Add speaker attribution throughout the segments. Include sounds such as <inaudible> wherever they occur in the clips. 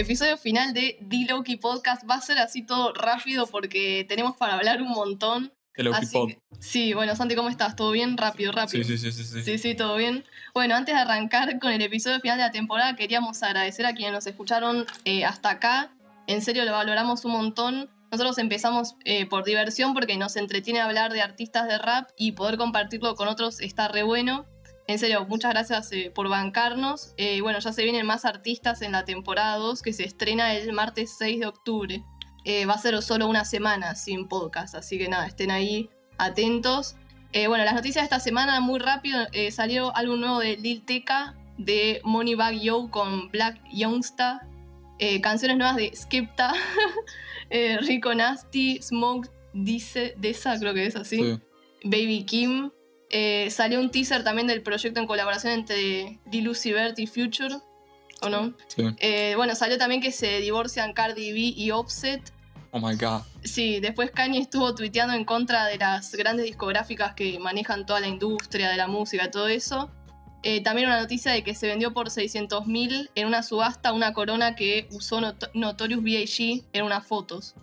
Speaker 1: episodio final de The Loki Podcast. Va a ser así todo rápido porque tenemos para hablar un montón.
Speaker 2: Pod.
Speaker 1: sí, bueno, Santi, ¿cómo estás? ¿Todo bien? Rápido, rápido.
Speaker 2: Sí, sí, sí, sí, sí.
Speaker 1: Sí, sí, todo bien. Bueno, antes de arrancar con el episodio final de la temporada, queríamos agradecer a quienes nos escucharon eh, hasta acá. En serio, lo valoramos un montón. Nosotros empezamos eh, por diversión porque nos entretiene hablar de artistas de rap y poder compartirlo con otros está re bueno. En serio, muchas gracias eh, por bancarnos. Eh, bueno, ya se vienen más artistas en la temporada 2 que se estrena el martes 6 de octubre. Eh, va a ser solo una semana sin podcast, así que nada, estén ahí atentos. Bueno, las noticias de esta semana, muy rápido, salió algo nuevo de Lil Tecca, de Moneybag Yo con Black Youngsta, canciones nuevas de Skepta, <laughs> Rico Nasty, Smoke Dice, Desa, creo que es así,
Speaker 2: Sí.
Speaker 1: Baby Kim. Eh, salió un teaser también del proyecto en colaboración entre Lil Uzi Vert y Future, ¿o no?
Speaker 2: sí.
Speaker 1: Eh, bueno, salió también que se divorcian Cardi B y Offset.
Speaker 2: Oh my god.
Speaker 1: Sí, después Kanye estuvo tuiteando en contra de las grandes discográficas que manejan toda la industria de la música y todo eso. Eh, también una noticia de que se vendió por 600 mil en una subasta una corona que usó Not- Notorious B.I.G. en unas fotos.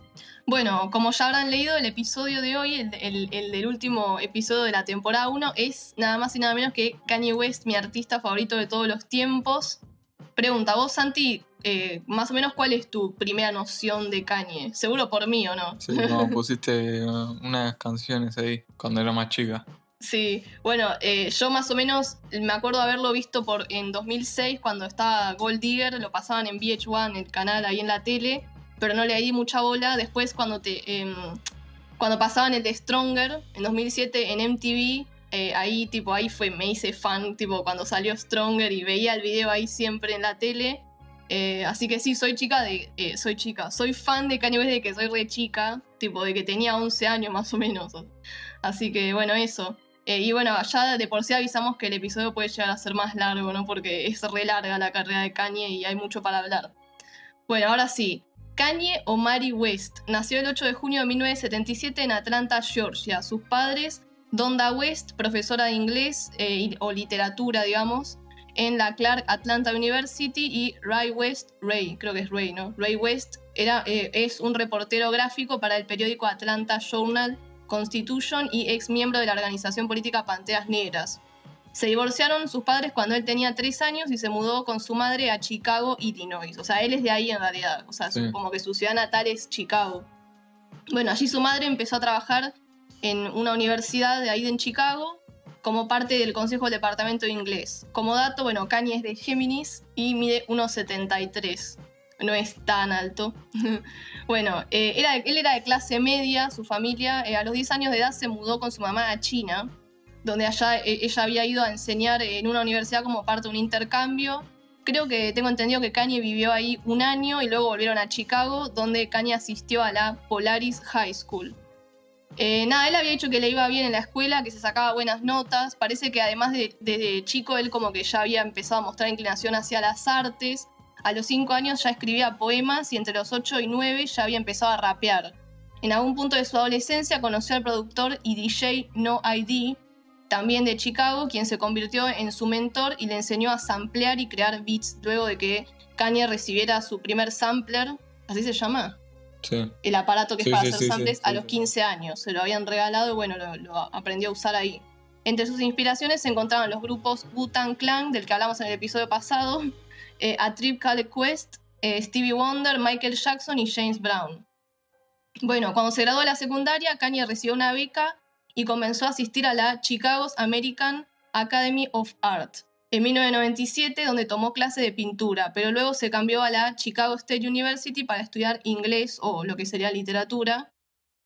Speaker 1: Bueno, como ya habrán leído, el episodio de hoy, el, el- el del último episodio de la temporada 1, es nada más y nada menos que Kanye West, mi artista favorito de todos los tiempos. Pregunta, vos Santi, eh, más o menos cuál es tu primera noción de Kanye? Seguro por mí o no.
Speaker 2: Sí, no, pusiste uh, unas canciones ahí cuando era más chica.
Speaker 1: Sí, bueno, eh, yo más o menos me acuerdo haberlo visto por en 2006 cuando estaba Gold Digger, lo pasaban en VH1, el canal ahí en la tele, pero no le di mucha bola. Después cuando te em, cuando pasaban el de Stronger en 2007 en MTV, eh, ahí tipo ahí fue me hice fan, tipo cuando salió Stronger y veía el video ahí siempre en la tele. Eh, así que sí, soy chica de. eh, soy chica. Soy fan de Kanye de que soy re chica. Tipo, de que tenía 11 años más o menos. Así que bueno, eso. Eh, y bueno, ya de por sí avisamos que el episodio puede llegar a ser más largo, ¿no? Porque es re larga la carrera de Kanye y hay mucho para hablar. Bueno, ahora sí. Kanye Omari West nació el 8 de junio de 1977 en Atlanta, Georgia. Sus padres, Donda West, profesora de inglés eh, o literatura, digamos, en la Clark Atlanta University, y Ray West, Ray, creo que es Ray, ¿no? Ray West era, eh, es un reportero gráfico para el periódico Atlanta Journal Constitution y ex miembro de la organización política Panteras Negras. Se divorciaron sus padres cuando él tenía tres años y se mudó con su madre a Chicago, Illinois. O sea, él es de ahí en realidad. O sea, su- como que su ciudad natal es Chicago. Bueno, allí su madre empezó a trabajar en una universidad de ahí en Chicago como parte del Consejo del Departamento de Inglés. Como dato, bueno, Kanye es de Géminis y mide 1,73. No es tan alto. <laughs> bueno, eh, era, él era de clase media, su familia eh, a los 10 años de edad se mudó con su mamá a China, donde allá eh, ella había ido a enseñar en una universidad como parte de un intercambio. Creo que tengo entendido que Kanye vivió ahí un año y luego volvieron a Chicago, donde Kanye asistió a la Polaris High School. Nada, él había dicho que le iba bien en la escuela, que se sacaba buenas notas. Parece que además de, desde chico él como que ya había empezado a mostrar inclinación hacia las artes. A los 5 años ya escribía poemas y entre los 8 y 9 ya había empezado a rapear. En algún punto de su adolescencia conoció al productor y DJ No ID, también de Chicago, quien se convirtió en su mentor y le enseñó a samplear y crear beats luego de que Kanye recibiera su primer sampler, así se llama,
Speaker 2: Sí.
Speaker 1: el aparato que
Speaker 2: Sí,
Speaker 1: es para
Speaker 2: sí,
Speaker 1: hacer samples a los
Speaker 2: sí.
Speaker 1: 15 años. Se lo habían regalado y bueno, lo, lo aprendió a usar ahí. Entre sus inspiraciones se encontraban los grupos Wu-Tang Clan, del que hablamos en el episodio pasado, eh, A Trip Called Quest, eh, Stevie Wonder, Michael Jackson y James Brown. Bueno, cuando se graduó de la secundaria, Kanye recibió una beca y comenzó a asistir a la Chicago's American Academy of Art en 1997, donde tomó clase de pintura, pero luego se cambió a la Chicago State University para estudiar inglés o lo que sería literatura.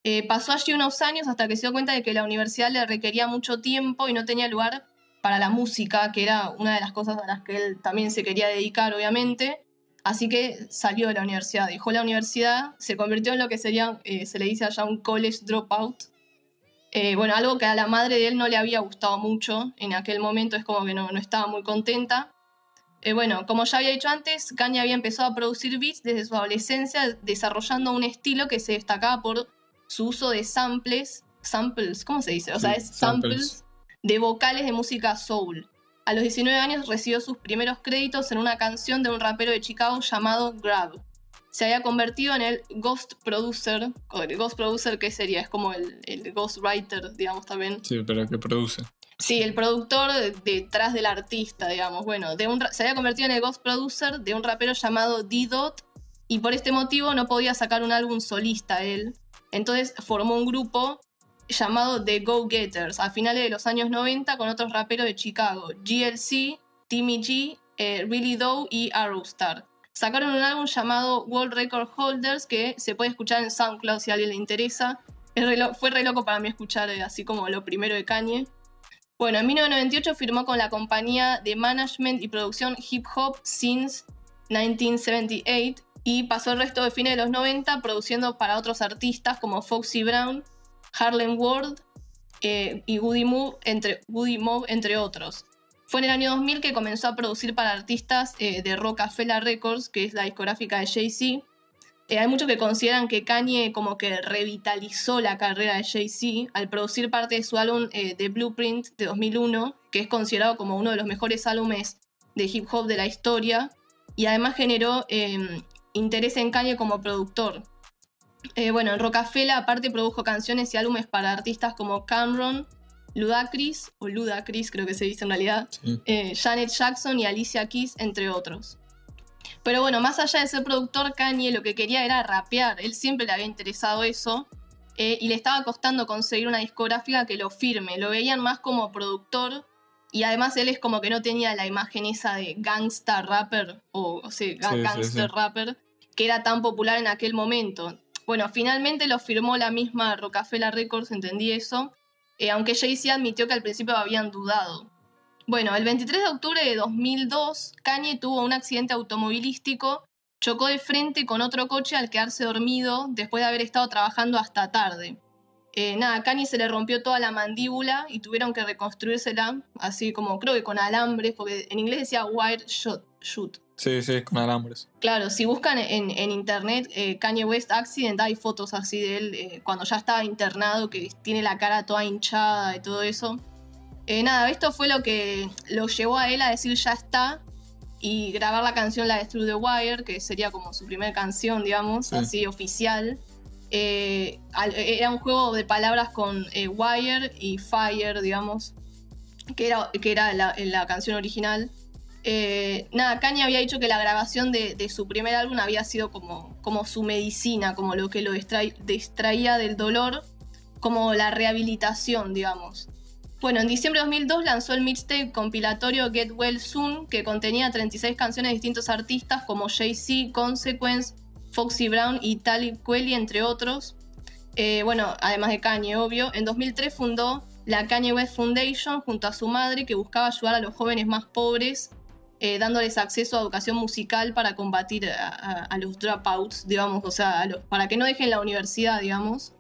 Speaker 1: Eh, pasó allí unos años hasta que se dio cuenta de que la universidad le requería mucho tiempo y no tenía lugar para la música, que era una de las cosas a las que él también se quería dedicar, obviamente. Así que salió de la universidad, dejó la universidad, se convirtió en lo que sería, eh, se le dice allá, un college dropout. Eh, bueno, algo que a la madre de él no le había gustado mucho en aquel momento, es como que no, no estaba muy contenta. Eh, bueno, como ya había dicho antes, Kanye había empezado a producir beats desde su adolescencia, desarrollando un estilo que se destacaba por su uso de samples, samples, ¿cómo se dice? O sea, es samples,
Speaker 2: samples.
Speaker 1: De vocales de música soul. a los 19 años recibió sus primeros créditos en una canción de un rapero de Chicago llamado Grab. Se había convertido en el Ghost Producer. El Ghost Producer, ¿qué sería? Es como el, el Ghost Writer, digamos también.
Speaker 2: Sí, pero que produce.
Speaker 1: Sí, el productor detrás del artista, digamos. Bueno, de un, se había convertido en el Ghost Producer de un rapero llamado D-Dot y por este motivo no podía sacar un álbum solista él. Entonces formó un grupo llamado The Go Getters a finales de los años 90 con otros raperos de Chicago, GLC, Timmy G, eh, Really Doe y Arrowstar. Sacaron un álbum llamado World Record Holders que se puede escuchar en SoundCloud si a alguien le interesa. fue re loco para mí escuchar eh, así como lo primero de Kanye. Bueno, en 1998 firmó con la compañía de management y producción Hip Hop Since 1978 y pasó el resto de fines de los 90 produciendo para otros artistas como Foxy Brown, Harlem World eh, y Woody Mob, entre, Woody entre otros. Fue en el año 2000 que comenzó a producir para artistas eh, de Rockefeller Records, que es la discográfica de Jay-Z. Eh, hay muchos que consideran que Kanye como que revitalizó la carrera de Jay-Z al producir parte de su álbum The Blueprint de 2001, que es considerado como uno de los mejores álbumes de hip hop de la historia, y además generó interés en Kanye como productor. Eh, bueno, en Rocafela aparte produjo canciones y álbumes para artistas como Cameron, Ludacris, o Ludacris creo que se dice en realidad, eh, Janet Jackson y Alicia Keys, entre otros. Pero bueno, más allá de ser productor, Kanye lo que quería era rapear, él siempre le había interesado eso, eh, y le estaba costando conseguir una discográfica que lo firme, lo veían más como productor, y además él es como que no tenía la imagen esa de gangsta rapper, o, o sea, gangster rapper, que era tan popular en aquel momento. Bueno, finalmente lo firmó la misma Rockefeller Records, entendí eso, eh, aunque Jay-Z admitió que al principio habían dudado. Bueno, el 23 de octubre de 2002, Kanye tuvo un accidente automovilístico, chocó de frente con otro coche al quedarse dormido después de haber estado trabajando hasta tarde. Eh, nada, Kanye se le rompió toda la mandíbula y tuvieron que reconstruírsela, así como creo que con alambres, porque en inglés decía wire shot, shoot.
Speaker 2: Sí, sí, con alambres.
Speaker 1: Claro, si buscan en, internet eh, Kanye West Accident, hay fotos así de él eh, cuando ya estaba internado, que tiene la cara toda hinchada y todo eso. Eh, nada, esto fue lo que lo llevó a él a decir ya está y grabar la canción La de Through the Wire, que sería como su primera canción, digamos, así oficial. era un juego de palabras con Wire y Fire, digamos, que era, que era la canción original. Eh, nada, Kanye había dicho que la grabación de, su primer álbum había sido como, su medicina, como lo que lo distraía del dolor, como la rehabilitación, digamos. Bueno, en diciembre de 2002 lanzó el mixtape compilatorio Get Well Soon, que contenía 36 canciones de distintos artistas como Jay-Z, Consequence, Foxy Brown y Talib Kweli, entre otros. Eh, bueno, además de Kanye, obvio. En 2003 fundó la Kanye West Foundation junto a su madre, que buscaba ayudar a los jóvenes más pobres eh, dándoles acceso a educación musical para combatir a, los dropouts, digamos, o sea, para que no dejen la universidad, digamos.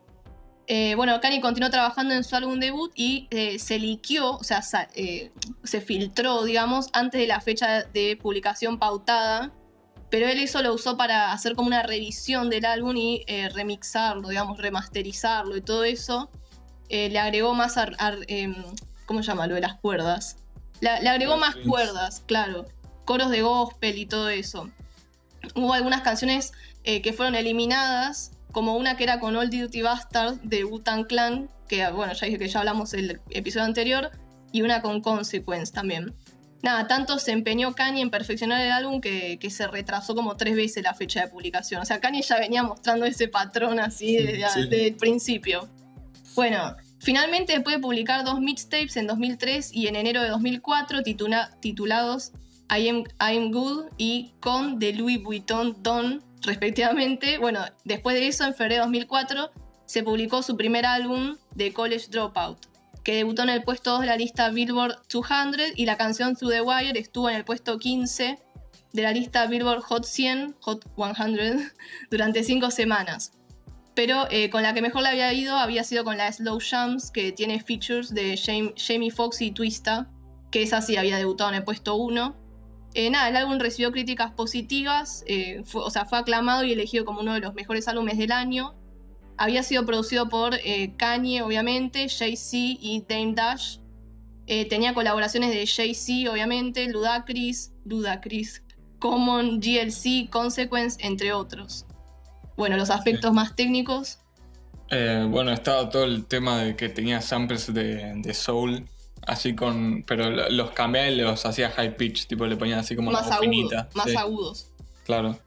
Speaker 1: Eh, bueno, Kanye continuó trabajando en su álbum debut y eh, se liqueó, o sea, se filtró, digamos, antes de la fecha de publicación pautada, pero él eso lo usó para hacer como una revisión del álbum y remixarlo, digamos, remasterizarlo y todo eso. le agregó más, em, ¿cómo se llama? Lo de las cuerdas. Le, agregó más cuerdas, claro. Coros de gospel y todo eso. Hubo algunas canciones eh, que fueron eliminadas, como una que era con Old Duty Bastard de Wu-Tang Clan, que bueno, ya dije que ya hablamos el episodio anterior, y una con Consequence también. Nada, tanto se empeñó Kanye en perfeccionar el álbum que, se retrasó como tres veces la fecha de publicación. O sea, Kanye ya venía mostrando ese patrón así desde el principio. Bueno, Finalmente, después de publicar dos mixtapes en 2003 y en enero de 2004 titulados I am, Good y Con de Louis Vuitton Don, respectivamente, bueno, después de eso, en febrero de 2004, se publicó su primer álbum de College Dropout, que debutó en el puesto 2 de la lista Billboard 200 y la canción Through the Wire estuvo en el puesto 15 de la lista Billboard Hot 100, Hot 100, <laughs> durante cinco semanas pero eh, con la que mejor le había ido había sido con la Slow Jams, que tiene features de Jamie Foxx y Twista, que esa sí había debutado en el puesto 1. Eh, nada, el álbum recibió críticas positivas, eh, o sea, fue aclamado y elegido como uno de los mejores álbumes del año. Había sido producido por Kanye, obviamente, Jay-Z y Dame Dash. Tenía colaboraciones de Jay-Z, obviamente, Ludacris, Ludacris, Common, GLC, Consequence, entre otros. Bueno, los aspectos más técnicos.
Speaker 2: Eh, bueno, estaba todo el tema de que tenía samples de, de soul, así con. Pero lo- los cambiaba y los hacía high pitch, tipo le ponía así como
Speaker 1: más
Speaker 2: una.
Speaker 1: Más
Speaker 2: sí,
Speaker 1: agudos.
Speaker 2: Claro.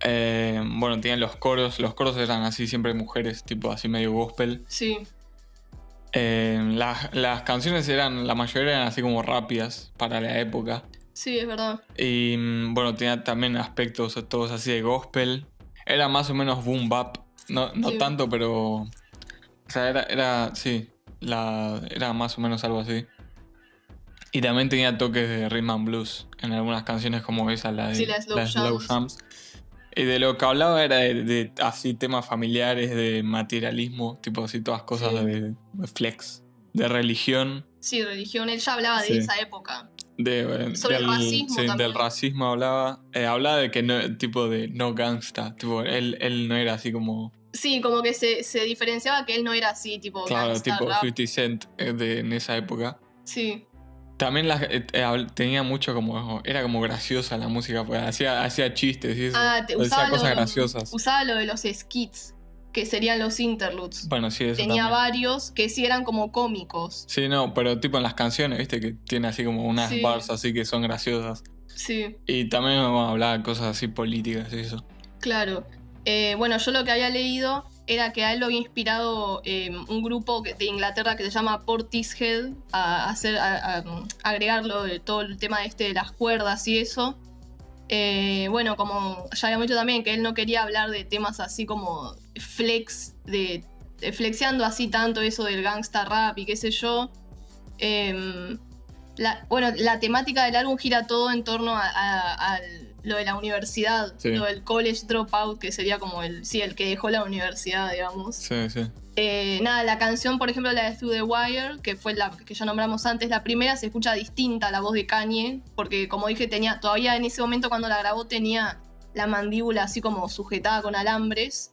Speaker 2: Eh, bueno, tenían los coros, los coros eran así siempre mujeres, tipo así medio gospel.
Speaker 1: Sí,
Speaker 2: Eh, las, las canciones eran, la mayoría eran así como rápidas para la época.
Speaker 1: sí, es verdad.
Speaker 2: Y mm, bueno, tenía también aspectos todos así de gospel. Era más o menos boom bap. No, no
Speaker 1: Sí.
Speaker 2: tanto, pero. O sea, era, era. Sí. La, era más o menos algo así. Y también tenía toques de rhythm and blues en algunas canciones como esa, la de
Speaker 1: Sí, la de Slow Jams.
Speaker 2: Jams. Y de lo que hablaba era de, de así temas familiares, de materialismo, tipo así todas cosas
Speaker 1: Sí.
Speaker 2: de, de flex, de religión.
Speaker 1: Sí, religión. Él ya hablaba de
Speaker 2: Sí.
Speaker 1: esa época.
Speaker 2: De,
Speaker 1: Sobre el racismo
Speaker 2: sí, del racismo hablaba. Eh, hablaba de que no, tipo de no gangsta. Tipo, él, él no era así como.
Speaker 1: Sí, como que se, se diferenciaba que él no era así, tipo
Speaker 2: Claro,
Speaker 1: gangsta
Speaker 2: tipo
Speaker 1: rap.
Speaker 2: 50 Cent eh, de, en esa época.
Speaker 1: Sí,
Speaker 2: También eh, tenía mucho como. Era como graciosa la música, pues hacía, hacía chistes y eso.
Speaker 1: Ah, te- usaba,
Speaker 2: cosas
Speaker 1: lo,
Speaker 2: graciosas.
Speaker 1: usaba lo de los skits, que serían los interludes.
Speaker 2: Bueno, sí, eso
Speaker 1: Tenía
Speaker 2: también.
Speaker 1: varios que sí eran como cómicos.
Speaker 2: Sí, no, pero tipo en las canciones, viste, que tiene así como unas
Speaker 1: Sí.
Speaker 2: bars así que son graciosas.
Speaker 1: Sí,
Speaker 2: Y también bueno, hablaba de cosas así políticas y eso.
Speaker 1: claro. Eh, bueno, yo lo que había leído era que a él lo había inspirado eh, un grupo de Inglaterra que se llama Portishead a hacer a, a- a agregarlo de todo el tema este de las cuerdas y eso. Eh, bueno, como ya habíamos dicho también que él no quería hablar de temas así como flex, de, de flexeando así tanto eso del gangsta rap y qué sé yo. Em, la- bueno, la temática del álbum gira todo en torno a, a- a lo de la universidad,
Speaker 2: Sí.
Speaker 1: lo del college dropout, que sería como el, sí, el que dejó la universidad, digamos.
Speaker 2: Sí, sí.
Speaker 1: Eh, nada, la canción, por ejemplo, la de Through the Wire, que fue la que ya nombramos antes, la primera se escucha distinta a la voz de Kanye, porque como dije, tenía, todavía en ese momento cuando la grabó tenía la mandíbula así como sujetada con alambres.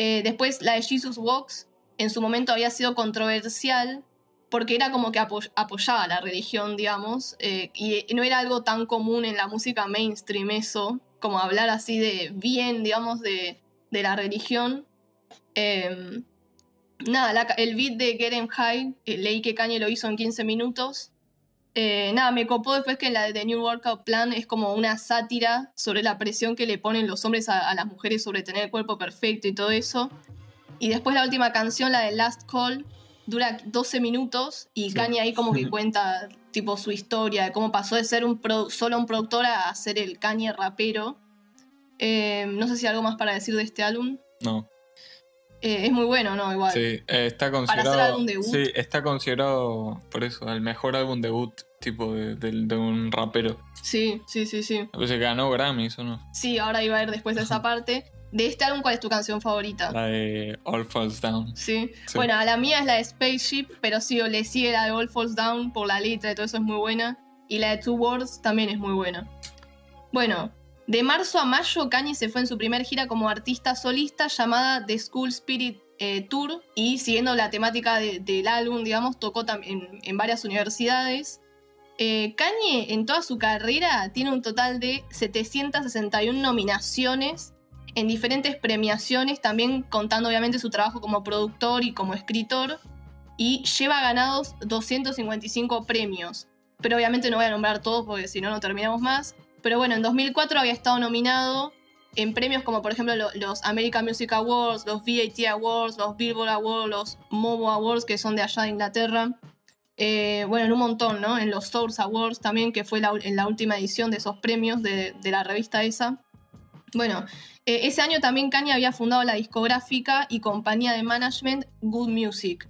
Speaker 1: Eh, después la de Jesus Walks, en su momento había sido controversial, porque era como que apo- apoyaba la religión, digamos, eh, y no era algo tan común en la música mainstream eso, como hablar así de bien, digamos, de, de la religión. Em, nada, el beat de Get 'Em High, eh, leí que Kanye lo hizo en 15 minutos. Eh, nada, me copó después que la de The New Workout Plan es como una sátira sobre la presión que le ponen los hombres a, a las mujeres sobre tener el cuerpo perfecto y todo eso. Y después la última canción, la de Last Call, dura 12 minutos y. Kanye ahí como que <laughs> cuenta tipo su historia de cómo pasó de ser un produ- solo un productor a ser el Kanye rapero. Eh, no sé si hay algo más para decir de este álbum.
Speaker 2: No.
Speaker 1: Eh, es muy bueno, ¿no? Igual.
Speaker 2: Sí, eh, está
Speaker 1: hacer
Speaker 2: considerado.
Speaker 1: álbum debut.
Speaker 2: Sí, está considerado por eso, el mejor álbum debut tipo de, de- de un rapero.
Speaker 1: Sí, sí, sí, sí.
Speaker 2: Parece que ganó Grammys o no.
Speaker 1: Sí, ahora iba a ir después de esa <laughs> parte. De este álbum, ¿cuál es tu canción favorita?
Speaker 2: La de All Falls Down.
Speaker 1: Sí.
Speaker 2: Sí.
Speaker 1: Bueno, la mía es la de Spaceship, pero sí, le sigue la de All Falls Down por la letra y todo eso es muy buena. Y la de Two Words también es muy buena. Bueno, de marzo a mayo, Kanye se fue en su primer gira como artista solista llamada The School Spirit eh, Tour. Y siguiendo la temática de- del álbum, digamos, tocó en, en varias universidades. Eh, Kanye en toda su carrera tiene un total de 761 nominaciones en diferentes premiaciones, también contando obviamente su trabajo como productor y como escritor, y lleva ganados 255 premios. Pero obviamente no voy a nombrar todos porque si no, no terminamos más. Pero bueno, en 2004 había estado nominado en premios como por ejemplo lo- los American Music Awards, los VAT Awards, los Billboard Awards, los Momo Awards, que son de allá de Inglaterra. Eh, bueno, en un montón, ¿no? En los Source Awards también, que fue la, en la última edición de esos premios de, de la revista esa. Bueno, eh, ese año también Kanye había fundado la discográfica y compañía de management Good Music,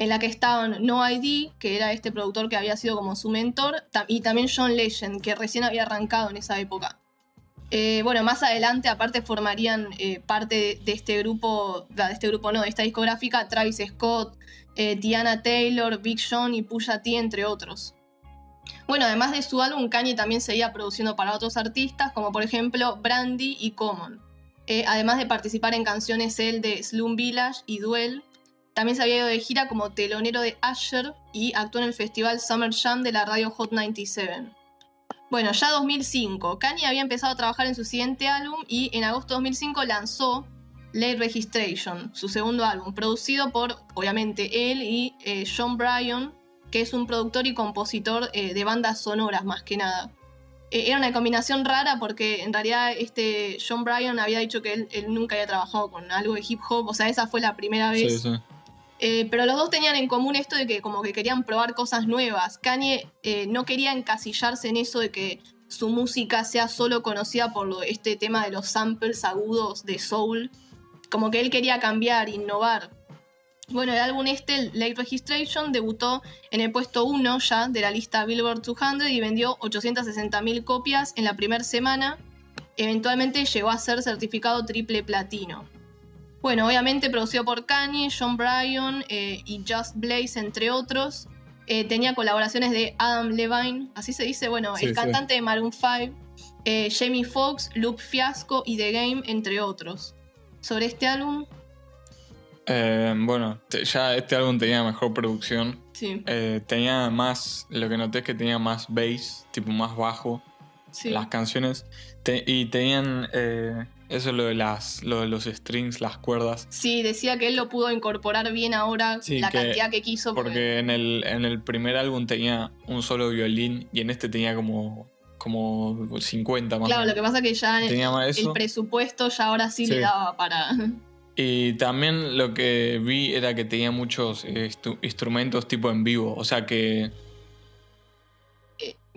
Speaker 1: en la que estaban No ID, que era este productor que había sido como su mentor, y también John Legend, que recién había arrancado en esa época. Eh, bueno, más adelante, aparte, formarían eh, parte de, de este grupo, de este grupo no, de esta discográfica, Travis Scott, eh, Tiana Taylor, Big Sean y Pusha T, entre otros. Bueno, además de su álbum, Kanye también seguía produciendo para otros artistas, como por ejemplo Brandy y Common. Eh, además de participar en canciones él de Slum Village y Duel. También se había ido de gira como telonero de Asher y actuó en el festival Summer Jam de la radio Hot 97. Bueno, ya 2005, Kanye había empezado a trabajar en su siguiente álbum y en agosto de 2005 lanzó Late Registration, su segundo álbum, producido por, obviamente, él y eh, John Bryan, que es un productor y compositor eh, de bandas sonoras más que nada. Eh, era una combinación rara porque en realidad este John Bryan había dicho que él, él, nunca había trabajado con algo de hip hop, o sea, esa fue la primera vez.
Speaker 2: Sí, sí.
Speaker 1: Eh, pero los dos tenían en común esto de que como que querían probar cosas nuevas. Kanye eh, no quería encasillarse en eso de que su música sea solo conocida por este tema de los samples agudos de soul. Como que él quería cambiar, innovar. Bueno, el álbum este, Late Registration, debutó en el puesto 1 ya de la lista Billboard 200 y vendió 860.000 copias en la primera semana. Eventualmente llegó a ser certificado triple platino. Bueno, obviamente producido por Kanye, John Bryan eh, y Just Blaze, entre otros. Eh, tenía colaboraciones de Adam Levine, así se dice, bueno,
Speaker 2: Sí,
Speaker 1: el
Speaker 2: sí.
Speaker 1: cantante de Maroon 5, eh, Jamie Foxx, Luke Fiasco y The Game, entre otros. Sobre este álbum,
Speaker 2: bueno, ya este álbum tenía mejor producción.
Speaker 1: sí,
Speaker 2: tenía más, lo que noté es que tenía más bass, tipo más bajo,
Speaker 1: sí.
Speaker 2: las canciones. Te- y tenían, eso lo de, las, lo de los strings, las cuerdas.
Speaker 1: Sí, decía que él lo pudo incorporar bien ahora,
Speaker 2: Sí,
Speaker 1: la
Speaker 2: que-
Speaker 1: cantidad que quiso.
Speaker 2: Porque en el, en el primer álbum tenía un solo violín y en este tenía como, como 50 más. o
Speaker 1: Claro, lo que pasa es que ya
Speaker 2: Tenía
Speaker 1: el presupuesto ya ahora sí,
Speaker 2: Sí.
Speaker 1: le daba para...
Speaker 2: Y también lo que vi era que tenía muchos instru- instrumentos tipo en vivo. O sea que,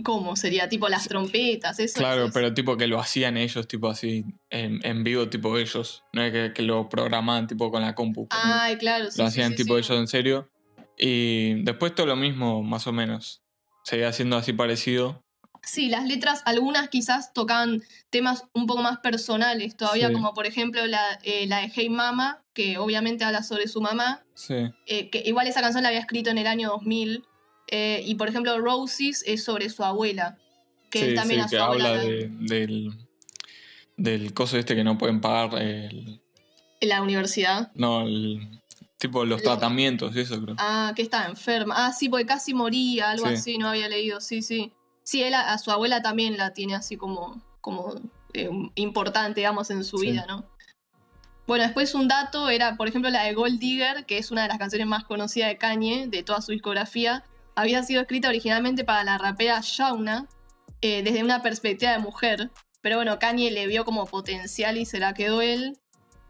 Speaker 1: ¿Cómo sería? Tipo las trompetas, eso.
Speaker 2: claro,
Speaker 1: eso.
Speaker 2: pero tipo que lo hacían ellos, tipo así, en, en vivo, tipo ellos. No es que, que lo programaban tipo con la compu.
Speaker 1: Ay, claro. sí,
Speaker 2: lo hacían
Speaker 1: sí,
Speaker 2: tipo
Speaker 1: sí.
Speaker 2: ellos en serio. Y después todo lo mismo, más o menos. Seguía siendo así parecido.
Speaker 1: Sí, las letras, algunas quizás tocaban temas un poco más personales todavía, como por ejemplo la, eh, la de Hey Mama, que obviamente habla sobre su mamá,
Speaker 2: Sí.
Speaker 1: eh, que igual esa canción la había escrito en el año 2000, eh, y por ejemplo Roses es sobre su abuela, que
Speaker 2: sí,
Speaker 1: él también
Speaker 2: sí,
Speaker 1: a su
Speaker 2: que
Speaker 1: abuela
Speaker 2: habla
Speaker 1: la-
Speaker 2: de- del, del coso este que no pueden pagar. El,
Speaker 1: la universidad.
Speaker 2: no, el, tipo los
Speaker 1: Lo-
Speaker 2: tratamientos y eso creo.
Speaker 1: Ah, que estaba enferma. Ah, sí, porque casi moría, algo
Speaker 2: Sí.
Speaker 1: así, no había leído, sí, sí. Sí, él a, a su abuela también la tiene así como, como eh, importante, digamos, en su vida, ¿no? Bueno, después un dato era, por ejemplo, la de Gold Digger, que es una de las canciones más conocidas de Kanye, de toda su discografía. Había sido escrita originalmente para la rapera Shauna, eh, desde una perspectiva de mujer. Pero bueno, Kanye le vio como potencial y se la quedó él.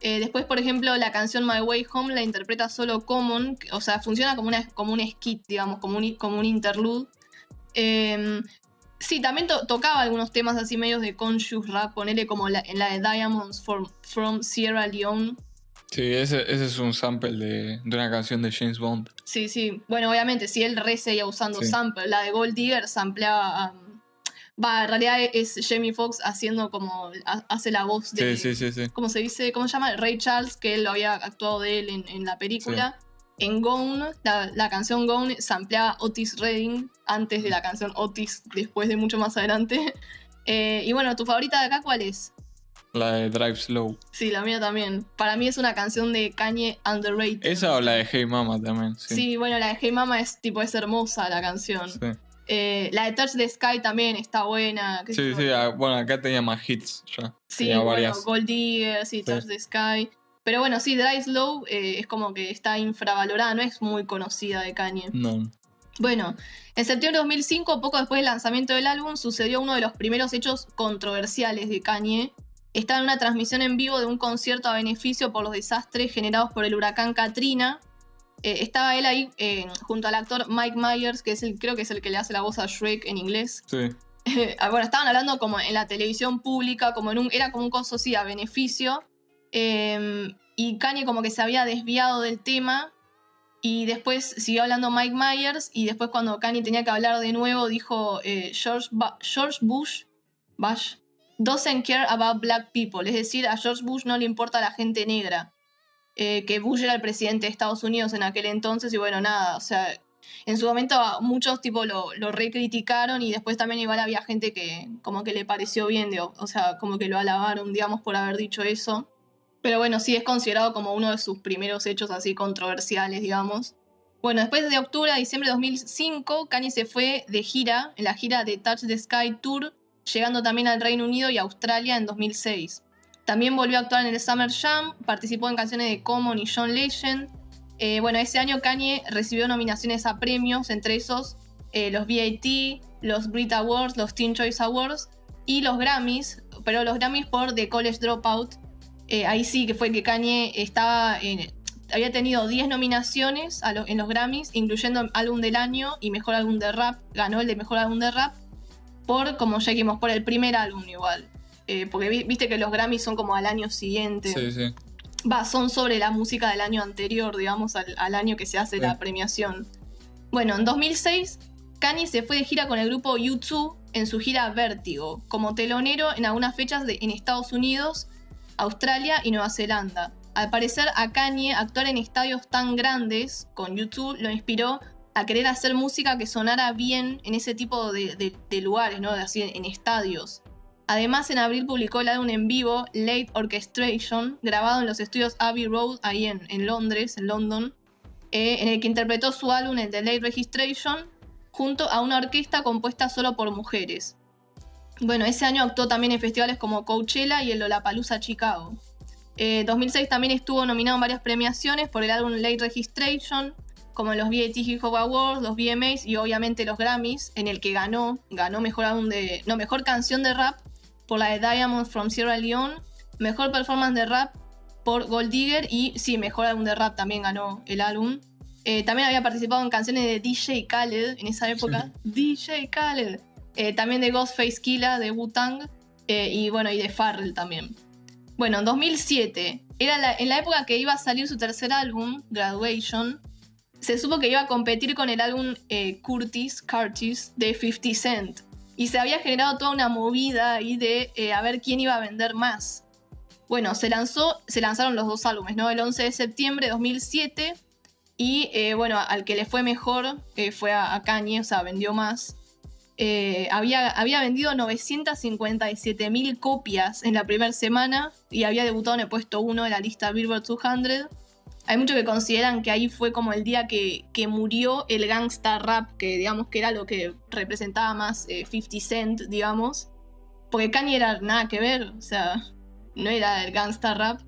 Speaker 1: Eh, después, por ejemplo, la canción My Way Home la interpreta solo Common, o sea, funciona como, una, como un skit, digamos, como un, como un interlude. Eh, sí, también to- tocaba algunos temas así medios de conscious rap, ponele como en la de Diamonds from Sierra Leone.
Speaker 2: Sí, ese, ese es un sample de, de una canción de James Bond.
Speaker 1: Sí, sí. Bueno, obviamente, si él re seguía usando
Speaker 2: Sí.
Speaker 1: sample, la de Gold Digger sampleaba a. Va, en realidad es Jamie Foxx haciendo como. ha- hace la voz de.
Speaker 2: Sí, sí, sí, sí.
Speaker 1: ¿Cómo se dice? ¿Cómo se llama? Ray Charles, que él lo había actuado de él en, en la película. En Gone, la, la canción Gone sampleaba Otis Redding antes de la canción Otis, después de mucho más adelante. <laughs> Eh, y bueno, ¿tu favorita de acá cuál es?
Speaker 2: La de Drive Slow.
Speaker 1: Sí, la mía también. Para mí es una canción de Kanye Underrated.
Speaker 2: Esa o la de Hey Mama también.
Speaker 1: Sí.
Speaker 2: Sí.
Speaker 1: bueno, la de Hey Mama es tipo, es hermosa la canción.
Speaker 2: Sí,
Speaker 1: Eh, la de Touch the Sky también está buena. qué
Speaker 2: sí, sí, ah, bueno, acá tenía más hits ya.
Speaker 1: Sí,
Speaker 2: tenía
Speaker 1: bueno,
Speaker 2: varias.
Speaker 1: Gold Digger, sí,
Speaker 2: Sí.
Speaker 1: Touch the Sky. Pero bueno, sí, Drive Slow eh, es como que está infravalorada, no es muy conocida de Kanye.
Speaker 2: No.
Speaker 1: Bueno, en septiembre de 2005, poco después del lanzamiento del álbum, sucedió uno de los primeros hechos controversiales de Kanye. Estaba en una transmisión en vivo de un concierto a beneficio por los desastres generados por el huracán Katrina. Eh, estaba él ahí eh, junto al actor Mike Myers, que es el, creo que es el que le hace la voz a Shrek en inglés.
Speaker 2: Sí. <laughs>
Speaker 1: Ah, bueno, estaban hablando como en la televisión pública, como en un, era como un coso así a beneficio. eh, y Kanye como que se había desviado del tema. Y después siguió hablando Mike Myers. Y después cuando Kanye tenía que hablar de nuevo, dijo eh, George, Ba- George Bush, Bush doesn't care about black people. Es decir, a George Bush no le importa la gente negra. Eh, que Bush era el presidente de Estados Unidos en aquel entonces. Y bueno, nada, o sea, en su momento muchos tipo lo, lo recriticaron y después también igual había gente que como que le pareció bien, digo, o sea, como que lo alabaron, digamos, por haber dicho eso. Pero bueno, sí es considerado como uno de sus primeros hechos así controversiales, digamos. Bueno, después de octubre a diciembre de 2005, Kanye se fue de gira, en la gira de Touch the Sky Tour, llegando también al Reino Unido y Australia en 2006. También volvió a actuar en el Summer Jam, participó en canciones de Common y John Legend. Eh, bueno, ese año Kanye recibió nominaciones a premios, entre esos eh, los VAT, los Brit Awards, los Teen Choice Awards y los Grammys, pero los Grammys por The College Dropout. Eh, ahí sí que fue que Kanye estaba había tenido 10 nominaciones en los Grammys, incluyendo álbum del año y mejor álbum de rap. Ganó el de mejor álbum de rap por, como ya dijimos, por el primer álbum igual. Eh, porque viste que los Grammys son como al año siguiente.
Speaker 2: Sí, sí.
Speaker 1: Va, son sobre la música del año anterior, digamos, al, año que se hace la premiación. Bueno, en 2006, Kanye se fue de gira con el grupo U2 en su gira Vértigo, como telonero en algunas fechas en Estados Unidos, Australia y Nueva Zelanda. Al parecer, a Kanye actuar en estadios tan grandes con YouTube lo inspiró a querer hacer música que sonara bien en ese tipo de, lugares, ¿no? Así en estadios. Además, en abril publicó el álbum en vivo Late Orchestration, grabado en los estudios Abbey Road, ahí en, Londres, en London, eh, en el que interpretó su álbum, el de Late Registration, junto a una orquesta compuesta solo por mujeres. Bueno, ese año actuó también en festivales como Coachella y el Lollapalooza Chicago. Eh, 2006 también estuvo nominado en varias premiaciones por el álbum Late Registration, como los BET Hip Hop Awards, los VMAs y obviamente los Grammys, en el que ganó, ganó mejor álbum de, no, mejor canción de rap por la de Diamond from Sierra Leone, mejor performance de rap por Gold Digger y sí, mejor álbum de rap también ganó el álbum. Eh, también había participado en canciones de DJ Khaled en esa época. DJ Khaled. Eh, también de Ghostface Killa de Wu-Tang eh, y bueno, y de Farrell también. Bueno, en 2007, era en la época que iba a salir su tercer álbum, Graduation, se supo que iba a competir con el álbum eh, Curtis, Curtis de 50 Cent. Y se había generado toda una movida ahí de eh, a ver quién iba a vender más. Bueno, se, lanzó, se lanzaron los dos álbumes, ¿no? El 11 de septiembre de 2007 y eh, bueno, al que le fue mejor fue a, a, Kanye, o sea, vendió más. había, había vendido 957 mil copias en la primera semana y había debutado en el puesto 1 de la lista Billboard 200 hay muchos que consideran que ahí fue como el día que, que murió el gangsta rap, que digamos que era lo que representaba más 50 eh, Cent, digamos. Porque Kanye era nada que ver, o sea, no era el gangsta rap.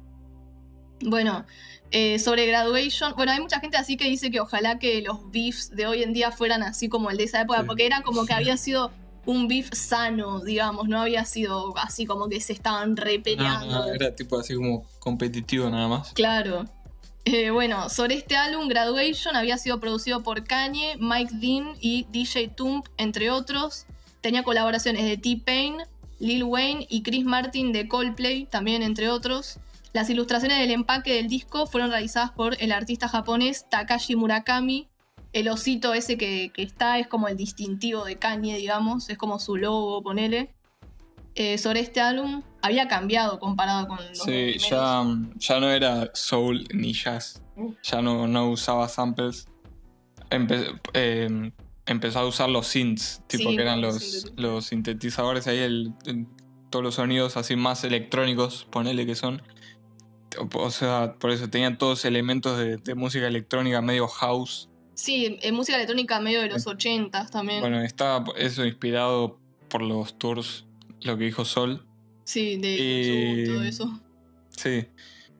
Speaker 1: Bueno, eh, sobre Graduation, bueno, hay mucha gente así que dice que ojalá que los beefs de hoy en día fueran así como el de esa época, porque era como que había sido un beef sano, digamos, no había sido así como que se estaban repeleando.
Speaker 2: era tipo así como competitivo nada más.
Speaker 1: Claro. Eh, bueno, sobre este álbum, Graduation había sido producido por Kanye, Mike Dean y DJ Tump, entre otros. Tenía colaboraciones de T-Pain, Lil Wayne y Chris Martin de Coldplay, también entre otros. Las ilustraciones del empaque del disco fueron realizadas por el artista japonés Takashi Murakami. El osito ese que, que está es como el distintivo de Kanye, digamos, es como su logo, ponele. Eh, sobre este álbum había cambiado comparado con los
Speaker 2: Sí, ya, ya, no era soul ni jazz. Ya no, no usaba samples. Eh, empezó a usar los synths, tipo que eran los, los sintetizadores ahí, el, todos los sonidos así más electrónicos, ponele que son. O sea, por eso tenían todos elementos de, música electrónica medio house.
Speaker 1: Sí, en música electrónica medio de los 80 también.
Speaker 2: Bueno, estaba eso inspirado por los tours lo que dijo Sol.
Speaker 1: Sí, de todo eso.
Speaker 2: Sí.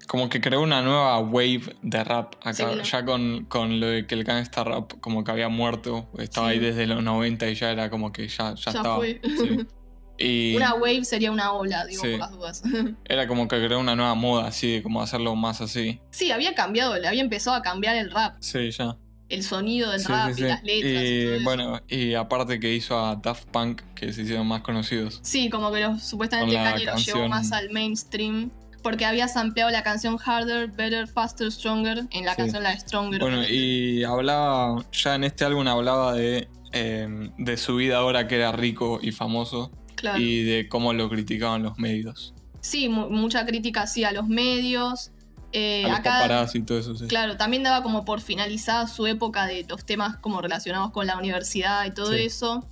Speaker 2: Como que creó una nueva wave de rap acá. Ya con, lo de que el gangsta rap como que había muerto. Estaba ahí desde los 90 y ya era como que ya, ya, estaba. <laughs>
Speaker 1: una wave sería una ola, digo, por las dudas. <laughs>
Speaker 2: Era como que creó una nueva moda así, de como hacerlo más así.
Speaker 1: Sí, había cambiado, le había empezado a cambiar el rap.
Speaker 2: Sí, ya
Speaker 1: el sonido del rap y las letras. Y,
Speaker 2: bueno, y aparte que hizo a Daft Punk, que se hicieron más conocidos.
Speaker 1: Sí, como que los, supuestamente Kanye los llevó más al mainstream. Porque había sampleado la canción Harder, Better, Faster, Stronger en la canción La Stronger.
Speaker 2: Bueno, y hablaba, ya en este álbum hablaba de, em, de su vida ahora que era rico y famoso. Y de cómo lo criticaban los medios.
Speaker 1: Sí, mucha crítica sí a los medios,
Speaker 2: eh, acá, y todo eso,
Speaker 1: Claro, también daba como por finalizada su época de los temas como relacionados con la universidad y todo eso.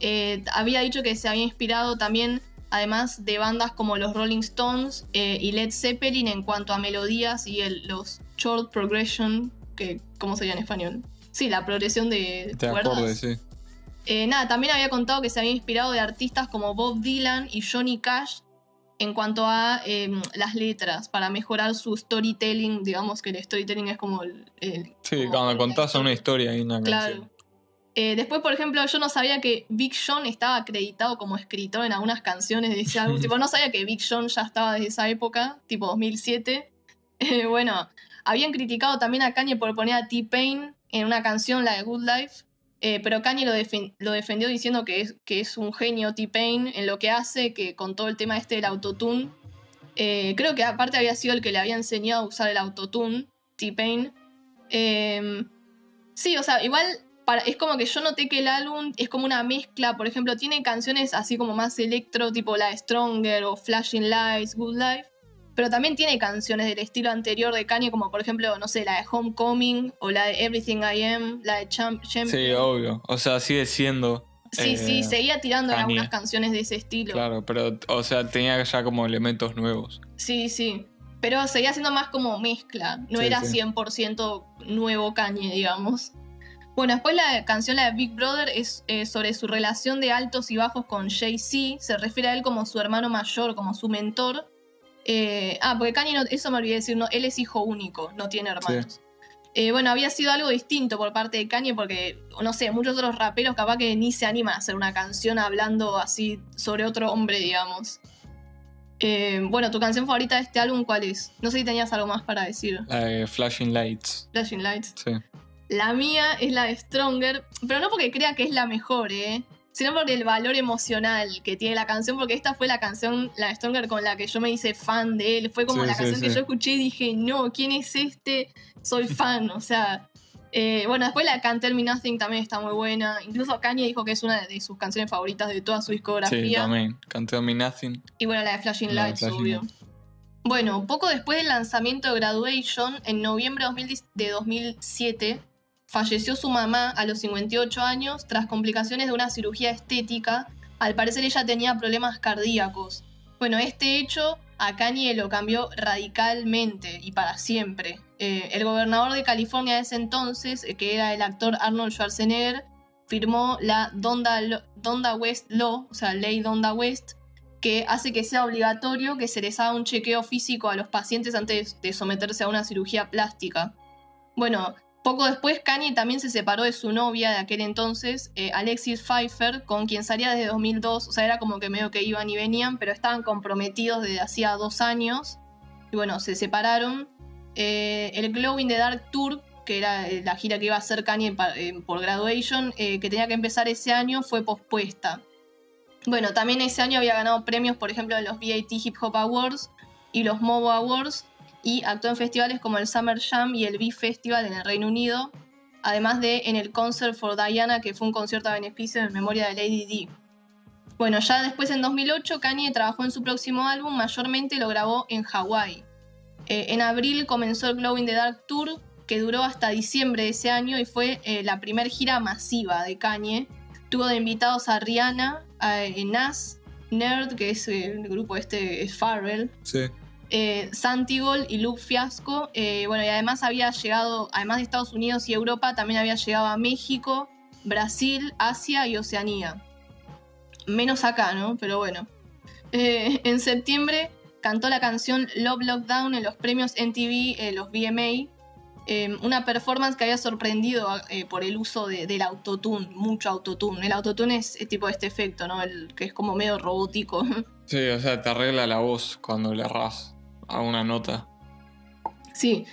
Speaker 1: Eh, había dicho que se había inspirado también además de bandas como los Rolling Stones eh, y Led Zeppelin en cuanto a melodías y el, los short progression, que ¿cómo sería en español? Sí, la progresión de,
Speaker 2: Te
Speaker 1: cuerdas.
Speaker 2: acuerdo, sí.
Speaker 1: Nada, también había contado que se había inspirado de artistas como Bob Dylan y Johnny Cash en cuanto a eh, las letras, para mejorar su storytelling, digamos que el storytelling es como el... el-
Speaker 2: Sí,
Speaker 1: como
Speaker 2: cuando contás una historia y una
Speaker 1: Claro.
Speaker 2: canción.
Speaker 1: Eh, después, por ejemplo, yo no sabía que Big Sean estaba acreditado como escritor en algunas canciones de ese álbum. <laughs> tipo, no sabía que Big Sean ya estaba desde esa época, tipo 2007. <laughs> Eh, bueno, habían criticado también a Kanye por poner a T-Pain en una canción, la de Good Life. Eh, pero Kanye lo, defen- lo defendió diciendo que es, un genio T-Pain en lo que hace, que con todo el tema este del autotune. Eh, creo que aparte había sido el que le había enseñado a usar el autotune, T-Pain. Eh, sí, o sea, igual es como que yo noté que el álbum es como una mezcla, por ejemplo, tiene canciones así como más electro, tipo la Stronger o Flashing Lights, Good Life, pero también tiene canciones del estilo anterior de Kanye, como por ejemplo, no sé, la de Homecoming o la de Everything I Am, la de Champ.
Speaker 2: Sí, obvio. O sea, sigue siendo.
Speaker 1: Sí,
Speaker 2: eh,
Speaker 1: sí, seguía tirando
Speaker 2: Kanye.
Speaker 1: algunas canciones de ese estilo.
Speaker 2: Claro, pero, o sea, tenía ya como elementos nuevos.
Speaker 1: Sí, sí. Pero seguía siendo más como mezcla. No
Speaker 2: Sí,
Speaker 1: era
Speaker 2: sí.
Speaker 1: 100% nuevo Kanye, digamos. Bueno, después la canción, la de Big Brother, es eh, sobre su relación de altos y bajos con Jay-Z. Se refiere a él como su hermano mayor, como su mentor. Eh, ah, porque Kanye, no- eso me olvidé decir, no, él es hijo único, no tiene hermanos. Eh, bueno, había sido algo distinto por parte de Kanye porque, no sé, muchos otros raperos capaz que ni se animan a hacer una canción hablando así sobre otro hombre, digamos. Eh, bueno, ¿tu canción favorita de este álbum cuál es? No sé si tenías algo más para decir.
Speaker 2: La de Flashing Lights.
Speaker 1: Flashing Lights.
Speaker 2: Sí.
Speaker 1: La mía es la de Stronger, pero no porque crea que es la mejor, ¿eh? Sino por el valor emocional que tiene la canción, porque esta fue la canción, la de Stronger, con la que yo me hice fan de él. Fue como
Speaker 2: Sí,
Speaker 1: la
Speaker 2: sí,
Speaker 1: canción que
Speaker 2: sí.
Speaker 1: yo escuché y dije, no, ¿quién es este? Soy fan, o sea. eh, bueno, después la de Can't Tell Me Nothing también está muy buena. Incluso Kanye dijo que es una de sus canciones favoritas de toda su
Speaker 2: Sí,
Speaker 1: discografía.
Speaker 2: también. Canté Me Nothing.
Speaker 1: Y bueno, la de Flashing
Speaker 2: La de
Speaker 1: Lights,
Speaker 2: Flashing
Speaker 1: obvio.
Speaker 2: Lights.
Speaker 1: Bueno, poco después del lanzamiento de Graduation, en noviembre de 2010 de 2007, falleció su mamá a los 58 años tras complicaciones de una cirugía estética. Al parecer ella tenía problemas cardíacos. Bueno, este hecho a Kanye lo cambió radicalmente y para siempre. Eh, el gobernador de California de ese entonces, eh, que era el actor Arnold Schwarzenegger, firmó la Donda, Donda West Law, o sea, ley Donda West, que hace que sea obligatorio que se les haga un chequeo físico a los pacientes antes de someterse a una cirugía plástica. Bueno, poco después Kanye también se separó de su novia de aquel entonces, eh, Alexis Pfeiffer, con quien salía desde 2002, o sea, era como que medio que iban y venían, pero estaban comprometidos desde hacía dos años, y bueno, se separaron. Eh, el Glow in the Dark Tour, que era eh, la gira que iba a hacer Kanye por Graduation, que tenía que empezar ese año, fue pospuesta. Bueno, también ese año había ganado premios, por ejemplo, en los VAT Hip Hop Awards y los MOBO Awards, y actuó en festivales como el Summer Jam y el Beat Festival en el Reino Unido, además de en el Concert for Diana, que fue un concierto a beneficio en memoria de Lady Di. Bueno, ya después en 2008 Kanye trabajó en su próximo álbum, mayormente lo grabó en Hawái. Eh, en abril comenzó el Glow in the Dark Tour, que duró hasta diciembre de ese año y fue eh, la primera gira masiva de Kanye. Tuvo de invitados a Rihanna, a eh, Nas, Nerd, que es el grupo este, es Farrell,
Speaker 2: Sí.
Speaker 1: Eh, Santigol y Luke Fiasco. eh, bueno, y además había llegado, además de Estados Unidos y Europa, también había llegado a México, Brasil, Asia y Oceanía. Menos acá, ¿no? Pero bueno. Eh, en septiembre cantó la canción Love Lockdown en los premios eh, los VMA. eh, una performance que había sorprendido por el uso de- del autotune, mucho autotune. El autotune es, eh, tipo este efecto, ¿no? El que es como medio robótico. <laughs>
Speaker 2: Sí, o sea, te arregla la voz cuando le erras a una nota.
Speaker 1: Sí.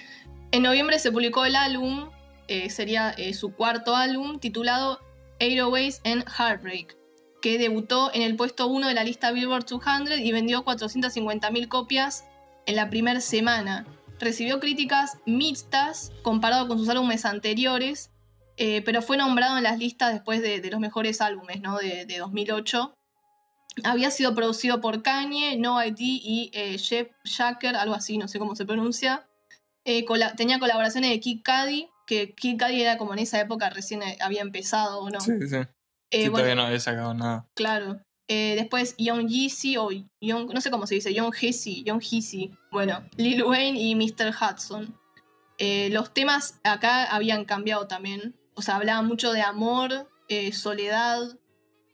Speaker 1: En noviembre se publicó el álbum, eh, sería eh, su cuarto álbum, titulado 808s and Heartbreak, que debutó en el puesto 1 de la lista Billboard 200 y vendió 450.000 copias en la primera semana. Recibió críticas mixtas comparado con sus álbumes anteriores, eh, pero fue nombrado en las listas después de, de los mejores álbumes ¿no? de, de 2008. Había sido producido por Kanye, No ID y eh, Jeff Shacker, algo así, no sé cómo se pronuncia. Eh, tenía colaboraciones de Kid Cudi, que Kid Cudi era como en esa época recién eh, había empezado, ¿o no?
Speaker 2: Sí, sí.
Speaker 1: Eh,
Speaker 2: Sí,
Speaker 1: bueno,
Speaker 2: todavía no había sacado nada.
Speaker 1: Claro. Después Young Yeezy o Young, no sé cómo se dice, Young Hezzy, Young Hezzy. Bueno, Lil Wayne y Mr. Hudson. Los temas acá habían cambiado también. O sea, hablaban mucho de amor, soledad,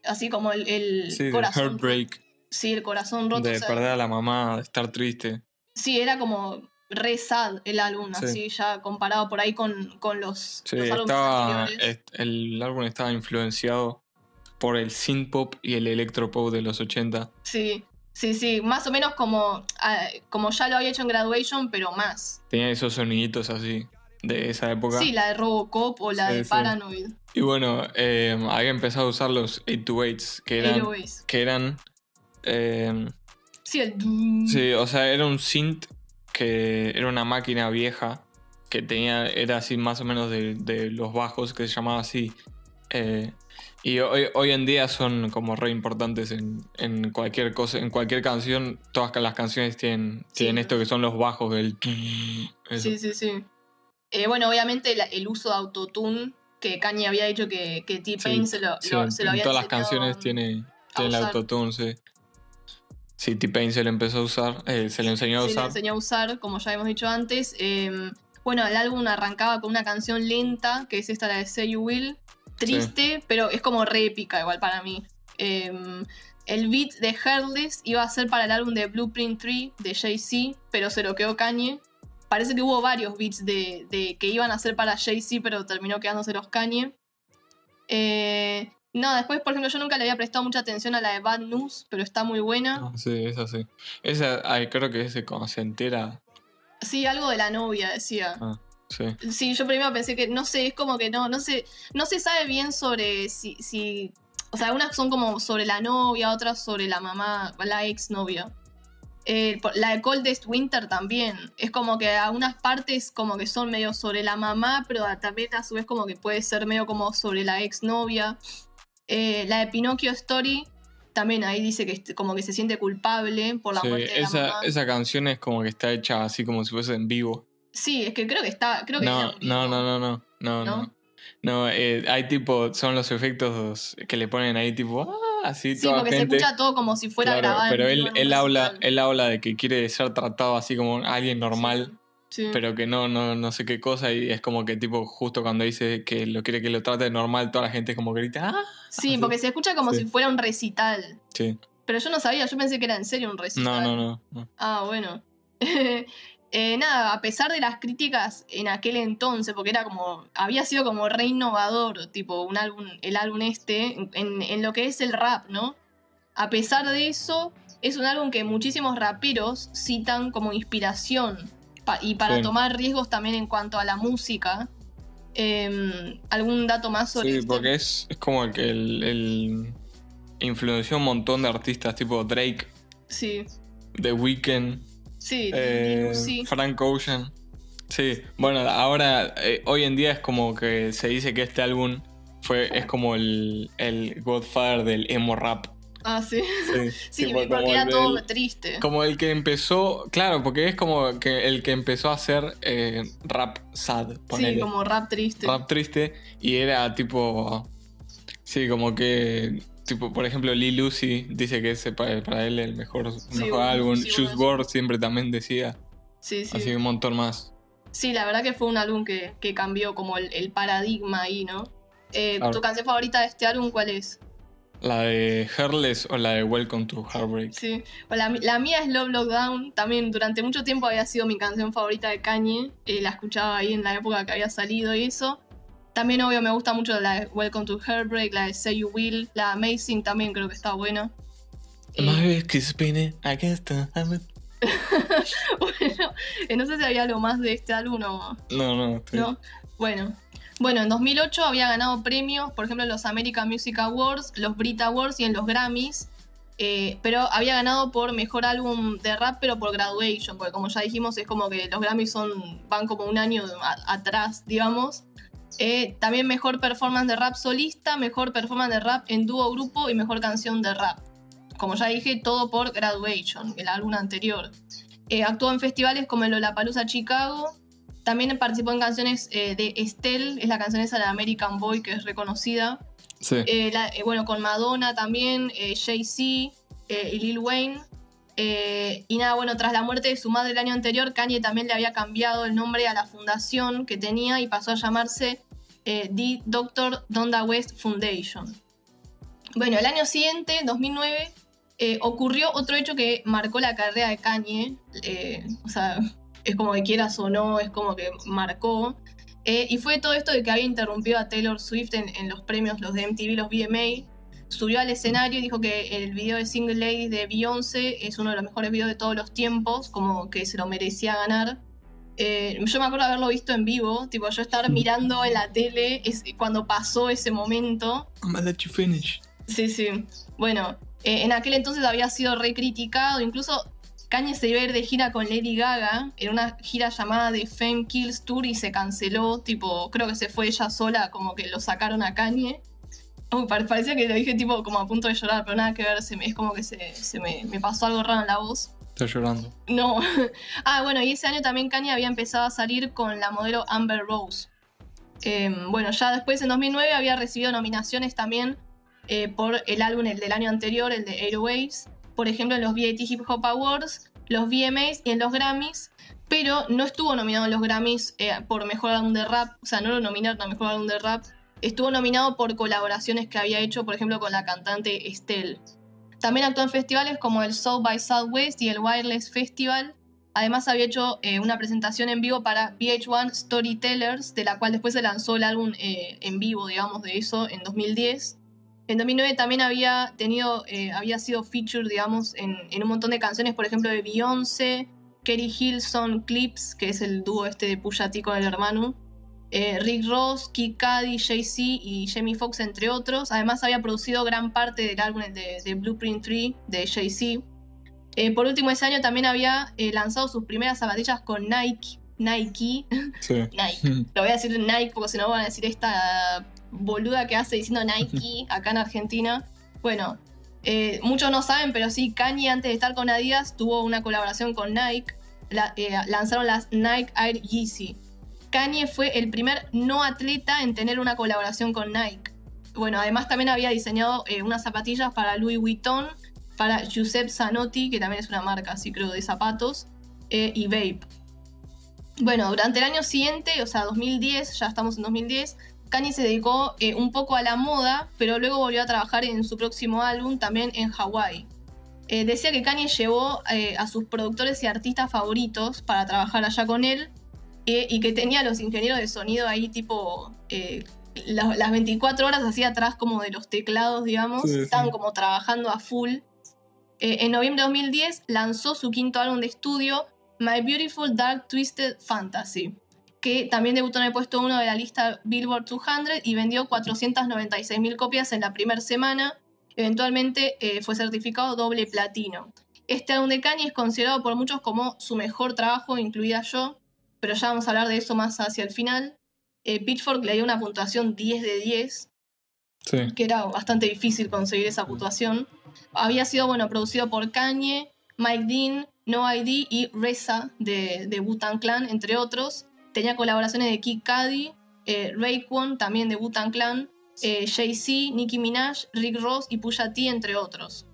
Speaker 1: así como el, el
Speaker 2: Sí, del
Speaker 1: corazón.
Speaker 2: heartbreak.
Speaker 1: Sí, el corazón roto.
Speaker 2: De
Speaker 1: o sea,
Speaker 2: perder a la mamá, de estar triste.
Speaker 1: Sí, era como re sad el álbum,
Speaker 2: Sí.
Speaker 1: así ya comparado por ahí con, con los,
Speaker 2: Sí,
Speaker 1: los
Speaker 2: estaba, el álbum estaba influenciado por el synth pop y el electropop de los 80.
Speaker 1: Sí, sí, sí, más o menos como, ah, como ya lo había hecho en Graduation, pero más.
Speaker 2: Tenía esos soniditos así de esa época.
Speaker 1: Sí, la de Robocop o la
Speaker 2: Sí,
Speaker 1: de
Speaker 2: sí.
Speaker 1: Paranoid.
Speaker 2: Y bueno, eh, había empezado a usar los 828s, que eran... Que eran eh,
Speaker 1: Sí, el...
Speaker 2: sí, o sea, era un synth que era una máquina vieja que tenía, era así más o menos de, de los bajos, que se llamaba así. eh, y hoy, hoy en día son como re importantes en, en cualquier cosa, en cualquier canción, todas las canciones tienen,
Speaker 1: Sí.
Speaker 2: tienen esto que son los bajos del... eso.
Speaker 1: Sí, sí, sí. Eh, bueno, obviamente el uso de autotune, que Kanye había dicho que, que T-Pain
Speaker 2: Sí,
Speaker 1: se lo,
Speaker 2: Sí,
Speaker 1: lo- se lo
Speaker 2: en
Speaker 1: había
Speaker 2: todas las canciones tiene, tiene el
Speaker 1: usar.
Speaker 2: autotune, sí. Sí, T-Pain se lo empezó a usar, eh, se le enseñó a
Speaker 1: Sí, le
Speaker 2: usar.
Speaker 1: enseñó a usar, como ya hemos dicho antes. Eh, bueno, el álbum arrancaba con una canción lenta, que es esta, la de Say You Will. Triste, pero es como re épica igual para mí. Eh, el beat de Heartless iba a ser para el álbum de Blueprint 3 de Jay-Z, pero se lo quedó Kanye. Parece que hubo varios beats de, de- que iban a ser para Jay-Z, pero terminó quedándose los Kanye. Eh, no, después, por ejemplo, yo nunca le había prestado mucha atención a la de Bad News, pero está muy buena.
Speaker 2: Ah, sí, esa sí. Esa, ay, creo que ese cuando se entera.
Speaker 1: Sí, algo de la novia, decía.
Speaker 2: Ah, sí.
Speaker 1: Sí, yo primero pensé que, no sé, es como que no, no sé, no se sabe bien sobre si, si, o sea, unas son como sobre la novia, otras sobre la mamá, la ex novia. La de Coldest Winter también, es como que algunas partes como que son medio sobre la mamá, pero también a su vez como que puede ser medio como sobre la ex novia. la de Pinocchio Story, también ahí dice que como que se siente culpable por la
Speaker 2: Sí,
Speaker 1: muerte de la
Speaker 2: esa,
Speaker 1: mamá.
Speaker 2: esa canción es como que está hecha así como si fuese en vivo.
Speaker 1: Sí, es que creo que está, creo que
Speaker 2: no, no, no, ¿No? no. No, eh, hay tipo, son los efectos que le ponen ahí tipo, ah, así
Speaker 1: Sí,
Speaker 2: toda
Speaker 1: porque
Speaker 2: gente.
Speaker 1: se escucha todo como si fuera
Speaker 2: Claro,
Speaker 1: grabado.
Speaker 2: pero él, él habla, él habla de que quiere ser tratado así como alguien normal,
Speaker 1: Sí.
Speaker 2: pero que no, no, no sé qué cosa, y es como que tipo, justo cuando dice que lo quiere que lo trate normal, toda la gente como grita, ah,
Speaker 1: Sí,
Speaker 2: así.
Speaker 1: porque se escucha como
Speaker 2: Sí.
Speaker 1: si fuera un recital.
Speaker 2: sí.
Speaker 1: Pero yo no sabía, yo pensé que era en serio un
Speaker 2: No,
Speaker 1: recital.
Speaker 2: no, no. no.
Speaker 1: Ah, bueno. <laughs> Eh, nada, a pesar de las críticas en aquel entonces, porque era como, había sido como re innovador, tipo un álbum, el álbum este, en, en lo que es el rap, ¿no? A pesar de eso, es un álbum que muchísimos raperos citan como inspiración pa- y para
Speaker 2: Sí.
Speaker 1: tomar riesgos también en cuanto a la música. Em, ¿Algún dato más sobre
Speaker 2: Sí, porque es, es como que el, el influenció un montón de artistas tipo Drake,
Speaker 1: Sí,
Speaker 2: The Weeknd,
Speaker 1: sí,
Speaker 2: eh,
Speaker 1: sí.
Speaker 2: Frank Ocean. Sí, bueno, ahora, eh, hoy en día es como que se dice que este álbum fue, es como el, el Godfather del emo rap.
Speaker 1: Ah, sí.
Speaker 2: Sí, <laughs>
Speaker 1: Sí,
Speaker 2: tipo,
Speaker 1: porque era
Speaker 2: el
Speaker 1: todo triste.
Speaker 2: Como el que empezó, claro, porque es como que el que empezó a hacer eh, rap sad,
Speaker 1: Sí, como rap triste.
Speaker 2: rap triste y era tipo sí como que tipo por ejemplo Lil Lucy dice que ese para, para él el mejor, mejor
Speaker 1: bueno,
Speaker 2: álbum
Speaker 1: sí,
Speaker 2: Juice
Speaker 1: bueno,
Speaker 2: siempre también decía
Speaker 1: Sí, sí.
Speaker 2: así un montón más
Speaker 1: Sí, la verdad que fue un álbum que, que cambió como el, el paradigma ahí, ¿no? Eh. ¿Tu canción favorita de este álbum cuál es?
Speaker 2: la de Heartless o la de Welcome to Heartbreak
Speaker 1: Sí. La, la mía es Love Lockdown. También durante mucho tiempo había sido mi canción favorita de Kanye. Eh, la escuchaba ahí en la época que había salido y eso. También, obvio, me gusta mucho la de Welcome to Heartbreak, la de Say You Will. La Amazing también creo que está buena. Eh,
Speaker 2: spinning, I guess <laughs>
Speaker 1: bueno, eh, no sé si había algo más de este álbum o...
Speaker 2: no no sí.
Speaker 1: ¿no? Bueno. Bueno, en 2008 había ganado premios, por ejemplo, en los American Music Awards, los Brit Awards y en los Grammys. eh, pero había ganado por mejor álbum de rap, pero por graduation, porque como ya dijimos, es como que los Grammys son, van como un año a- atrás, digamos. Eh, también mejor performance de rap solista, mejor performance de rap en dúo grupo y mejor canción de rap. Como ya dije, todo por Graduation, el álbum anterior. Eh, actuó en festivales como el Lollapalooza Chicago, También participó en canciones eh, de Estelle, es la canción esa de American Boy que es reconocida.
Speaker 2: Sí.
Speaker 1: La- bueno, con Madonna también, Jay-Z y Lil Wayne. Eh, y nada, bueno, tras la muerte de su madre el año anterior, Kanye también le había cambiado el nombre a la fundación que tenía y pasó a llamarse eh, The Dr. Donda West Foundation. Bueno, el año siguiente, 2009, eh, ocurrió otro hecho que marcó la carrera de Kanye. eh, o sea, <laughs> es como que quieras o no, es como que marcó. Y fue todo esto de que había interrumpido a Taylor Swift en, en los premios, los de MTV, los VMA. Subió al escenario y dijo que el video de Single Ladies de Beyoncé es uno de los mejores videos de todos los tiempos, como que se lo merecía ganar. Eh, yo me acuerdo haberlo visto en vivo, tipo yo estar mirando en la tele es, cuando pasó ese momento.
Speaker 2: I'm gonna let you finish.
Speaker 1: Sí, sí. Bueno, eh, en aquel entonces había sido re criticado, incluso Kanye se iba a ir de gira con Lady Gaga en una gira llamada The Fame Kills Tour y se canceló, tipo, creo que se fue ella sola, como que lo sacaron a Kanye. Parecía que lo dije tipo como a punto de llorar, pero nada que ver, se me, es como que se, se me, me pasó algo raro en la voz.
Speaker 2: Estoy llorando.
Speaker 1: No. <laughs> ah, bueno, y ese año también Kanye había empezado a salir con la modelo Amber Rose. Eh, bueno, ya después en 2009 había recibido nominaciones también eh, por el álbum el del año anterior, el de Airwaves. Por ejemplo, en los VAT Hip Hop Awards, los VMAs y en los Grammys. Pero no estuvo nominado en los Grammys eh, por mejor álbum de rap. O sea, no lo nominaron a mejor álbum de rap. Estuvo nominado por colaboraciones que había hecho, por ejemplo, con la cantante Estelle. También actuó en festivales como el South by Southwest y el Wireless Festival. Además había hecho eh, una presentación en vivo para VH1 Storytellers, de la cual después se lanzó el álbum eh, en vivo, digamos, de eso en 2010. En 2009 también había tenido, eh, había sido featured, digamos, en, un montón de canciones, por ejemplo, de Beyoncé, Kerry Hilson, Clips, que es el dúo este de Pusha T con el hermano, eh, Rick Ross, Kid Cudi, Jay-Z y Jamie Foxx, entre otros. Además había producido gran parte del álbum de, de Blueprint 3 de Jay-Z. Eh, por último, ese año también había eh, lanzado sus primeras zapatillas con Nike. Nike.
Speaker 2: Sí. <laughs>
Speaker 1: Nike. Lo voy a decir Nike porque si no van a decir esta boluda que hace diciendo Nike <laughs> acá en Argentina. Bueno, eh, muchos no saben, pero sí, Kanye antes de estar con Adidas tuvo una colaboración con Nike. La- lanzaron las Nike Air Yeezy. Kanye fue el primer no atleta en tener una colaboración con Nike. Bueno, además también había diseñado eh, unas zapatillas para Louis Vuitton, para Giuseppe Zanotti, que también es una marca, creo, de zapatos, eh, y Vape. Bueno, durante el año siguiente, o sea, 2010, ya estamos en 2010, Kanye se dedicó eh, un poco a la moda, pero luego volvió a trabajar en su próximo álbum, también en Hawái. Decía que Kanye llevó a sus productores y artistas favoritos para trabajar allá con él y que tenía a los ingenieros de sonido ahí tipo eh, la- las 24 horas así atrás como de los teclados, digamos,
Speaker 2: Sí, sí.
Speaker 1: estaban como trabajando a full. Eh, en noviembre de 2010 lanzó su quinto álbum de estudio, My Beautiful Dark Twisted Fantasy, que también debutó en el puesto 1 de la lista Billboard 200 y vendió 496.000 copias en la primera semana. Eventualmente eh, fue certificado doble platino. Este álbum de Kanye es considerado por muchos como su mejor trabajo, incluida yo, pero ya vamos a hablar de eso más hacia el final. Eh, Pitchfork le dio una puntuación 10 de 10,
Speaker 2: Sí.
Speaker 1: que era bastante difícil conseguir esa puntuación. Había sido bueno, producido por Kanye, Mike Dean, No ID y Reza de, de Wu-Tang Clan, entre otros. Tenía colaboraciones de Kid Cudi, eh, Raekwon, también de Wu-Tang Clan, eh, Jay-Z, Nicki Minaj, Rick Ross y Pusha T, entre otros.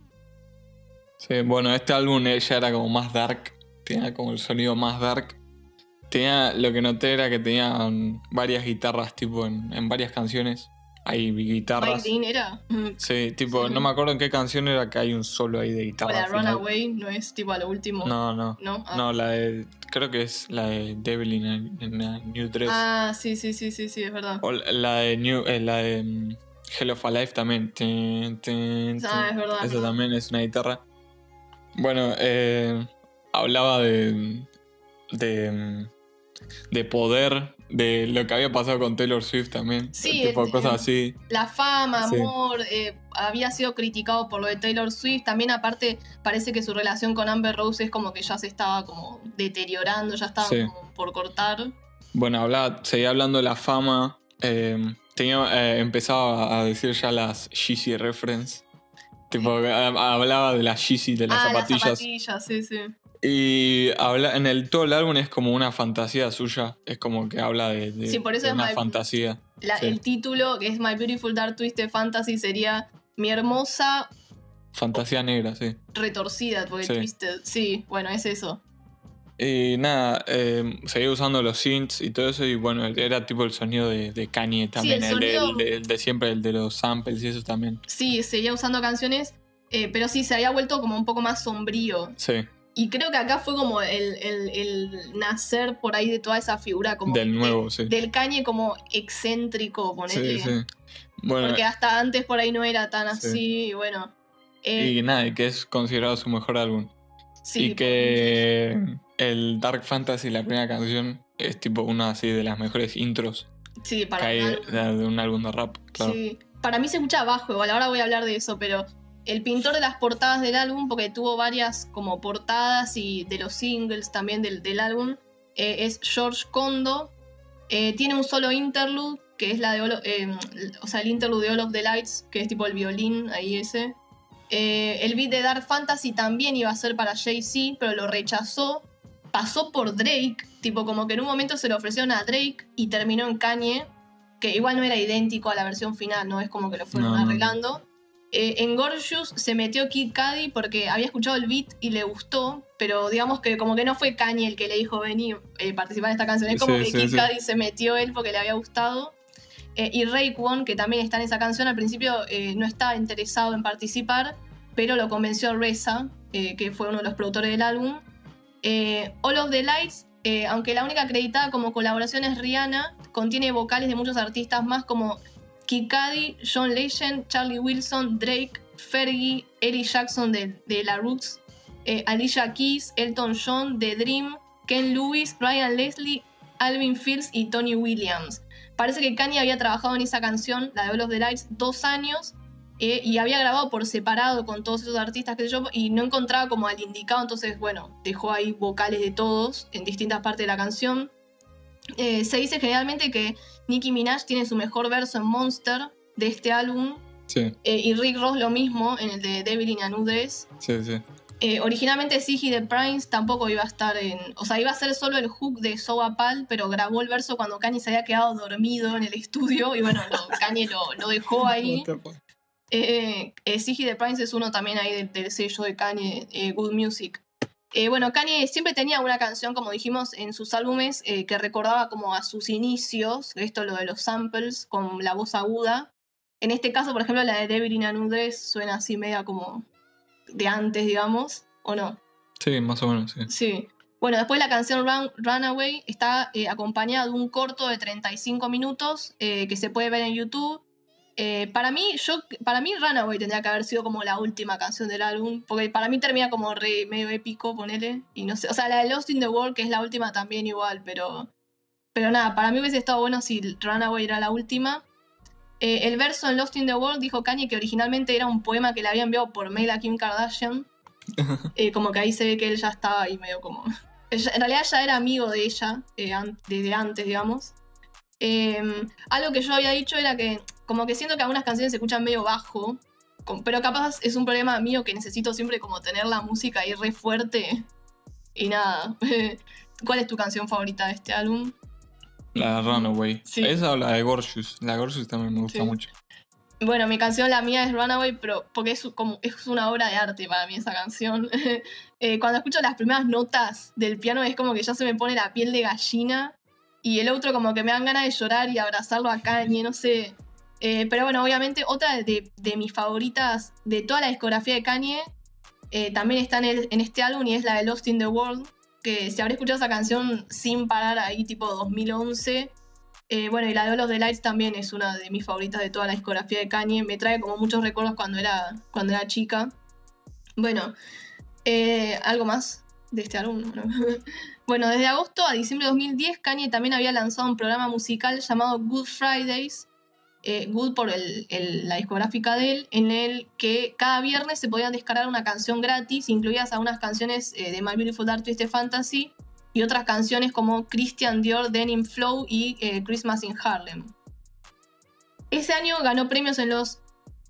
Speaker 2: Sí, bueno, este álbum ya era como más dark. Tenía como el sonido más dark. Tenía, lo que noté era que tenían varias guitarras, tipo, en, en varias canciones. Hay
Speaker 1: Mike
Speaker 2: guitarras.
Speaker 1: Dean era. mm,
Speaker 2: Sí, tipo,
Speaker 1: Sí.
Speaker 2: no me acuerdo en qué canción era que hay un solo ahí de guitarra.
Speaker 1: la. Runaway, no es tipo a lo último.
Speaker 2: No, no.
Speaker 1: ¿No? Ah.
Speaker 2: No, la de. Creo que es la de Devil in a, in a New Dress.
Speaker 1: Ah, sí, sí, sí, sí, sí, es verdad.
Speaker 2: O la de New. eh, la de. mm, Hell of a Life también. Tin, tin,
Speaker 1: Ah, es verdad, es
Speaker 2: Esa también es una guitarra. Bueno, eh, hablaba de. de. De poder, de lo que había pasado con Taylor Swift también.
Speaker 1: Sí,
Speaker 2: tipo
Speaker 1: el-
Speaker 2: cosas así.
Speaker 1: La fama,
Speaker 2: Sí.
Speaker 1: amor, eh, había sido criticado por lo de Taylor Swift. También aparte parece que su relación con Amber Rose es como que ya se estaba como deteriorando, ya estaba
Speaker 2: Sí.
Speaker 1: como por cortar.
Speaker 2: Bueno, hablaba, seguía hablando de la fama. eh, tenía, eh, empezaba a decir ya las Yeezy reference. Tipo, hablaba de las Yeezy, de las
Speaker 1: ah,
Speaker 2: zapatillas.
Speaker 1: las zapatillas, sí, sí.
Speaker 2: Y habla, en el todo el álbum es como una fantasía suya. Es como que habla de, de-
Speaker 1: Sí, por eso
Speaker 2: de
Speaker 1: es
Speaker 2: una
Speaker 1: My-
Speaker 2: fantasía.
Speaker 1: La-
Speaker 2: Sí.
Speaker 1: El título, que es My Beautiful Dark Twisted Fantasy, sería Mi hermosa
Speaker 2: Fantasía negra, sí.
Speaker 1: retorcida, porque
Speaker 2: Sí.
Speaker 1: Twisted. Sí, bueno, es eso.
Speaker 2: Y nada, eh, seguía usando los synths y todo eso. Y bueno, era tipo el sonido de, de Kanye también.
Speaker 1: el
Speaker 2: el, de,
Speaker 1: sonido-
Speaker 2: el de- el de siempre, el de los samples y eso también.
Speaker 1: Sí, seguía usando canciones, eh, pero sí, se había vuelto como un poco más sombrío.
Speaker 2: Sí,
Speaker 1: Y creo que acá fue como el, el- el nacer por ahí de toda esa figura como
Speaker 2: del
Speaker 1: de-
Speaker 2: nuevo, sí.
Speaker 1: del Kanye como excéntrico, ponele.
Speaker 2: Sí, sí. Bueno,
Speaker 1: Porque hasta antes por ahí no era tan
Speaker 2: Sí.
Speaker 1: así, y bueno. eh,
Speaker 2: y nada, y que es considerado su mejor álbum.
Speaker 1: sí,
Speaker 2: y que el Dark Fantasy, la primera canción, es tipo una así de las mejores intros
Speaker 1: sí,
Speaker 2: que
Speaker 1: para
Speaker 2: hay
Speaker 1: un
Speaker 2: de, un álbum de rap, claro.
Speaker 1: Sí. Para mí se escucha bajo, igual ahora voy a hablar de eso, pero el pintor de las portadas del álbum, porque tuvo varias como portadas y de los singles también del, del álbum, eh, es George Kondo. Eh, tiene un solo interlude, que es la de All of- eh, o sea, el interlude de All of the Lights, que es tipo el violín, ahí ese. El beat de Dark Fantasy también iba a ser para Jay-Z, pero lo rechazó. Pasó por Drake, tipo como que en un momento se lo ofrecieron a Drake y terminó en Kanye, que igual no era idéntico a la versión final, no es como que lo fueron
Speaker 2: No, no.
Speaker 1: Eh, en Gorgeous se metió Kid Cudi porque había escuchado el beat y le gustó, pero digamos que como que no fue Kanye el que le dijo vení eh, participar en esta canción, es como
Speaker 2: Sí,
Speaker 1: que
Speaker 2: sí,
Speaker 1: Kid
Speaker 2: sí.
Speaker 1: Cudi se metió él porque le había gustado. Eh, y Raekwon, que también está en esa canción, al principio eh, no estaba interesado en participar, pero lo convenció Reza, que fue uno de los productores del álbum. All of the Lights, aunque la única acreditada como colaboración es Rihanna, contiene vocales de muchos artistas más como Kid Cudi, John Legend, Charlie Wilson, Drake, Fergie, Eric Jackson de, de La Roots, eh, Alicia Keys, Elton John, The Dream, Ken Lewis, Ryan Leslie, Alvin Fields y Tony Williams. Parece que Kanye había trabajado en esa canción, la de All of the Lights, dos años eh, y había grabado por separado con todos esos artistas que yo y no encontraba como al indicado, entonces bueno, dejó ahí vocales de todos en distintas partes de la canción. Eh, se dice generalmente que Nicki Minaj tiene su mejor verso en Monster de este álbum
Speaker 2: Sí,
Speaker 1: eh, y Rick Ross lo mismo en el de Devil in a New Dress.
Speaker 2: sí, sí.
Speaker 1: Eh, originalmente Siggy de Prince tampoco iba a estar en. O sea, iba a ser solo el hook de Soa Pal, pero grabó el verso cuando Kanye se había quedado dormido en el estudio y bueno, lo- <laughs> Kanye lo, lo dejó ahí. Siggy de Prince es uno también ahí del, del sello de Kanye, Good Music. Eh, bueno, Kanye siempre tenía una canción, como dijimos, en sus álbumes eh, que recordaba como a sus inicios, esto lo de los samples con la voz aguda. En este caso, por ejemplo, la de Devil in a New Dress suena así media como de antes, digamos, ¿o no?
Speaker 2: Sí, más o menos, sí.
Speaker 1: Sí. Bueno, después la canción Run- Runaway está eh, acompañada de un corto de 35 minutos que se puede ver en YouTube. Eh, para mí, yo, para mí Runaway tendría que haber sido como la última canción del álbum, porque para mí termina como re medio épico, ponele, y no sé, o sea, la de Lost in the World, que es la última también igual, pero, pero nada, para mí hubiese estado bueno si Runaway era la última. Eh, el verso en Lost in the World dijo Kanye que originalmente era un poema que le había enviado por mail a Kim Kardashian, <laughs> eh, como que ahí se ve que él ya estaba ahí medio como... <laughs> En realidad ya era amigo de ella desde antes, digamos. Eh, algo que yo había dicho era que como que siento que algunas canciones se escuchan medio bajo, pero capaz es un problema mío que necesito siempre como tener la música ahí re fuerte. Y nada, <laughs> ¿cuál es tu canción favorita de este álbum?
Speaker 2: La de Runaway.
Speaker 1: Sí.
Speaker 2: Esa o la de Gorgeous. La Gorgeous también me gusta
Speaker 1: Sí.
Speaker 2: mucho.
Speaker 1: Bueno, mi canción, la mía es Runaway, pero porque es, como, es una obra de arte para mí esa canción. <laughs> Eh, cuando escucho las primeras notas del piano es como que ya se me pone la piel de gallina y el otro como que me dan ganas de llorar y abrazarlo a Kanye, no sé. Eh, pero bueno, obviamente otra de, mis favoritas de toda la discografía de Kanye eh, también está en, este álbum y es la de Lost in the World, que si habré escuchado esa canción sin parar ahí tipo 2011. Eh, bueno, y la de All of the Lights también es una de mis favoritas de toda la discografía de Kanye. Me trae como muchos recuerdos cuando era, cuando era chica. Bueno, eh, ¿algo más de este álbum? No. <laughs> bueno, desde agosto a diciembre de 2010, Kanye también había lanzado un programa musical llamado Good Fridays. Eh, Good por la discográfica de él, en el que cada viernes se podían descargar una canción gratis, incluidas algunas canciones eh, de My Beautiful Dark Twisted Fantasy y otras canciones como Christian Dior, Denim Flow y eh, Christmas in Harlem. Ese año ganó premios en los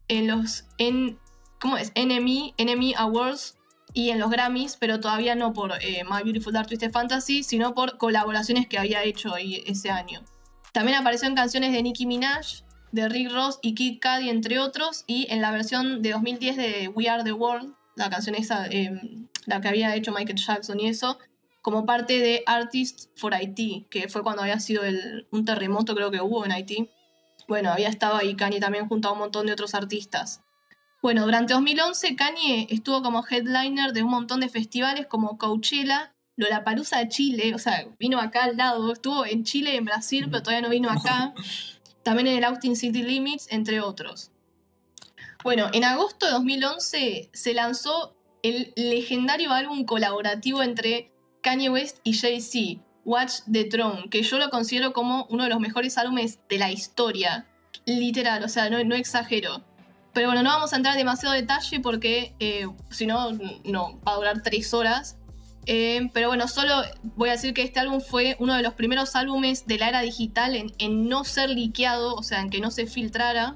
Speaker 1: en los en ¿cómo es? NME, NME Awards y en los Grammys, pero todavía no por My Beautiful Dark Twisted Fantasy, sino por colaboraciones que había hecho ese año. También apareció en canciones de Nicki Minaj, de Rick Ross y Kid Cudi, entre otros, y en la versión de 2010 de We Are the World, la canción esa, em, la que había hecho Michael Jackson y eso, como parte de Artists for Haiti, que fue cuando había sido un terremoto creo que hubo en Haití. Bueno, había estado ahí Kanye también junto a un montón de otros artistas. Bueno, durante 2011 Kanye estuvo como headliner de un montón de festivales como Coachella, Lollapalooza de Chile, o sea, vino acá al lado, estuvo en Chile y en Brasil, pero todavía no vino acá. <laughs> También en el Austin City Limits, entre otros. Bueno, en agosto de 2011 se lanzó el legendario álbum colaborativo entre Kanye West y Jay-Z, Watch the Throne, que yo lo considero como uno de los mejores álbumes de la historia. Literal, o sea, no, no exagero. Pero bueno, no vamos a entrar demasiado detalle porque eh, si no, no, va a durar tres horas. Eh, pero bueno, solo voy a decir que este álbum fue uno de los primeros álbumes de la era digital en, en no ser liqueado, o sea, en que no se filtrara.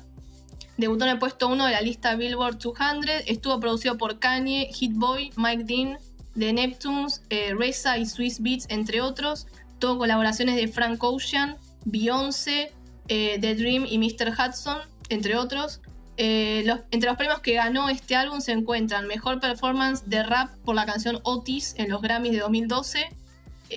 Speaker 1: Debutó en el puesto 1 de la lista Billboard 200. Estuvo producido por Kanye, Hit Boy, Mike Dean, The Neptunes, eh, Reza y Swiss Beats, entre otros. Tuvo colaboraciones de Frank Ocean, Beyoncé, eh, The Dream y Mr. Hudson, entre otros. Eh, entre los premios que ganó este álbum se encuentran Mejor Performance de Rap por la canción Otis en los Grammys de 2012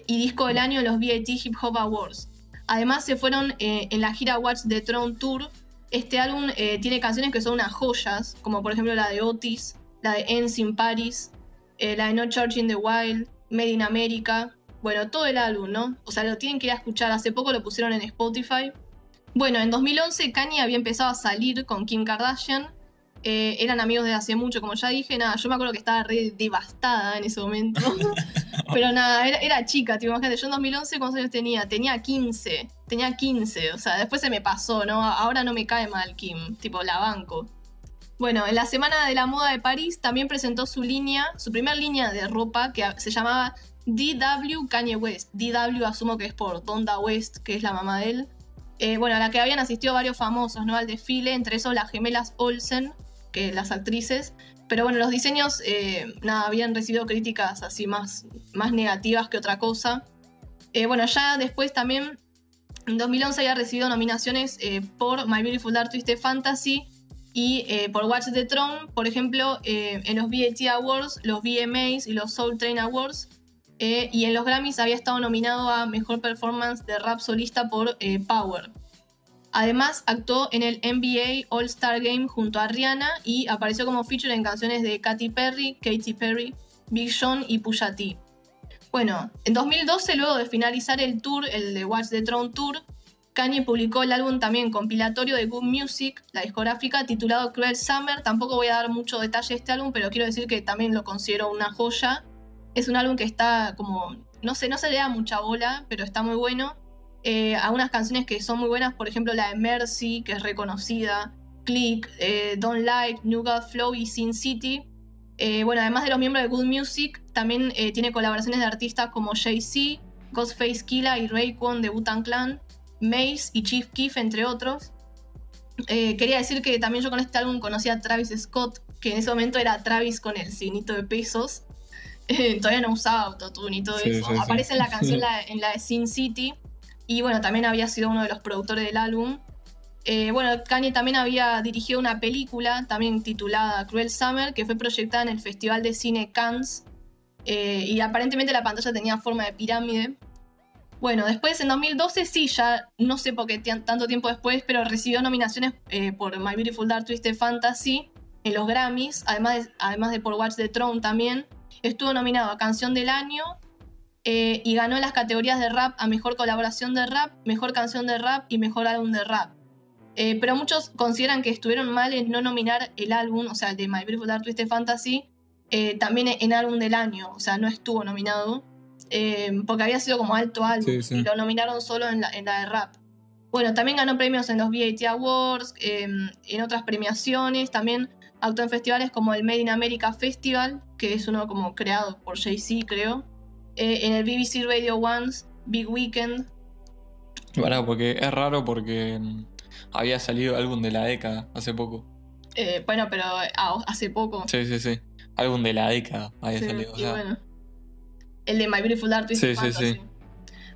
Speaker 1: y Disco del Año en los VAT Hip Hop Awards. Además se fueron en la gira Watch the Throne Tour este álbum eh, tiene canciones que son unas joyas, como por ejemplo la de Otis, la de Ends in Paris, eh, la de No Church in the Wild, Made in America. Bueno, todo el álbum, ¿no? O sea, lo tienen que ir a escuchar. Hace poco lo pusieron en Spotify. Bueno, en 2011 Kanye había empezado a salir con Kim Kardashian. Eh, eran amigos desde hace mucho, como ya dije. Nada, yo me acuerdo que estaba re devastada en ese momento. <laughs> Pero nada, era, chica, tipo, imagínate, yo en 2011 ¿cuántos años tenía? Tenía 15, tenía 15, o sea, después se me pasó, ¿no? Ahora no me cae mal Kim, tipo, la banco. Bueno, en la Semana de la Moda de París también presentó su línea, su primera línea de ropa que se llamaba DW Kanye West. DW asumo que es por Donda West, que es la mamá de él. Eh, bueno, a la que habían asistido varios famosos, ¿no? Al desfile, entre esos las gemelas Olsen, que las actrices, pero bueno, los diseños, eh, nada, habían recibido críticas así más, más negativas que otra cosa. Eh, bueno, ya después también, en 2011 había recibido nominaciones por My Beautiful Dark Twisted Fantasy y por Watch the Throne, por ejemplo, en los BAT Awards, los VMAs y los Soul Train Awards. Y en los Grammys había estado nominado a Mejor Performance de Rap Solista por Power. Además, actuó en el NBA All-Star Game junto a Rihanna y apareció como feature en canciones de Katy Perry, Katy Perry, Big Sean y Pusha T. Bueno, en 2012, luego de finalizar el tour, el de Watch the Throne Tour, Kanye publicó el álbum también compilatorio de Good Music, la discográfica, titulado Cruel Summer. Tampoco voy a dar mucho detalle de este álbum, pero quiero decir que también lo considero una joya. Es un álbum que está como, no sé, no se le da mucha bola, pero está muy bueno. Eh, algunas canciones que son muy buenas, por ejemplo la de Mercy, que es reconocida, Click, eh, Don't Like, New God Flow y Sin City. Eh, bueno, además de los miembros de Good Music, también tiene colaboraciones de artistas como Jay-Z, Ghostface Killa y Rayquan de Wu-Tang Clan, Mace y Chief Keef, entre otros. quería decir que también yo con este álbum conocí a Travis Scott, que en ese momento era Travis con el signito de pesos. <laughs> todavía no usaba autotune y todo eso. Aparece en la canción en la de Sin City. Y bueno, también había sido uno de los productores del álbum. Eh, bueno, Kanye también había dirigido una película, también titulada Cruel Summer, que fue proyectada en el Festival de Cine Cannes. Eh, y aparentemente la pantalla tenía forma de pirámide. Bueno, después en 2012 sí, ya no sé por qué tanto tiempo después, pero recibió nominaciones eh, por My Beautiful Dark Twisted Fantasy en los Grammys, además de, además de por Watch the Throne también. Estuvo nominado a Canción del Año eh, y ganó las categorías de rap a mejor colaboración de rap, mejor canción de rap y mejor álbum de rap. Eh, pero muchos consideran que estuvieron mal en no nominar el álbum, o sea, el de My Beautiful Dark Twisted Fantasy, eh, también en álbum del año, o sea, no estuvo nominado, porque había sido como alto álbum y lo nominaron solo en la, en la, de rap. Bueno, también ganó premios en los VAT Awards, en otras premiaciones, también actuó en festivales como el Made in America Festival, que es uno como creado por Jay-Z, creo. Eh, en el BBC Radio One's Big Weekend.
Speaker 2: Bueno, porque es raro porque mm, había salido álbum de la década hace poco.
Speaker 1: Eh, bueno, pero ah, hace poco.
Speaker 2: Sí, sí, sí. álbum de la década había
Speaker 1: Sí,
Speaker 2: salido. o
Speaker 1: y
Speaker 2: sea,
Speaker 1: bueno. El de My Beautiful Dark Twisted
Speaker 2: Sí, sí,
Speaker 1: Fantasy.
Speaker 2: sí.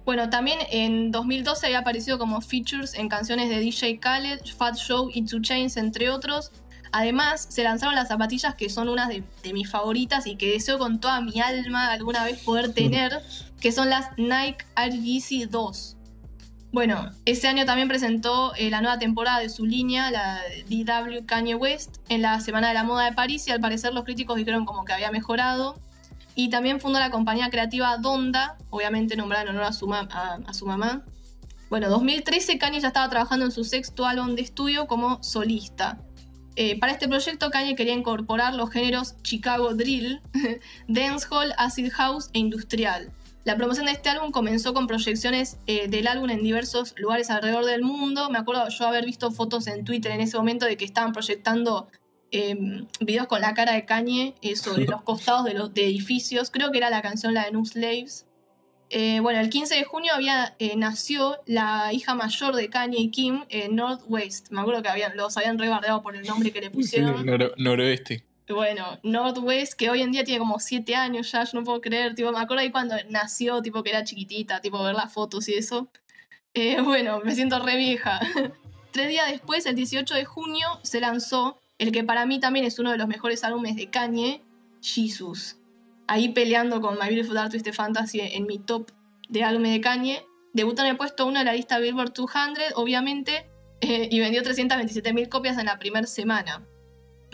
Speaker 1: Bueno, también en 2012 había aparecido como features en canciones de DJ Khaled, Fat Show y Two Chainz, entre otros. Además, se lanzaron las zapatillas que son unas de, de mis favoritas y que deseo con toda mi alma alguna vez poder <laughs> tener, que son las Nike Air Yeezy 2. Bueno, ese año también presentó eh, la nueva temporada de su línea, la DW Kanye West, en la Semana de la Moda de París y al parecer los críticos dijeron como que había mejorado. Y también fundó la compañía creativa Donda, obviamente nombrada en honor a su, a su mamá. Bueno, 2013 Kanye ya estaba trabajando en su sexto álbum de estudio como solista. Eh, para este proyecto Kanye quería incorporar los géneros Chicago Drill, <laughs> Dancehall, Acid House e Industrial. La promoción de este álbum comenzó con proyecciones eh, del álbum en diversos lugares alrededor del mundo. Me acuerdo yo haber visto fotos en Twitter en ese momento de que estaban proyectando eh, videos con la cara de Kanye eh, sobre <laughs> los costados de los de edificios. Creo que era la canción la de New Slaves. Eh, bueno, el 15 de junio había, eh, nació la hija mayor de Kanye y Kim, eh, Northwest. Me acuerdo que habían, los habían rebardeado por el nombre que le <laughs> pusieron.
Speaker 2: noro- noroeste.
Speaker 1: Bueno, Northwest, que hoy en día tiene como 7 años ya, yo no puedo creer. Tipo, me acuerdo ahí cuando nació, tipo que era chiquitita, tipo ver las fotos y eso. Eh, <laughs> bueno, me siento re vieja. <laughs> Tres días después, el 18 de junio, se lanzó el que para mí también es uno de los mejores álbumes de Kanye, Jesus. Ahí peleando con My Beautiful Dark Twisted Fantasy en mi top de álbumes de Kanye. Debutó en el puesto 1 de la lista Billboard 200, obviamente, eh, y vendió 327.000 copias en la primera semana.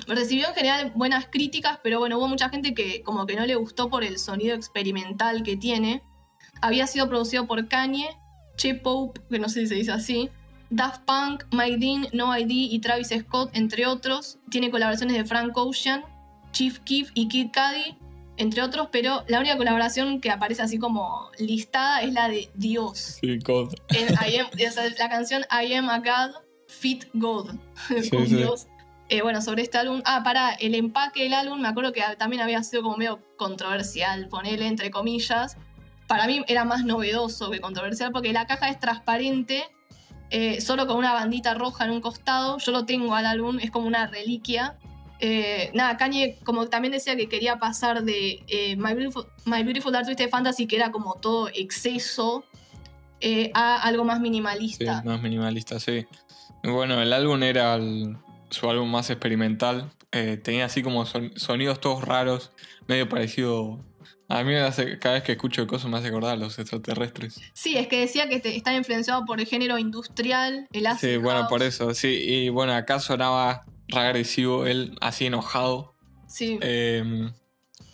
Speaker 1: Recibió en general buenas críticas, pero bueno, hubo mucha gente que como que no le gustó por el sonido experimental que tiene. Había sido producido por Kanye, Che Pope, que no sé si se dice así, Daft Punk, Mike Dean, No ID y Travis Scott, entre otros. Tiene colaboraciones de Frank Ocean, Chief Keef y Kid Cudi, entre otros, pero la única colaboración que aparece así como listada es la de Dios.
Speaker 2: Sí, God.
Speaker 1: En I Am- o sea, la canción I Am a God, Fit God,
Speaker 2: Sí, <laughs>
Speaker 1: con
Speaker 2: sí.
Speaker 1: Dios. Eh, bueno, sobre este álbum. Ah, para el empaque del álbum, me acuerdo que también había sido como medio controversial, ponerle entre comillas. Para mí era más novedoso que controversial porque la caja es transparente, eh, solo con una bandita roja en un costado. Yo lo tengo al álbum, es como una reliquia. Eh, nada, Kanye como también decía que quería pasar de eh, My, Beautiful, My Beautiful Dark Twisted Fantasy, que era como todo exceso, eh, a algo más
Speaker 2: Sí,
Speaker 1: minimalista.
Speaker 2: más minimalista, sí. Bueno, el álbum era el- su álbum más experimental. Tenía así como son- sonidos todos raros, medio parecido. A mí me hace, cada vez que escucho cosas me hace acordar a los extraterrestres.
Speaker 1: Sí, es que decía que te- están influenciados por el género industrial, el acid
Speaker 2: Sí, bueno, por eso, sí. Y bueno, acá sonaba re agresivo, él así enojado.
Speaker 1: Sí,
Speaker 2: Eh,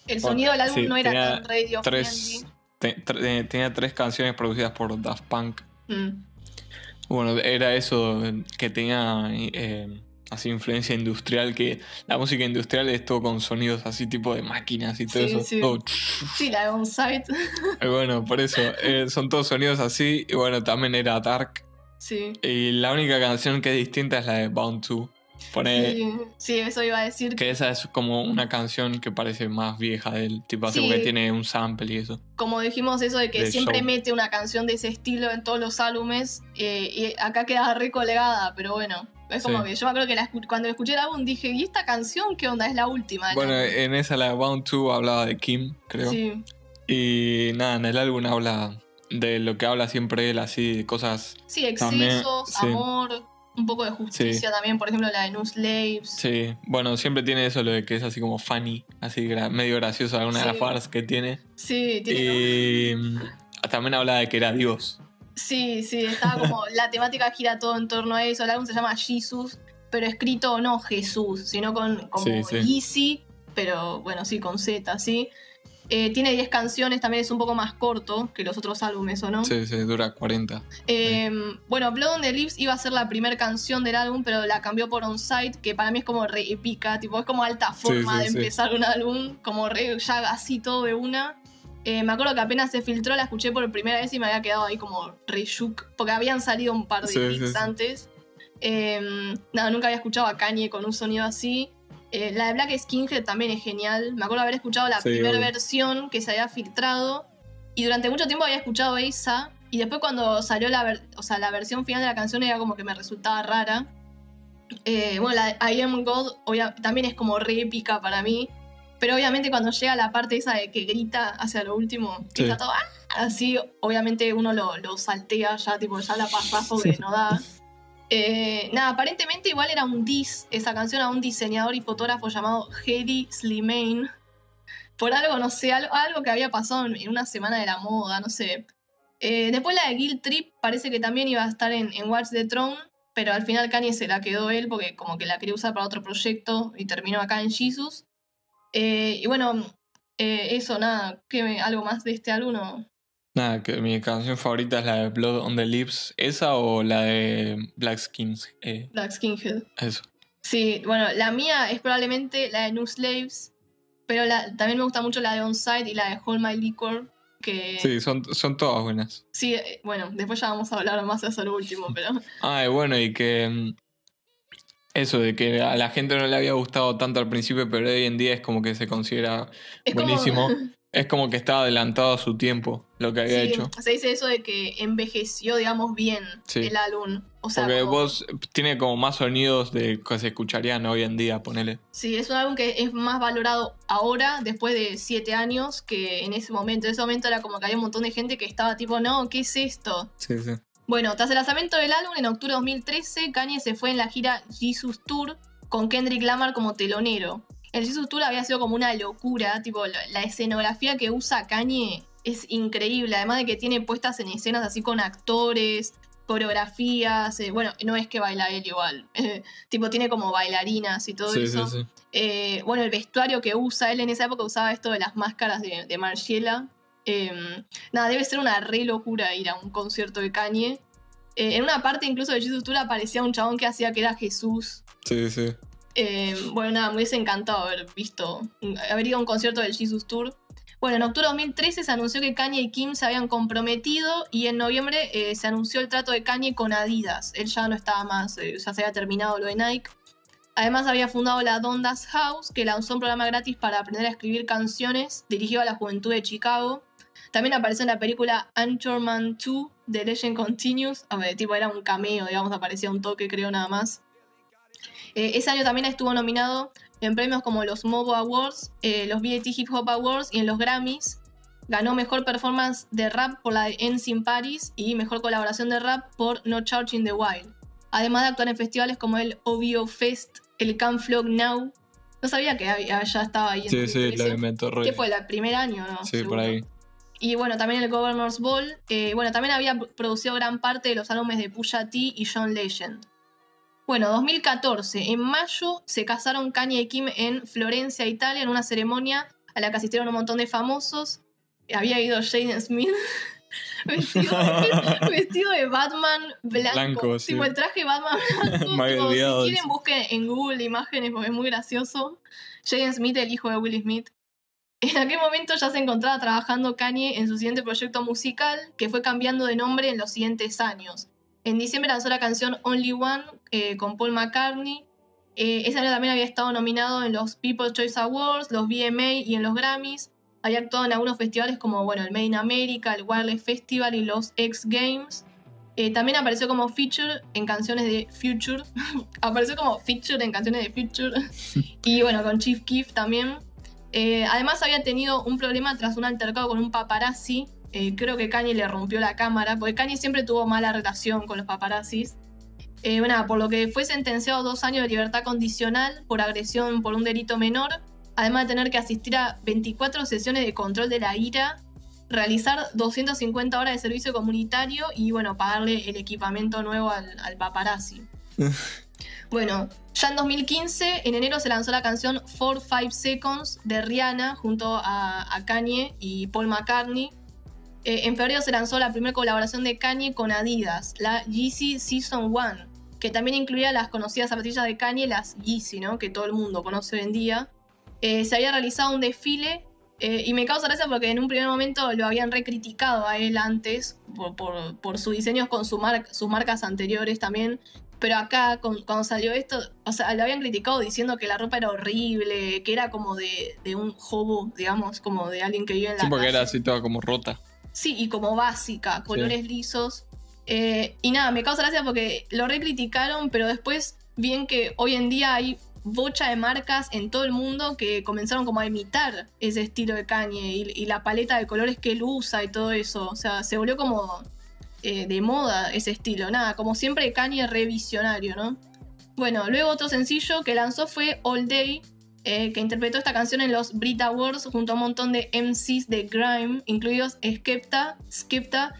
Speaker 1: el sonido del álbum
Speaker 2: sí,
Speaker 1: no era tan radio
Speaker 2: tres, te- tre- tenía tres canciones producidas por Daft Punk.
Speaker 1: Mm.
Speaker 2: Bueno, era eso que tenía eh, así influencia industrial, que la música industrial es todo con sonidos así tipo de máquinas y todo
Speaker 1: Sí,
Speaker 2: eso.
Speaker 1: sí.
Speaker 2: todo
Speaker 1: Sí, la de. <laughs>
Speaker 2: Y bueno, por eso, eh, son todos sonidos así. Y bueno, también era Dark.
Speaker 1: sí.
Speaker 2: Y la única canción que es distinta es la de Bound to. Pone
Speaker 1: Sí, sí, eso iba a decir.
Speaker 2: que esa es como una canción que parece más vieja del tipo así
Speaker 1: Sí.
Speaker 2: porque tiene un sample y eso.
Speaker 1: Como dijimos, eso de que
Speaker 2: De
Speaker 1: siempre
Speaker 2: show.
Speaker 1: mete una canción de ese estilo en todos los álbumes. eh, y acá queda recolgada, pero bueno. Es como
Speaker 2: Sí.
Speaker 1: que yo me acuerdo que la cuando escuché el álbum dije, ¿y esta canción qué onda? Es la última.
Speaker 2: Bueno,
Speaker 1: álbum".
Speaker 2: en esa la de Bound to hablaba de Kim, creo.
Speaker 1: Sí,
Speaker 2: Y nada, en el álbum habla de lo que habla siempre él, así, de cosas.
Speaker 1: sí,
Speaker 2: También,
Speaker 1: excesos,
Speaker 2: sí.
Speaker 1: Un poco de justicia también, por ejemplo, la de New Slaves.
Speaker 2: Sí, bueno, siempre tiene eso, lo de que es así como funny, así gra- medio gracioso, alguna de las faras que tiene.
Speaker 1: Sí, tiene
Speaker 2: Y mm, también habla de que era Dios.
Speaker 1: Sí, sí, estaba como. <laughs> la temática gira todo en torno a eso. El álbum se llama Jesus, pero escrito no Jesús, sino con como
Speaker 2: Sí.
Speaker 1: Yeezy, pero bueno, sí, con Z, sí. Eh, tiene 10 canciones, también es un poco más corto que los otros álbumes, ¿o no?
Speaker 2: Sí, sí, dura 40.
Speaker 1: Eh, bueno, Blood on the Lips iba a ser la primera canción del álbum, pero la cambió por On Site, que para mí es como re épica, tipo, es como alta forma
Speaker 2: sí,
Speaker 1: de empezar un álbum, como re ya así todo de una. Eh, me acuerdo que apenas se filtró, la escuché por primera vez y me había quedado ahí como re shook, porque habían salido un par de
Speaker 2: sí.
Speaker 1: antes. Nada, nunca había escuchado a Kanye con un sonido así. Eh, la de Black Skinhead también es genial. Me acuerdo haber escuchado la
Speaker 2: Sí,
Speaker 1: primera versión que se había filtrado. Y durante mucho tiempo había escuchado esa. Y después cuando salió la, o sea, la versión final de la canción era como que me resultaba rara. Eh, bueno, la de I Am God también es como re épica para mí. Pero obviamente cuando llega la parte esa de que grita hacia lo último, está todo ¡ah! así, obviamente uno lo, lo, saltea ya, tipo, ya la pasa porque no da. Eh, nada, aparentemente igual era un diss, esa canción a un diseñador y fotógrafo llamado Hedy Slimane. Por algo, no sé, algo, que había pasado en, una semana de la moda, no sé. Eh, después la de Guild Trip parece que también iba a estar en, Watch the Throne, pero al final Kanye se la quedó él porque como que la quería usar para otro proyecto y terminó acá en Jesus. Eh, y bueno, eso, nada, ¿qué, ¿algo más de este álbum?
Speaker 2: Nada, que mi canción favorita es la de Blood on the Lips. ¿Esa o la de Black Skins?
Speaker 1: Eh, Black Skinhead.
Speaker 2: Eso.
Speaker 1: Sí, bueno, la mía es probablemente la de New Slaves, pero también me gusta mucho la de Onside y la de Hold My Liquor. Que...
Speaker 2: Sí, son, son todas buenas.
Speaker 1: Sí, eh, bueno, después ya vamos a hablar más de eso lo último, pero. <laughs>
Speaker 2: Ah, bueno, y que. Mm, eso de que a la gente no le había gustado tanto al principio, pero hoy en día es como que se considera buenísimo. <laughs> Es como que estaba adelantado a su tiempo lo que había hecho.
Speaker 1: Se dice eso de que envejeció, digamos, bien el álbum. O sea,
Speaker 2: Porque vos tiene como más sonidos de que se escucharían hoy en día, ponele.
Speaker 1: Sí, es un álbum que es más valorado ahora, después de siete años, que en ese momento. En ese momento era como que había un montón de gente que estaba tipo, no, ¿qué es esto?
Speaker 2: Sí, sí.
Speaker 1: Bueno, tras el lanzamiento del álbum, en octubre de 2013, Kanye se fue en la gira Jesus Tour con Kendrick Lamar como telonero. El Jesus Tour había sido como una locura, tipo la, escenografía que usa Kanye es increíble, además de que tiene puestas en escenas así con actores, coreografías, eh, bueno, no es que baila él igual, <laughs> tipo tiene como bailarinas y todo eso. Eh, bueno, el vestuario que usa él en esa época usaba esto de las máscaras de, de Margiela. Em, nada, debe ser una re locura ir a un concierto de Kanye. Eh, en una parte incluso de Jesus Tour aparecía un chabón que hacía que era Jesús.
Speaker 2: Sí, sí.
Speaker 1: Eh, bueno, nada, me hubiese encantado haber visto, haber ido a un concierto del Jesus Tour. Bueno, en octubre de 2013 se anunció que Kanye y Kim se habían comprometido y en noviembre eh, se anunció el trato de Kanye con Adidas. Él ya no estaba más, eh, ya se había terminado lo de Nike. Además había fundado la Dondas House, que lanzó un programa gratis para aprender a escribir canciones dirigido a la juventud de Chicago. También apareció en la película Anchorman 2, The Legend Continues. A ver, tipo era un cameo, digamos, aparecía un toque creo nada más. Eh, ese año también estuvo nominado en premios como los Mobo Awards, eh, los BET Hip Hop Awards y en los Grammys. Ganó mejor performance de rap por la de in Paris y mejor colaboración de rap por No Charge in the Wild. Además de actuar en festivales como el OVO Fest, el Camp Flog Now. No sabía que ya estaba ahí.
Speaker 2: Sí, sí, lo inventó
Speaker 1: ¿Qué fue? ¿El primer año, no?
Speaker 2: Sí, por ahí.
Speaker 1: Y bueno, también el Governor's Ball. Eh, bueno, también había producido gran parte de los álbumes de Pusha T y John Legend. Bueno, 2014. En mayo se casaron Kanye y Kim en Florencia, Italia, en una ceremonia a la que asistieron un montón de famosos. Había ido Jaden Smith <laughs> <laughs> vestido, de, Batman blanco. tipo el traje Batman blanco. <laughs> si quieren, busquen en Google imágenes porque es muy gracioso. Jaden Smith, el hijo de Will Smith. En aquel momento ya se encontraba trabajando Kanye en su siguiente proyecto musical, que fue cambiando de nombre en los siguientes años. En diciembre lanzó la canción Only One eh, con Paul McCartney. Eh, ese año también había estado nominado en los People's Choice Awards, los VMA y en los Grammys. Había actuado en algunos festivales como bueno, el Made in America, el Wireless Festival y los X Games. Eh, también apareció como feature en canciones de Future. <laughs> apareció como feature en canciones de Future. <laughs> y bueno, con Chief Keef también. además había tenido un problema tras un altercado con un paparazzi eh, creo que Kanye le rompió la cámara, porque Kanye siempre tuvo mala relación con los paparazzis. Eh, bueno, por lo que fue sentenciado dos años de libertad condicional por agresión por un delito menor, además de tener que asistir a 24 sesiones de control de la ira, realizar 250 horas de servicio comunitario y bueno, pagarle el equipamiento nuevo al, paparazzi. <laughs> bueno, ya en 2015, en enero se lanzó la canción 4-5 Seconds de Rihanna junto a, a Kanye y Paul McCartney, eh, en febrero se lanzó la primera colaboración de Kanye con Adidas, la Yeezy Season 1, que también incluía las conocidas zapatillas de Kanye, las Yeezy, ¿no? que todo el mundo conoce hoy en día. Eh, se había realizado un desfile eh, y me causa gracia porque en un primer momento lo habían recriticado a él antes por, por, sus diseños con sus marcas anteriores también. Pero acá, cuando salió esto, o sea, lo habían criticado diciendo que la ropa era horrible, que era como de, un hobo, digamos, como de alguien que vive en la
Speaker 2: Sí, porque era así toda como rota.
Speaker 1: Sí, y como básica, colores lisos. Eh, y nada, me causa gracia porque lo recriticaron, pero después, bien que hoy en día hay bocha de marcas en todo el mundo que comenzaron como a imitar ese estilo de Kanye y, la paleta de colores que él usa y todo eso. O sea, se volvió como eh, de moda ese estilo. Nada, como siempre Kanye revisionario, ¿no? Bueno, luego otro sencillo que lanzó fue All Day, eh, que interpretó esta canción en los Brit Awards junto a un montón de MCs de Grime, incluidos Skepta, Skepta,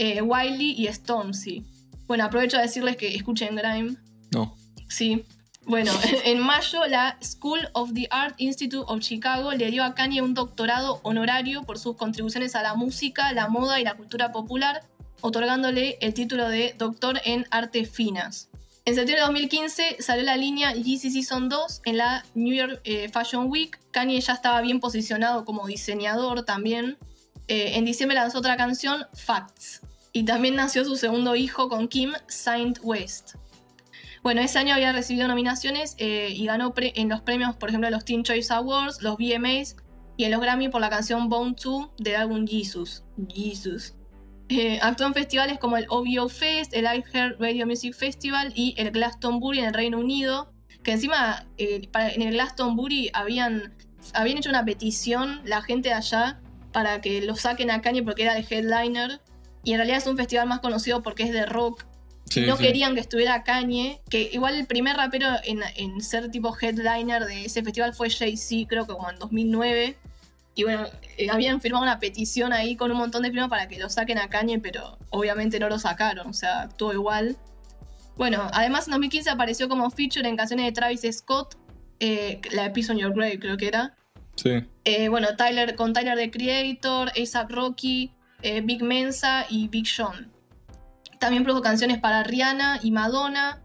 Speaker 1: eh, Wiley y Stormzy. Bueno, aprovecho a decirles que escuchen Grime.
Speaker 2: No.
Speaker 1: Sí. Bueno, <laughs> en mayo la School of the Art Institute of Chicago le dio a Kanye un doctorado honorario por sus contribuciones a la música, la moda y la cultura popular, otorgándole el título de doctor en artes finas. En septiembre de 2015 salió la línea Yeezy Season 2 en la New York eh, Fashion Week. Kanye ya estaba bien posicionado como diseñador también. Eh, en diciembre lanzó otra canción, Facts. Y también nació su segundo hijo con Kim, Saint West. Bueno, ese año había recibido nominaciones eh, y ganó en los premios, por ejemplo, los Teen Choice Awards, los VMAs y en los Grammy por la canción Bone 2 del álbum Jesus. Jesus. Eh, actuó en festivales como el OVO Fest, el iHeart Radio Music Festival y el Glastonbury en el Reino Unido, que encima eh, en el Glastonbury habían, habían hecho una petición la gente de allá para que lo saquen a Kanye porque era de headliner y en realidad es un festival más conocido porque es de rock. no querían que estuviera Kanye, que igual el primer rapero en, en ser tipo headliner de ese festival fue Jay-Z, creo que como en 2009. Y bueno, eh, habían firmado una petición ahí con un montón de firmas para que lo saquen a Kanye, pero obviamente no lo sacaron, o sea, todo igual. Bueno, además en 2015 apareció como feature en canciones de Travis Scott, eh, la de Peace on Your Grave creo que era.
Speaker 2: Sí.
Speaker 1: Eh, bueno, Tyler, con Tyler the Creator, ASAP Rocky, Big Mensa y Big Sean. También produjo canciones para Rihanna y Madonna.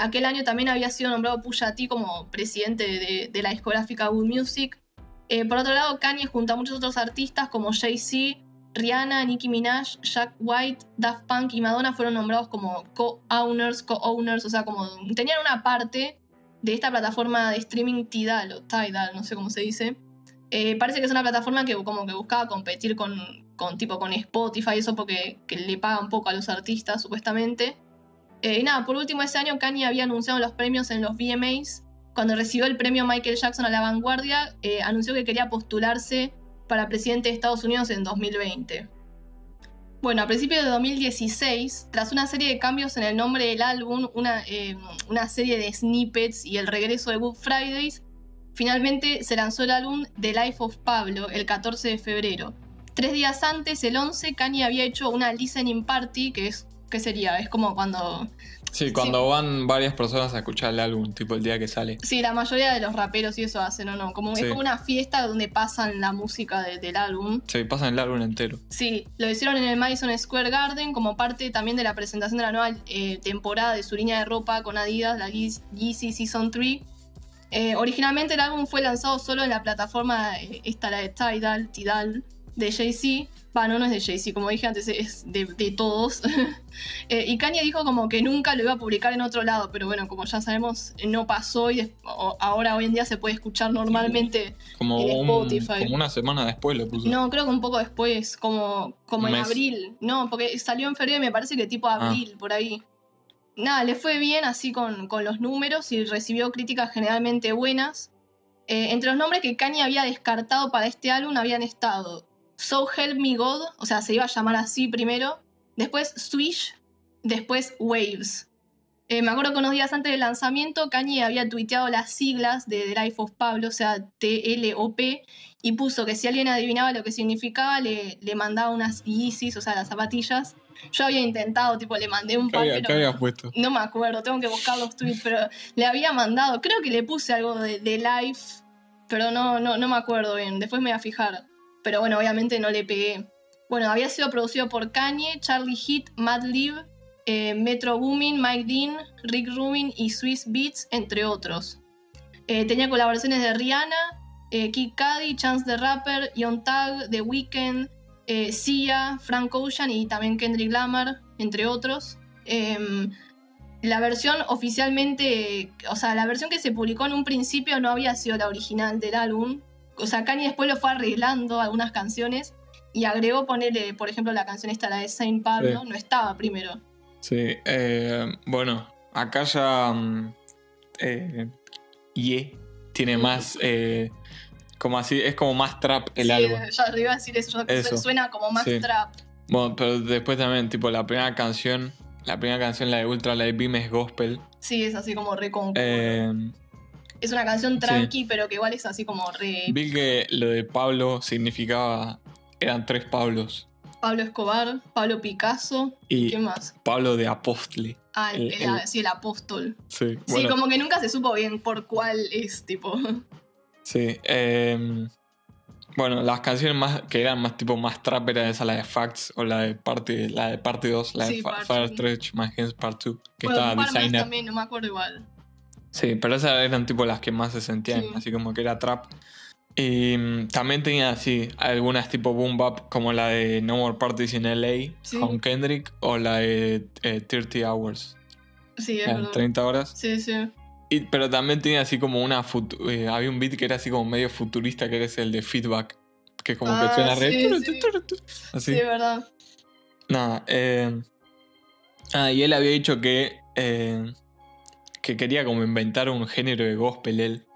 Speaker 1: aquel año también había sido nombrado Pusha como presidente de, la discográfica Wood Music. Eh, por otro lado, Kanye junto a muchos otros artistas como Jay-Z, Rihanna, Nicki Minaj, Jack White, Daft Punk y Madonna fueron nombrados como co-owners, co-owners, o sea, como tenían una parte de esta plataforma de streaming Tidal o Tidal, no sé cómo se dice. Eh, parece que es una plataforma que como que buscaba competir con, con tipo con Spotify, eso porque que le paga un poco a los artistas, supuestamente. Eh, y nada, por último, ese año Kanye había anunciado los premios en los VMAs cuando recibió el premio Michael Jackson a la vanguardia, eh, anunció que quería postularse para presidente de Estados Unidos en 2020. Bueno, a principios de 2016, tras una serie de cambios en el nombre del álbum, una, eh, una serie de snippets y el regreso de Good Fridays, finalmente se lanzó el álbum The Life of Pablo el 14 de febrero. Tres días antes, el 11, Kanye había hecho una listening party, que es, ¿qué sería? Es como cuando
Speaker 2: Sí, cuando van varias personas a escuchar el álbum, tipo el día que sale.
Speaker 1: Sí, la mayoría de los raperos y eso hacen, ¿o no? Como, Es como una fiesta donde pasan la música del álbum.
Speaker 2: Sí, pasan el álbum entero.
Speaker 1: Sí, lo hicieron en el Madison Square Garden como parte también de la presentación de la nueva eh, temporada de su línea de ropa con Adidas, la Yeezy Season 3. Eh, originalmente el álbum fue lanzado solo en la plataforma, eh, esta la de Tidal, Tidal, de Jay-Z bueno, no es de Jay-Z, como dije antes, es de, todos. <laughs> Eh, y Kanye dijo como que nunca lo iba a publicar en otro lado, pero bueno, como ya sabemos, no pasó y ahora hoy en día se puede escuchar normalmente
Speaker 2: como en Spotify. como una semana después lo puso.
Speaker 1: No, creo que un poco después, como, como en abril. No, porque salió en febrero y me parece que tipo ah. abril, por ahí. Nada, le fue bien así con, con los números y recibió críticas generalmente buenas. Eh, entre los nombres que Kanye había descartado para este álbum habían estado So Help Me God, o sea, se iba a llamar así primero, después Swish, después Waves. Eh, me acuerdo que unos días antes del lanzamiento, Kanye había tuiteado las siglas de The Life of Pablo, o sea, T-L-O-P, y puso que si alguien adivinaba lo que significaba, le, le mandaba unas Yeezys, o sea, las zapatillas. Yo había intentado, tipo, le mandé un
Speaker 2: par, ¿Qué puesto?
Speaker 1: No me acuerdo, tengo que buscar los tweets, pero le había mandado, creo que le puse algo de, de Life, pero no, no, no me acuerdo bien, después me voy a fijar pero bueno, obviamente no le pegué. Bueno, había sido producido por Kanye, Charlie Heat, Mad Lib, eh, Metro Boomin, Mike Dean, Rick Rubin y Swiss Beats, entre otros. Eh, tenía colaboraciones de Rihanna, eh, Kid Chance the Rapper, Young Tag, The Weeknd, Sia, Frank Ocean y también Kendrick Lamar, entre otros. Em, la versión oficialmente, o sea, la versión que se publicó en un principio no había sido la original del álbum, o sea, Kanye después lo fue arreglando algunas canciones y agregó ponerle, por ejemplo, la canción esta, la de Saint Pablo, no estaba primero.
Speaker 2: Sí, eh, bueno, acá ya mm, eh, Ye tiene más. eh, como así, es como más trap el
Speaker 1: sí,
Speaker 2: álbum.
Speaker 1: ya iba a decir eso,
Speaker 2: Eso.
Speaker 1: suena como más
Speaker 2: Sí.
Speaker 1: trap.
Speaker 2: Bueno, pero después también, tipo, la primera canción, la primera canción, la de Ultra Light Beam es gospel.
Speaker 1: Sí, es así como re con
Speaker 2: Eh,
Speaker 1: Es una canción tranqui, pero que igual es así como re
Speaker 2: vi que lo de Pablo significaba. Eran tres Pablos.
Speaker 1: Pablo Escobar, Pablo Picasso,
Speaker 2: Y
Speaker 1: ¿qué más?
Speaker 2: Pablo de Apóstol.
Speaker 1: Ah, el,
Speaker 2: el-
Speaker 1: el-
Speaker 2: el-
Speaker 1: sí, el apóstol.
Speaker 2: Sí,
Speaker 1: Sí,
Speaker 2: bueno,
Speaker 1: como que nunca se supo bien por cuál es, tipo.
Speaker 2: sí. eh, bueno, las canciones más que eran más tipo más trap eran esa, la de Facts o la de parte, la de parte 2, la de
Speaker 1: Sí, Part
Speaker 2: Fire. Stretch My Hands Part 2, que
Speaker 1: Bueno,
Speaker 2: estaba Designer.
Speaker 1: también, no me acuerdo igual.
Speaker 2: Sí, pero esas eran tipo las que más se sentían,
Speaker 1: Sí.
Speaker 2: así como que era trap. Y mm, también tenía así algunas tipo boom bap como la de No More Parties in LA
Speaker 1: Sí.
Speaker 2: con Kendrick o la de eh, 30 Hours,
Speaker 1: Sí, es verdad.
Speaker 2: 30 horas.
Speaker 1: Sí, sí.
Speaker 2: Y, pero también tenía así como una eh, había un beat que era así como medio futurista que era el de feedback, que como
Speaker 1: Ah,
Speaker 2: que suena re
Speaker 1: sí,
Speaker 2: turu,
Speaker 1: sí.
Speaker 2: así.
Speaker 1: Sí, es verdad.
Speaker 2: Nada, eh, ah, y él había dicho que eh, que quería como inventar un género de gospel él.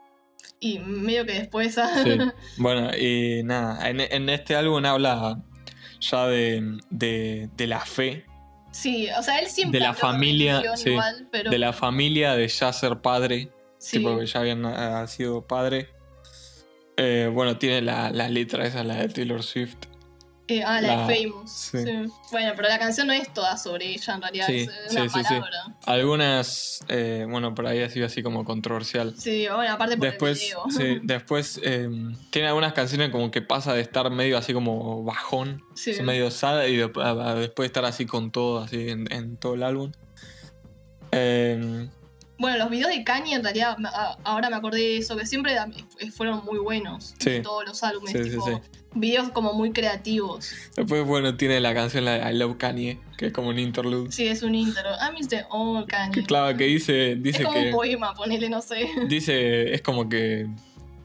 Speaker 1: Y medio que después. ah,
Speaker 2: Sí. <laughs> Bueno, y nada, en, en este álbum habla ya de, de, de la fe,
Speaker 1: Sí, o sea, él siempre.
Speaker 2: De la familia, sí,
Speaker 1: igual, pero.
Speaker 2: de la familia, de ya ser padre,
Speaker 1: sí.
Speaker 2: tipo que ya habían ah, sido padre. Eh, bueno, tiene la, la letra esa, la de Taylor Swift.
Speaker 1: Eh, ah, la,
Speaker 2: la-
Speaker 1: de Famous.
Speaker 2: sí.
Speaker 1: Sí. Bueno, pero la canción no es toda sobre ella, en realidad.
Speaker 2: Sí,
Speaker 1: es una palabra.
Speaker 2: Algunas, eh, bueno, por ahí ha sido así como controversial.
Speaker 1: Sí, bueno, aparte por
Speaker 2: Después,
Speaker 1: el video.
Speaker 2: sí, <laughs> después eh, tiene algunas canciones como que pasa de estar medio así como bajón, medio sad, y de- después estar así con todo, así en, en todo el álbum.
Speaker 1: Bueno, los videos de Kanye en realidad, a- ahora me acordé de eso, que siempre eh, fueron muy buenos.
Speaker 2: Sí.
Speaker 1: Todos los álbumes,
Speaker 2: Sí,
Speaker 1: tipo,
Speaker 2: sí.
Speaker 1: videos como muy creativos.
Speaker 2: después, bueno, tiene la canción la de I Love Kanye, que es como un interlude.
Speaker 1: Sí, es un intro. I miss the old Kanye.
Speaker 2: Que claro, que dice,
Speaker 1: es
Speaker 2: dice
Speaker 1: como
Speaker 2: que.
Speaker 1: un poema, ponele, no sé.
Speaker 2: Dice, es como que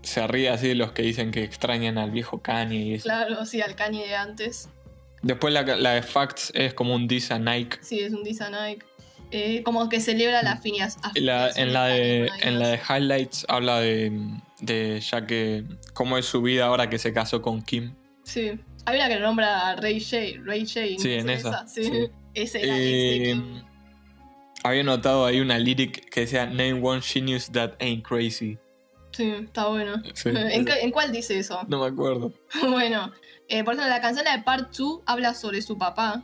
Speaker 2: se ríe así de los que dicen que extrañan al viejo Kanye y eso.
Speaker 1: Claro, sí, al Kanye de antes.
Speaker 2: Después la, la de Facts es como un diss a Nike.
Speaker 1: Sí, es un diss a Nike. Eh, como que celebra las filias.
Speaker 2: Y la- en, la de, en la de Highlights habla de, de ya que cómo es su vida ahora que se casó con Kim.
Speaker 1: Sí. Hay una que lo nombra a Ray J. Ray J. ¿no?
Speaker 2: Sí, en
Speaker 1: ¿Es
Speaker 2: esa,
Speaker 1: Sí.
Speaker 2: sí. <laughs>
Speaker 1: Ese era
Speaker 2: Eh,
Speaker 1: Kim.
Speaker 2: había notado ahí una lyric que decía Name one genius that ain't crazy.
Speaker 1: Sí, está bueno.
Speaker 2: Sí. <laughs>
Speaker 1: ¿En, qué- en cuál dice eso?
Speaker 2: No me acuerdo. <laughs>
Speaker 1: Bueno, eh, por ejemplo, la canción la de Part 2 habla sobre su papá.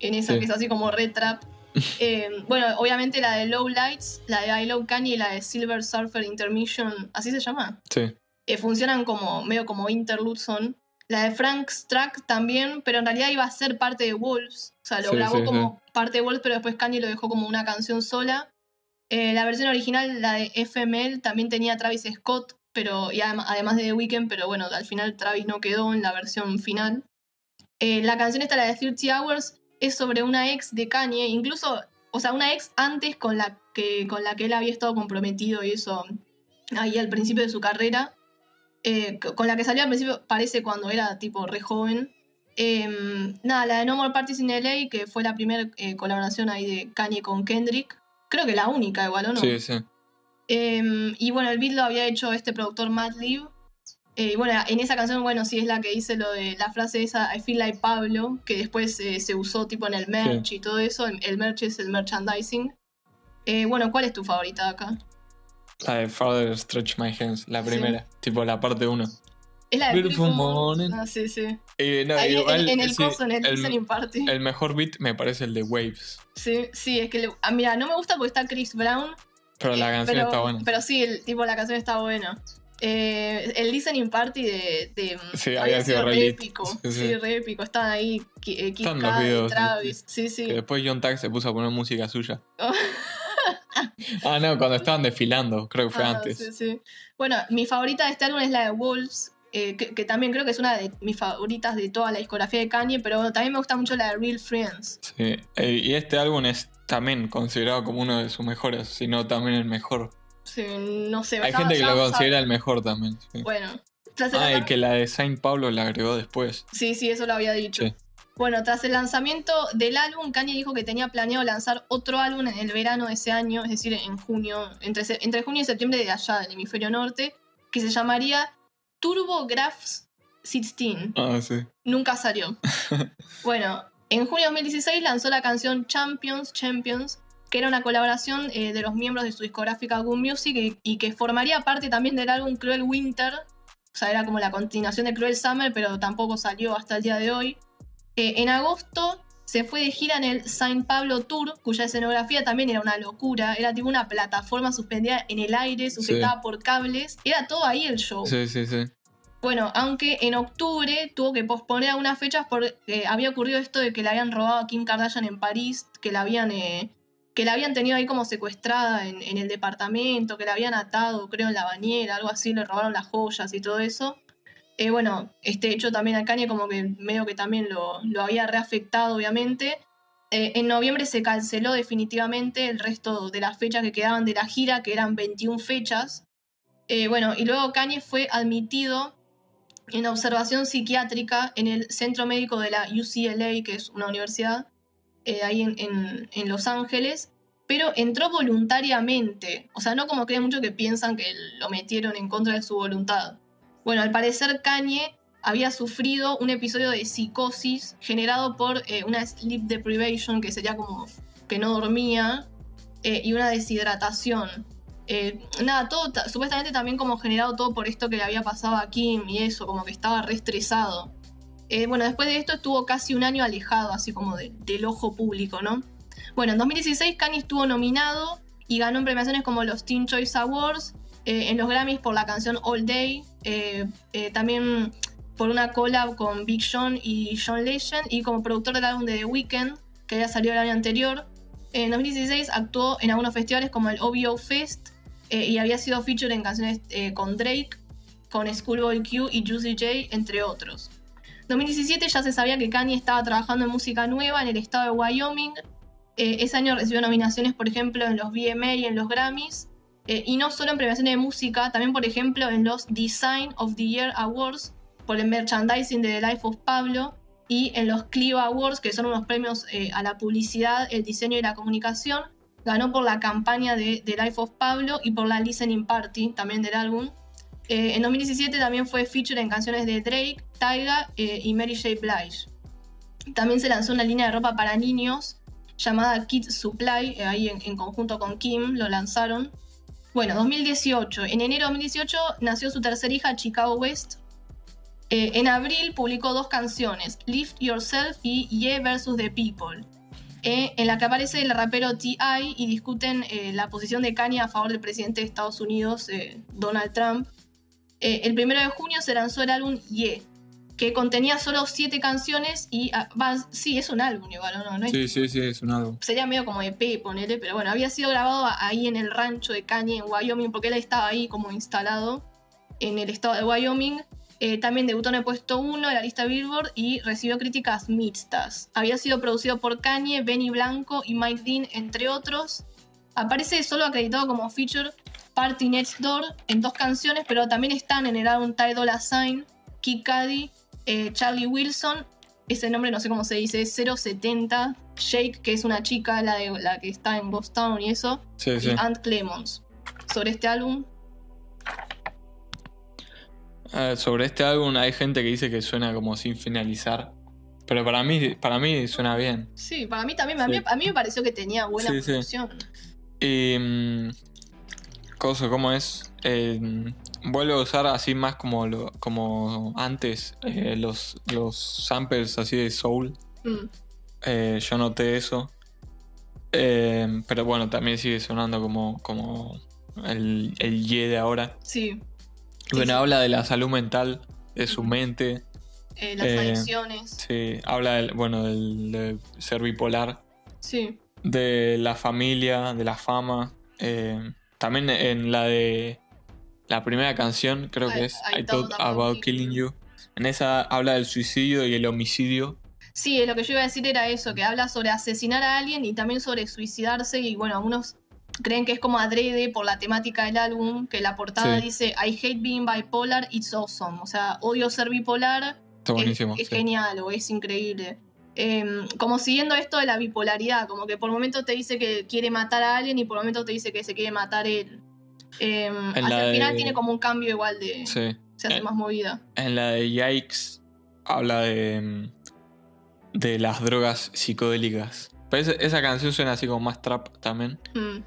Speaker 1: En esa
Speaker 2: Sí.
Speaker 1: que es así como re trap. <laughs> Eh, bueno, obviamente la de Low Lights, la de I Love Kanye y la de Silver Surfer Intermission, ¿así se llama?
Speaker 2: Sí.
Speaker 1: Eh, funcionan como medio como interludes son. La de Frank's Track también, pero en realidad iba a ser parte de Wolves. O sea, lo
Speaker 2: Sí,
Speaker 1: grabó
Speaker 2: sí,
Speaker 1: como parte de Wolves, pero después Kanye lo dejó como una canción sola. Eh, la versión original, la de FML, también tenía Travis Scott, pero y adem- además de The Weeknd, pero bueno, al final Travis no quedó en la versión final. Eh, la canción esta, la de 30 Hours, es sobre una ex de Kanye, incluso, o sea, una ex antes con la que, con la que él había estado comprometido y eso ahí al principio de su carrera. eh, con la que salió al principio, parece cuando era tipo re joven. Em, nada, la de No More Parties in LA, que fue la primera eh, colaboración ahí de Kanye con Kendrick. Creo que la única igual, ¿o no?
Speaker 2: Sí, sí.
Speaker 1: Em, y bueno, el beat lo había hecho este productor Madlib. Eh, bueno, en esa canción, bueno, sí es la que dice lo de la frase esa, I feel like Pablo, que después eh, se usó tipo en el merch y todo eso. El, merch es el merchandising. Eh, bueno, ¿cuál es tu favorita acá?
Speaker 2: La de Father Stretch My Hands, la
Speaker 1: Sí.
Speaker 2: primera. Tipo la parte 1.
Speaker 1: Es la de
Speaker 2: Beautiful
Speaker 1: Morning. Ah, sí, sí.
Speaker 2: Eh, no,
Speaker 1: Ahí en-
Speaker 2: igual,
Speaker 1: en, el
Speaker 2: sí,
Speaker 1: coso, en el,
Speaker 2: el,
Speaker 1: party.
Speaker 2: el mejor beat me parece el de Waves.
Speaker 1: Sí, sí, es que le- ah, mira, no me gusta porque está Chris Brown.
Speaker 2: Pero la canción
Speaker 1: pero-
Speaker 2: está buena.
Speaker 1: Pero sí, el, tipo, la canción está buena. Eh, el listening party de. de
Speaker 2: Sí, había sido re
Speaker 1: épico.
Speaker 2: Sí,
Speaker 1: Sí,
Speaker 2: sí.
Speaker 1: re épico. Estaban ahí eh, Kid
Speaker 2: Están los
Speaker 1: Cudi,
Speaker 2: videos, sí,
Speaker 1: Travis. Sí, sí.
Speaker 2: Que después John Tag se puso a poner música suya. <laughs> ah, no, cuando estaban desfilando, creo que fue
Speaker 1: Ah,
Speaker 2: antes.
Speaker 1: sí, sí. Bueno, mi favorita de este álbum es la de Wolves. eh, que, que también creo que es una de mis favoritas de toda la discografía de Kanye, pero también me gusta mucho la de Real Friends.
Speaker 2: Sí, y este álbum es también considerado como uno de sus mejores, si no también el mejor.
Speaker 1: Sí, no sé.
Speaker 2: Hay
Speaker 1: ya-
Speaker 2: gente que lo considera el mejor también. sí.
Speaker 1: Bueno,
Speaker 2: Ah, y que la de Saint Pablo la agregó después.
Speaker 1: Sí, sí, eso lo había dicho.
Speaker 2: Sí.
Speaker 1: Bueno, tras el lanzamiento del álbum, Kanye dijo que tenía planeado lanzar otro álbum en el verano de ese año, es decir, en junio, entre, entre junio y septiembre de allá, del hemisferio norte, que se llamaría Turbo Graphs 16.
Speaker 2: Ah, sí.
Speaker 1: Nunca salió. <laughs> bueno, en junio de 2016 lanzó la canción Champions, Champions, que era una colaboración eh, de los miembros de su discográfica Good Music y, que formaría parte también del álbum Cruel Winter. O sea, era como la continuación de Cruel Summer, pero tampoco salió hasta el día de hoy. Eh, en agosto se fue de gira en el Saint Pablo Tour, cuya escenografía también era una locura. Era tipo una plataforma suspendida en el aire, sujetada por cables. Era todo ahí el show.
Speaker 2: Sí, sí, sí.
Speaker 1: Bueno, aunque en octubre tuvo que posponer algunas fechas porque eh, había ocurrido esto de que le habían robado a Kim Kardashian en París, que la habían que la habían tenido ahí como secuestrada en, el departamento, que la habían atado, creo, en la bañera, algo así, le robaron las joyas y todo eso. Eh, bueno, este hecho también a Kanye como que medio que también lo, había reafectado, obviamente. Eh, en noviembre se canceló definitivamente el resto de las fechas que quedaban de la gira, que eran 21 fechas. Eh, bueno, y luego Kanye fue admitido en observación psiquiátrica en el Centro Médico de la UCLA, que es una universidad, eh, ahí en, Los Ángeles, pero entró voluntariamente. O sea, no como creen mucho que piensan que lo metieron en contra de su voluntad. Bueno, al parecer Kanye había sufrido un episodio de psicosis generado por eh, una sleep deprivation, que sería como que no dormía, eh, y una deshidratación. nada, todo, supuestamente también como generado todo por esto que le había pasado a Kim y eso, como que estaba re estresado. Eh, bueno, después de esto estuvo casi un año alejado, así como del ojo público, ¿no? Bueno, en 2016 Kanye estuvo nominado y ganó en premiaciones como los Teen Choice Awards, eh, en los Grammys por la canción All Day, eh, también por una collab con Big Sean y John Legend y como productor del álbum de The Weeknd, que había salido el año anterior. En 2016 actuó en algunos festivales como el OVO Fest y había sido featured en canciones con Drake, con Schoolboy Q y Juicy J, entre otros. 2017 ya se sabía que Kanye estaba trabajando en música nueva en el estado de Wyoming. Eh, ese año recibió nominaciones, por ejemplo, en los VMA y en los Grammys. Eh, y no solo en premiaciones de música, también, por ejemplo, en los Design of the Year Awards por el merchandising de The Life of Pablo y en los Clio Awards, que son unos premios eh, a la publicidad, el diseño y la comunicación. Ganó por la campaña de The Life of Pablo y por la Listening Party, también del álbum. En 2017 también fue feature en canciones de Drake, Taiga eh, y Mary J. Blige. También se lanzó una línea de ropa para niños llamada Kids Supply, eh, ahí en, conjunto con Kim lo lanzaron. Bueno, 2018. En enero de 2018 nació su tercera hija, Chicago West. Eh, en abril publicó dos canciones, Lift Yourself y Yeah vs. The People, en la que aparece el rapero T.I. y discuten la posición de Kanye a favor del presidente de Estados Unidos, Donald Trump. El primero de junio se lanzó el álbum Yeah, que contenía solo siete canciones y ah, sí, es un álbum igual, ¿no? ¿no?
Speaker 2: Sí, sí, sí, es un álbum.
Speaker 1: Sería medio como EP, ponele, pero bueno, había sido grabado ahí en el rancho de Kanye en Wyoming, porque él estaba ahí como instalado en el estado de Wyoming. Eh, también debutó en el puesto 1 de la lista Billboard y recibió críticas mixtas. Había sido producido por Kanye, Benny Blanco y Mike Dean, entre otros. Aparece solo acreditado como feature Party Next Door en dos canciones, pero también están en el álbum Ty Dolla Sign, Kid Cudi eh, Charlie Wilson, ese nombre no sé cómo se dice, 070, Jake, que es una chica, la, de, la que está en Boston y eso, y Ant Clemons. Sobre este álbum.
Speaker 2: sobre este álbum hay gente que dice que suena como sin finalizar. Pero para mí, para mí suena bien.
Speaker 1: Sí, para mí también. A, mí, me pareció que tenía buena producción.
Speaker 2: Y. Mm, cosa, ¿cómo es? Eh, vuelvo a usar así más como, lo, como antes eh, los, los samples así de soul. Mm. Eh, yo noté eso. Eh, pero bueno, también sigue sonando como, como el, el ye de ahora.
Speaker 1: Sí.
Speaker 2: Bueno, habla de la salud mental, de su mente.
Speaker 1: las adicciones.
Speaker 2: Sí, habla del, bueno, del, de ser bipolar.
Speaker 1: Sí.
Speaker 2: De la familia, de la fama. También en la de la primera canción creo que es I, Thought About Killing You. En esa habla del suicidio y el homicidio.
Speaker 1: Sí, lo que yo iba a decir era eso, que habla sobre asesinar a alguien y también sobre suicidarse. Y bueno, algunos creen que es como adrede por la temática del álbum, que la portada dice I hate being bipolar, it's awesome. O sea, odio ser bipolar.
Speaker 2: Está buenísimo.
Speaker 1: Es, genial o es increíble. Em, como siguiendo esto de la bipolaridad, como que por momentos te dice que quiere matar a alguien y por momentos te dice que se quiere matar él. Em, hasta el final tiene como un cambio igual de...
Speaker 2: Sí.
Speaker 1: Se hace
Speaker 2: Eh,
Speaker 1: más movida.
Speaker 2: En la de Yikes habla de, de las drogas psicodélicas. Pero esa, esa canción suena así como más trap también.
Speaker 1: Mm.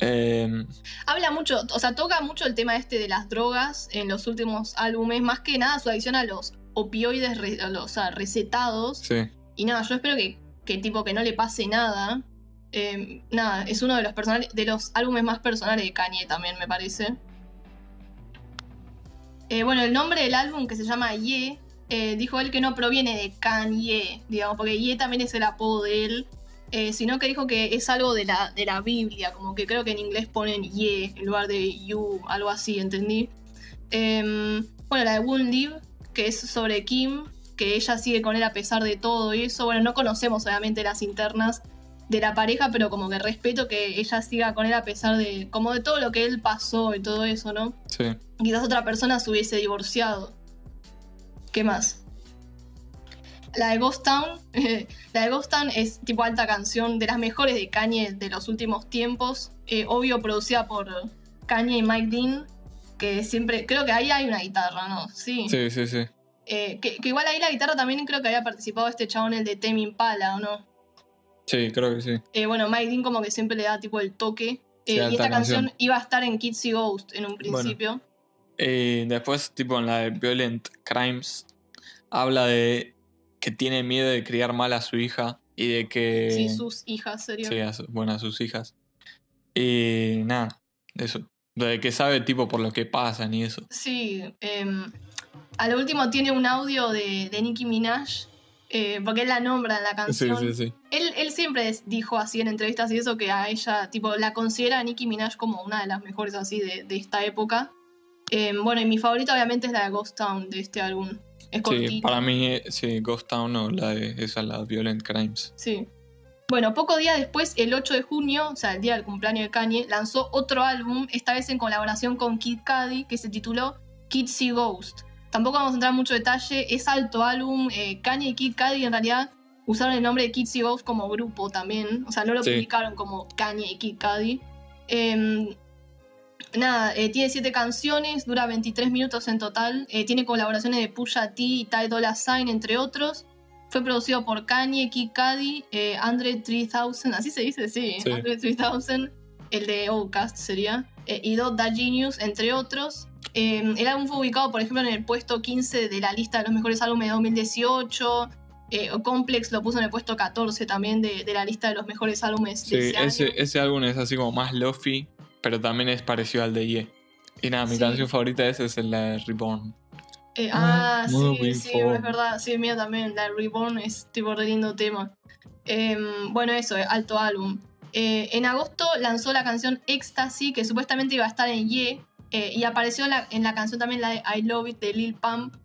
Speaker 2: Eh,
Speaker 1: Habla mucho, o sea, toca mucho el tema este de las drogas en los últimos álbumes, más que nada su adicción a los opioides re- a los, o sea, recetados.
Speaker 2: sí.
Speaker 1: Y nada, yo espero que, que tipo que no le pase nada. Eh, nada, es uno de los de los álbumes más personales de Kanye también, me parece. Eh, bueno, el nombre del álbum que se llama Ye, eh, dijo él que no proviene de Kanye, digamos, porque Ye también es el apodo de él, eh, sino que dijo que es algo de la, de la Biblia, como que creo que en inglés ponen Ye en lugar de You, algo así, ¿entendí? Em, bueno, la de Won't Live, que es sobre Kim, que ella sigue con él a pesar de todo y eso. Bueno, no conocemos obviamente las internas de la pareja, pero como que respeto que ella siga con él a pesar de como de todo lo que él pasó y todo eso, ¿no?
Speaker 2: Sí.
Speaker 1: Quizás otra persona se hubiese divorciado. ¿Qué más? La de Ghost Town. <laughs> la de Ghost Town es tipo alta canción, de las mejores de Kanye de los últimos tiempos. Eh, obvio, producida por Kanye y Mike Dean. Que siempre. Creo que ahí hay una guitarra, ¿no? Sí.
Speaker 2: Sí, sí, sí.
Speaker 1: Eh, que, que igual ahí la guitarra también creo que había participado este chabón, el de Tame Impala, ¿o no?
Speaker 2: Sí, creo que sí.
Speaker 1: Eh, bueno, Mike Dean como que siempre le da tipo el toque.
Speaker 2: Sí,
Speaker 1: Eh, y esta canción.
Speaker 2: canción.
Speaker 1: iba a estar en Kids See Ghost en un principio.
Speaker 2: Eh, después, tipo en la de Violent Crimes, habla de que tiene miedo de criar mal a su hija y de que.
Speaker 1: Sí, sus hijas sería.
Speaker 2: Sí, a su- bueno, a sus hijas. Y nada, eso. De que sabe, tipo, por lo que pasan y eso.
Speaker 1: Sí, em, a lo último tiene un audio de, de Nicki Minaj, eh, porque él la nombra en la
Speaker 2: Sí,
Speaker 1: canción.
Speaker 2: sí, sí.
Speaker 1: Él, él siempre dijo así en entrevistas y eso que a ella, tipo, la considera a Nicki Minaj como una de las mejores así de, de esta época. Em, bueno, y mi favorita obviamente es la de Ghost Town de este álbum. Es
Speaker 2: Sí, para mí, eh, sí, Ghost Town o la de esa, la Violent Crimes.
Speaker 1: Sí. Bueno, poco día después, el 8 de junio, o sea, el día del cumpleaños de Kanye, lanzó otro álbum, esta vez en colaboración con Kid Cudi, que se tituló Kid See Ghost. Tampoco vamos a entrar en mucho detalle, es alto álbum. eh, Kanye y Kid Cudi en realidad usaron el nombre de Kid See Ghost como grupo también, o sea, no lo
Speaker 2: Sí.
Speaker 1: publicaron como Kanye y Kid Cudi. Em, nada, eh, tiene siete canciones, dura 23 minutos en total, eh, tiene colaboraciones de Pusha T y Ty Dolla Sign, entre otros. Fue producido por Kanye, Kid Cudi, Andre 3000, así se dice, sí,
Speaker 2: Sí.
Speaker 1: Andre 3000, el de Outcast sería, y Dot Da Genius, entre otros. Eh, el álbum fue ubicado, por ejemplo, en el puesto 15 de la lista de los mejores álbumes de 2018. eh, Complex lo puso en el puesto 14 también de, de la lista de los mejores álbumes
Speaker 2: Sí,
Speaker 1: de ese año.
Speaker 2: ese, ese álbum es así como más lofi, pero también es parecido al de Ye. Y nada, mi
Speaker 1: Sí.
Speaker 2: canción favorita de ese es la de Reborn.
Speaker 1: Eh, ah, sí,
Speaker 2: Moving
Speaker 1: sí,
Speaker 2: forward.
Speaker 1: es verdad. Sí, mía también. La de Reborn es tipo re lindo tema. Em, bueno, eso, eh, alto álbum. Eh, en agosto lanzó la canción Ecstasy, que supuestamente iba a estar en Ye. Eh, y apareció en la, canción también la de I Love It de Lil Pump.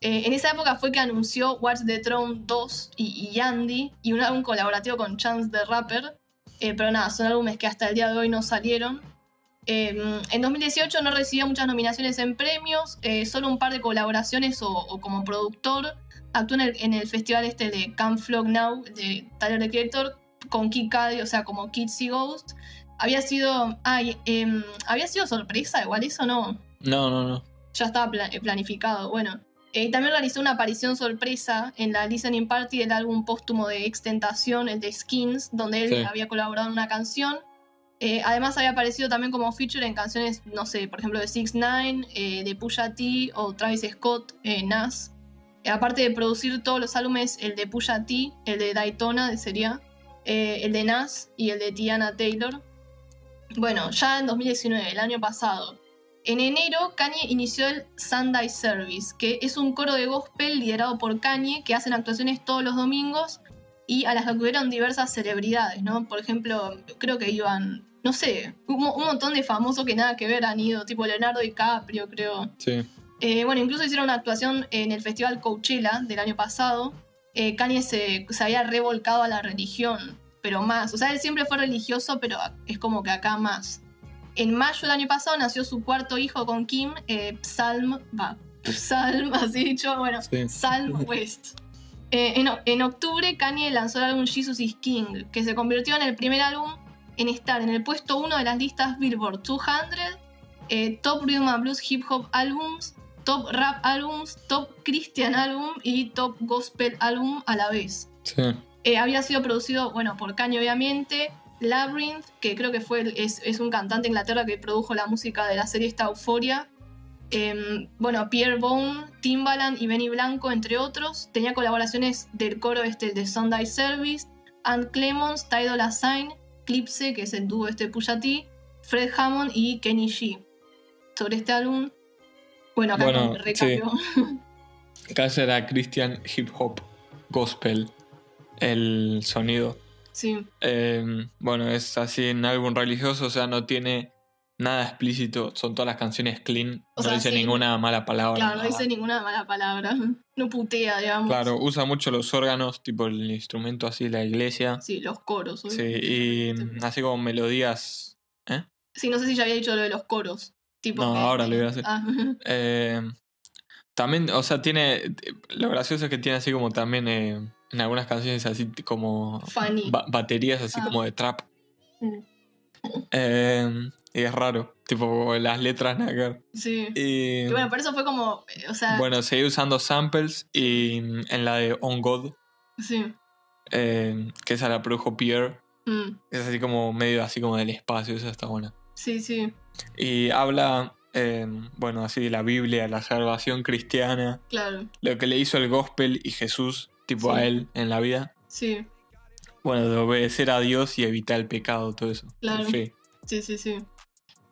Speaker 1: Eh, en esa época fue que anunció Watch the Throne 2 y, y Yandy, y un álbum colaborativo con Chance the Rapper. Eh, pero nada, son álbumes que hasta el día de hoy no salieron. Eh, en 2018 no recibió muchas nominaciones en premios, solo un par de colaboraciones o, como productor. Actuó en el, festival este de Camp Flock Now de Tyler the Creator con Kid Cudi, o sea, como Kid See Ghost. Había sido. Ay, em, había sido sorpresa, igual eso no.
Speaker 2: No, no, no.
Speaker 1: Ya estaba pla- eh, planificado. Bueno. Eh, también realizó una aparición sorpresa en la listening party del álbum póstumo de Extentación, el de Skins, donde él
Speaker 2: Sí.
Speaker 1: había colaborado en una canción. Eh, además había aparecido también como feature en canciones, no sé, por ejemplo de 6 9 de Pusha T o Travis Scott, eh, Nas. Eh, aparte de producir todos los álbumes, el de Pusha T, el de Daytona sería, eh, el de Nas y el de Tiana Taylor. Bueno, ya en 2019, el año pasado, en enero, Kanye inició el Sunday Service, que es un coro de gospel liderado por Kanye que hacen actuaciones todos los domingos y a las que acudieron diversas celebridades, ¿no? Por ejemplo, creo que iban, no sé, un, un montón de famosos que nada que ver han ido, tipo Leonardo DiCaprio, creo.
Speaker 2: Sí.
Speaker 1: Eh, bueno, incluso hicieron una actuación en el Festival Coachella del año pasado. Eh, Kanye se, se había revolcado a la religión, pero más. O sea, él siempre fue religioso, pero es como que acá más. En mayo del año pasado nació su cuarto hijo con Kim, eh, Psalm, va, Psalm, <laughs> así dicho, bueno,
Speaker 2: Sí.
Speaker 1: Psalm West. Eh, en, en octubre, Kanye lanzó el álbum Jesus is King, que se convirtió en el primer álbum en estar en el puesto 1 de las listas Billboard 200, eh, Top Rhythm and Blues Hip Hop Albums, Top Rap Albums, Top Christian Album y Top Gospel Album a la vez.
Speaker 2: Sí.
Speaker 1: Eh, había sido producido, bueno, por Kanye obviamente, Labyrinth, que creo que fue es, es un cantante de Inglaterra que produjo la música de la serie esta Euphoria. Em, bueno, Pierre Bone, Timbaland y Benny Blanco, entre otros. Tenía colaboraciones del coro este de Sunday Service, Ann Clemons, Ty Dolla Sign, Clipse, que es el dúo este T, Fred Hammond y Kenny G. Sobre este álbum, bueno, acá
Speaker 2: Bueno,
Speaker 1: me recambió. <laughs>
Speaker 2: Casi era Christian Hip Hop Gospel. El sonido.
Speaker 1: Sí,
Speaker 2: Eh, bueno, es así en álbum religioso, o sea, no tiene nada explícito. Son todas las canciones clean.
Speaker 1: O
Speaker 2: no
Speaker 1: sea,
Speaker 2: dice
Speaker 1: sí.
Speaker 2: ninguna mala palabra.
Speaker 1: claro, no dice ninguna mala palabra. <laughs> No putea, digamos.
Speaker 2: Claro, usa mucho los órganos, tipo el instrumento así, la iglesia.
Speaker 1: Sí, los coros.
Speaker 2: Sí, y mm, así como melodías. ¿Eh?
Speaker 1: Sí, no sé si ya había dicho lo de los coros. Tipo
Speaker 2: No,
Speaker 1: que-
Speaker 2: ahora lo voy a hacer.
Speaker 1: Ah, <laughs>
Speaker 2: Eh, también, o sea, tiene. Lo gracioso es que tiene así como también eh, en algunas canciones así como.
Speaker 1: Funny.
Speaker 2: ba- baterías así
Speaker 1: Ah.
Speaker 2: como de trap.
Speaker 1: Mm.
Speaker 2: Eh, y es raro, tipo las letras nada
Speaker 1: sí.
Speaker 2: Y,
Speaker 1: Y bueno, por eso fue como. eh, O sea,
Speaker 2: bueno, seguí usando samples y en la de On God,
Speaker 1: sí.
Speaker 2: eh, que esa la produjo Pierre,
Speaker 1: Mm,
Speaker 2: es así como medio así como del espacio, esa está buena.
Speaker 1: sí, sí.
Speaker 2: Y habla, eh, bueno, así de la Biblia, la salvación cristiana,
Speaker 1: Claro.
Speaker 2: lo que le hizo el gospel y Jesús, tipo
Speaker 1: Sí.
Speaker 2: a él en la vida.
Speaker 1: Sí,
Speaker 2: Bueno, de obedecer a Dios y evitar el pecado, todo eso.
Speaker 1: Claro.
Speaker 2: Sí.
Speaker 1: sí, sí, sí.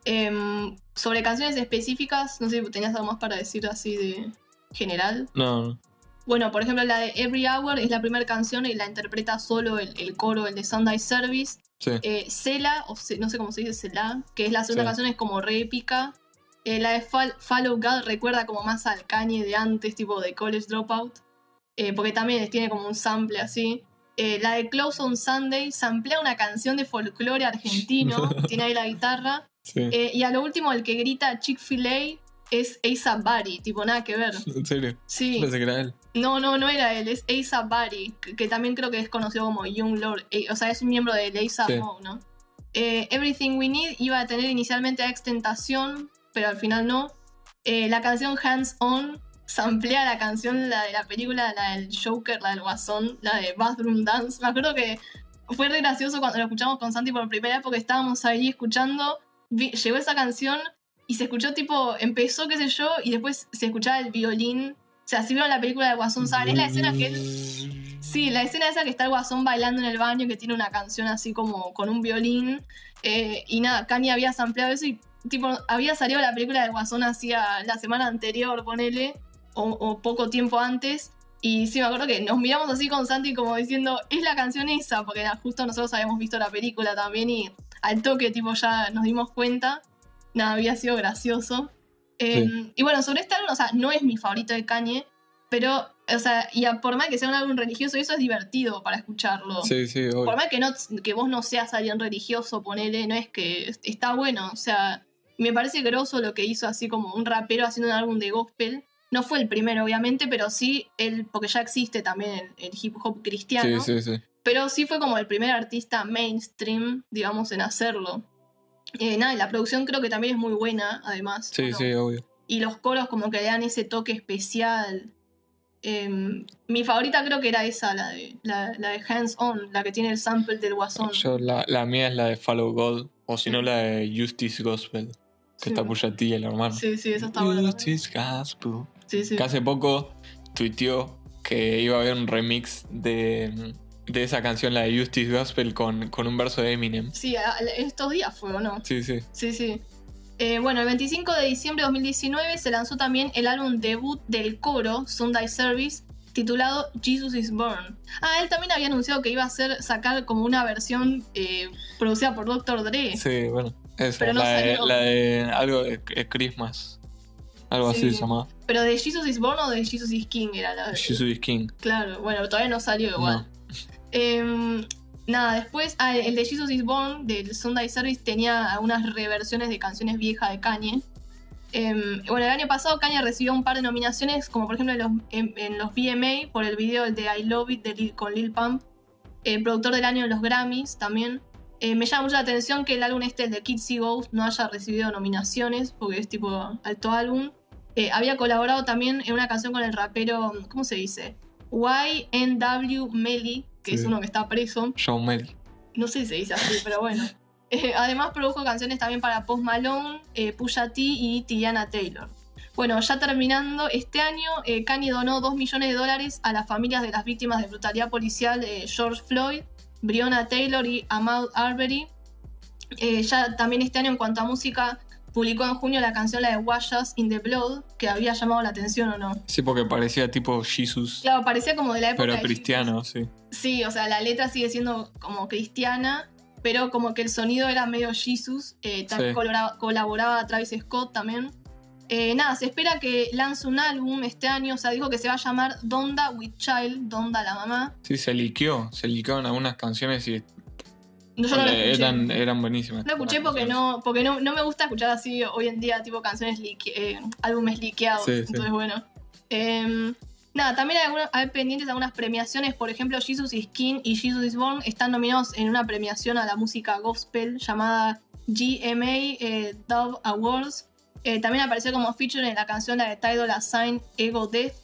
Speaker 1: Em, sobre canciones específicas, no sé si tenías algo más para decir así de general.
Speaker 2: No, no.
Speaker 1: Bueno, por ejemplo, la de Every Hour es la primera canción y la interpreta solo el, el coro, el de Sunday Service.
Speaker 2: Sí.
Speaker 1: Eh, Cela, o no sé cómo se dice Cela, que es la segunda
Speaker 2: Sí.
Speaker 1: canción, es como re épica. Eh, la de Fal- Follow God recuerda como más al Kanye de antes, tipo de College Dropout. Eh, porque también tiene como un sample así. Eh, la de Close on Sunday samplea una canción de folclore argentino, <laughs> tiene ahí la guitarra.
Speaker 2: Sí.
Speaker 1: Eh, y a lo último, el que grita Chick-fil-A es A$AP Bari, tipo nada que ver. <laughs>
Speaker 2: ¿En serio?
Speaker 1: Sí.
Speaker 2: Pensé que era él.
Speaker 1: No, no, no era él, es A$AP Bari, que, que también creo que es conocido como Young Lord, eh, o sea, es un miembro de A$AP
Speaker 2: Sí.
Speaker 1: Mob, ¿no? Eh, Everything We Need iba a tener inicialmente a Extentación, pero al final no. Eh, la canción Hands On samplea la canción, la de la película, la del Joker, la del Guasón, la de Bathroom Dance. Me acuerdo que fue re gracioso cuando lo escuchamos con Santi por primera vez porque estábamos ahí escuchando, llegó esa canción y se escuchó tipo, empezó qué sé yo, y después se escuchaba el violín. O sea, si vieron la película de Guasón, ¿saben? Es la escena que él... Sí, la escena esa que está el Guasón bailando en el baño, que tiene una canción así como con un violín. eh, y nada, Kanye había sampleado eso y tipo, había salido la película de Guasón hacía la semana anterior, ponele, o, o poco tiempo antes. Y sí, me acuerdo que nos miramos así con Santi como diciendo, es la canción esa, porque justo nosotros habíamos visto la película también y al toque tipo ya nos dimos cuenta. Nada, había sido gracioso. Eh, Y bueno, sobre este álbum, o sea, no es mi favorito de Kanye, pero, o sea, y a- por más que sea un álbum religioso, eso es divertido para escucharlo.
Speaker 2: Sí, sí, obvio.
Speaker 1: Por más que, no, que vos no seas alguien religioso, ponele, no es que es- está bueno, o sea, me parece groso lo que hizo así como un rapero haciendo un álbum de gospel. No fue el primero, obviamente, pero sí, él, porque ya existe también el, el hip hop
Speaker 2: Sí,
Speaker 1: cristiano,
Speaker 2: sí, sí.
Speaker 1: pero sí fue como el primer artista mainstream, digamos, en hacerlo. Eh, nada, y la producción creo que también es muy buena, además.
Speaker 2: Sí,
Speaker 1: Bueno,
Speaker 2: sí, obvio.
Speaker 1: y los coros como que le dan ese toque especial. Em, mi favorita creo que era esa, la de, la, la de Hands On, la que tiene el sample del guasón.
Speaker 2: Yo, la, la mía es la de Follow God, o si no, la de Justice Gospel, que
Speaker 1: Sí.
Speaker 2: está Pusha T, el hermano.
Speaker 1: Sí, sí, esa está buena.
Speaker 2: Justice Gospel.
Speaker 1: Sí, sí.
Speaker 2: Que hace poco tuiteó que iba a haber un remix de, de esa canción, la de Justice Gospel, con, con un verso de Eminem.
Speaker 1: Sí, estos días fue, ¿o no?
Speaker 2: Sí, sí.
Speaker 1: Sí, sí. Eh, bueno, el 25 de diciembre de 2019 se lanzó también el álbum debut del coro, Sunday Service, titulado Jesus is Born. Ah, él también había anunciado que iba a hacer, sacar como una versión eh, producida por Dr. Dre.
Speaker 2: Sí, bueno. Esa,
Speaker 1: Pero no
Speaker 2: la, de,
Speaker 1: salió.
Speaker 2: la de algo de Christmas. Algo
Speaker 1: Sí.
Speaker 2: así se llama.
Speaker 1: Pero de Jesus is Born o de Jesus is King era la
Speaker 2: Jesus is King.
Speaker 1: Claro, bueno, todavía no salió igual.
Speaker 2: No.
Speaker 1: Em, nada, después, ah, el de Jesus is Born del Sunday Service tenía algunas reversiones de canciones viejas de Kanye. Em, bueno, el año pasado Kanye recibió un par de nominaciones, como por ejemplo en los, en, los VMA, por el video de I Love It de con Lil Pump, eh, productor del año en los Grammys también. Eh, me llama mucho la atención que el álbum este, el de Kids Ghost, no haya recibido nominaciones, porque es tipo alto álbum. Eh, había colaborado también en una canción con el rapero, ¿cómo se dice? YNW Melly, que es uno que está preso.
Speaker 2: John Melly.
Speaker 1: No sé si se dice así, pero bueno. <laughs> Eh, además produjo canciones también para Post Malone, eh, Pusha T y Tiana Taylor. Bueno, ya terminando, este año eh, Kanye donó 2 millones de dólares a las familias de las víctimas de brutalidad policial George Floyd, Breonna Taylor y Ahmaud Arbery. ya también este año en cuanto a música publicó en junio la canción la de Wash Us in the Blood, que había llamado la atención o no.
Speaker 2: Sí, porque parecía tipo Jesus.
Speaker 1: Claro, parecía como de la época.
Speaker 2: Pero cristiano, sí.
Speaker 1: Sí, o sea, la letra sigue siendo como cristiana pero como que el sonido era medio Jesus, eh, también colaboraba, Travis Scott también. Eh, nada, se espera que lance un álbum este año, o sea, dijo que se va a llamar Donda with Child, Donda la mamá.
Speaker 2: Sí, se liqueó, se liquearon algunas canciones y eran, eran buenísimas.
Speaker 1: No escuché porque, no, porque no, no, me gusta escuchar así hoy en día, tipo canciones, eh, álbumes liqueados, entonces bueno. Em, Nada, también hay, algunos, hay pendientes algunas premiaciones, por ejemplo, Jesus is King y Jesus is Born están nominados en una premiación a la música gospel llamada GMA eh, Dove Awards. Eh, también apareció como feature en la canción la de Tidal Assign Ego Death.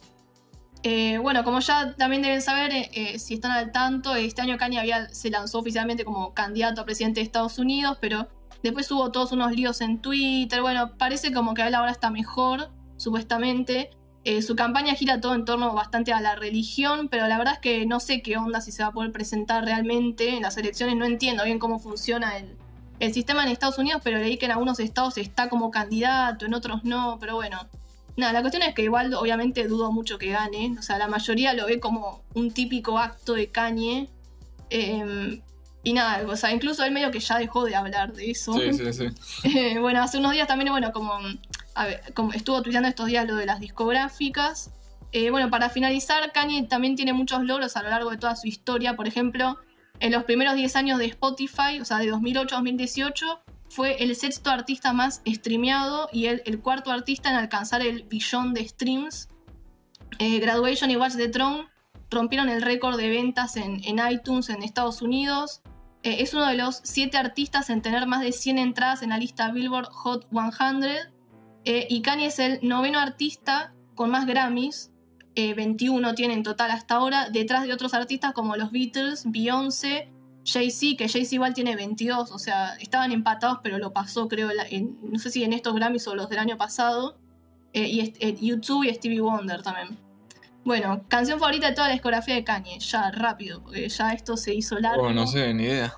Speaker 1: Eh, bueno, como ya también deben saber, si están al tanto, este año Kanye se lanzó oficialmente como candidato a presidente de Estados Unidos, pero después hubo todos unos líos en Twitter. Bueno, parece como que él ahora está mejor, supuestamente. Eh, su campaña gira todo en torno bastante a la religión, pero la verdad es que no sé qué onda si se va a poder presentar realmente en las elecciones. No entiendo bien cómo funciona el, el sistema en Estados Unidos, pero leí que en algunos estados está como candidato, en otros no, pero bueno. Nada, la cuestión es que igual obviamente dudo mucho que gane. O sea, la mayoría lo ve como un típico acto de cañe. Em, y nada, o sea, incluso él medio que ya dejó de hablar de eso.
Speaker 2: Sí, sí, sí. <laughs>
Speaker 1: Eh, bueno, hace unos días también, bueno, como a ver, como estuvo tuiteando estos días lo de las discográficas. Eh, bueno, para finalizar, Kanye también tiene muchos logros a lo largo de toda su historia. Por ejemplo, en los primeros 10 años de Spotify, o sea, de 2008 a 2018, fue el sexto artista más streameado y el, cuarto artista en alcanzar el billón de streams. Eh, Graduation y Watch the Throne rompieron el récord de ventas en, iTunes en Estados Unidos. Eh, es uno de los siete artistas en tener más de 100 entradas en la lista Billboard Hot 100 eh, y Kanye es el noveno artista con más Grammys, 21 eh, tiene en total hasta ahora, detrás de otros artistas como los Beatles, Beyoncé, Jay-Z, que Jay-Z igual tiene 22, o sea, estaban empatados, pero lo pasó, creo, no sé si en estos Grammys o los del año pasado. Eh, y YouTube y Stevie Wonder también. Bueno, canción favorita de toda la discografía de Kanye, ya rápido, porque ya esto se hizo largo.
Speaker 2: Oh, no sé, ni idea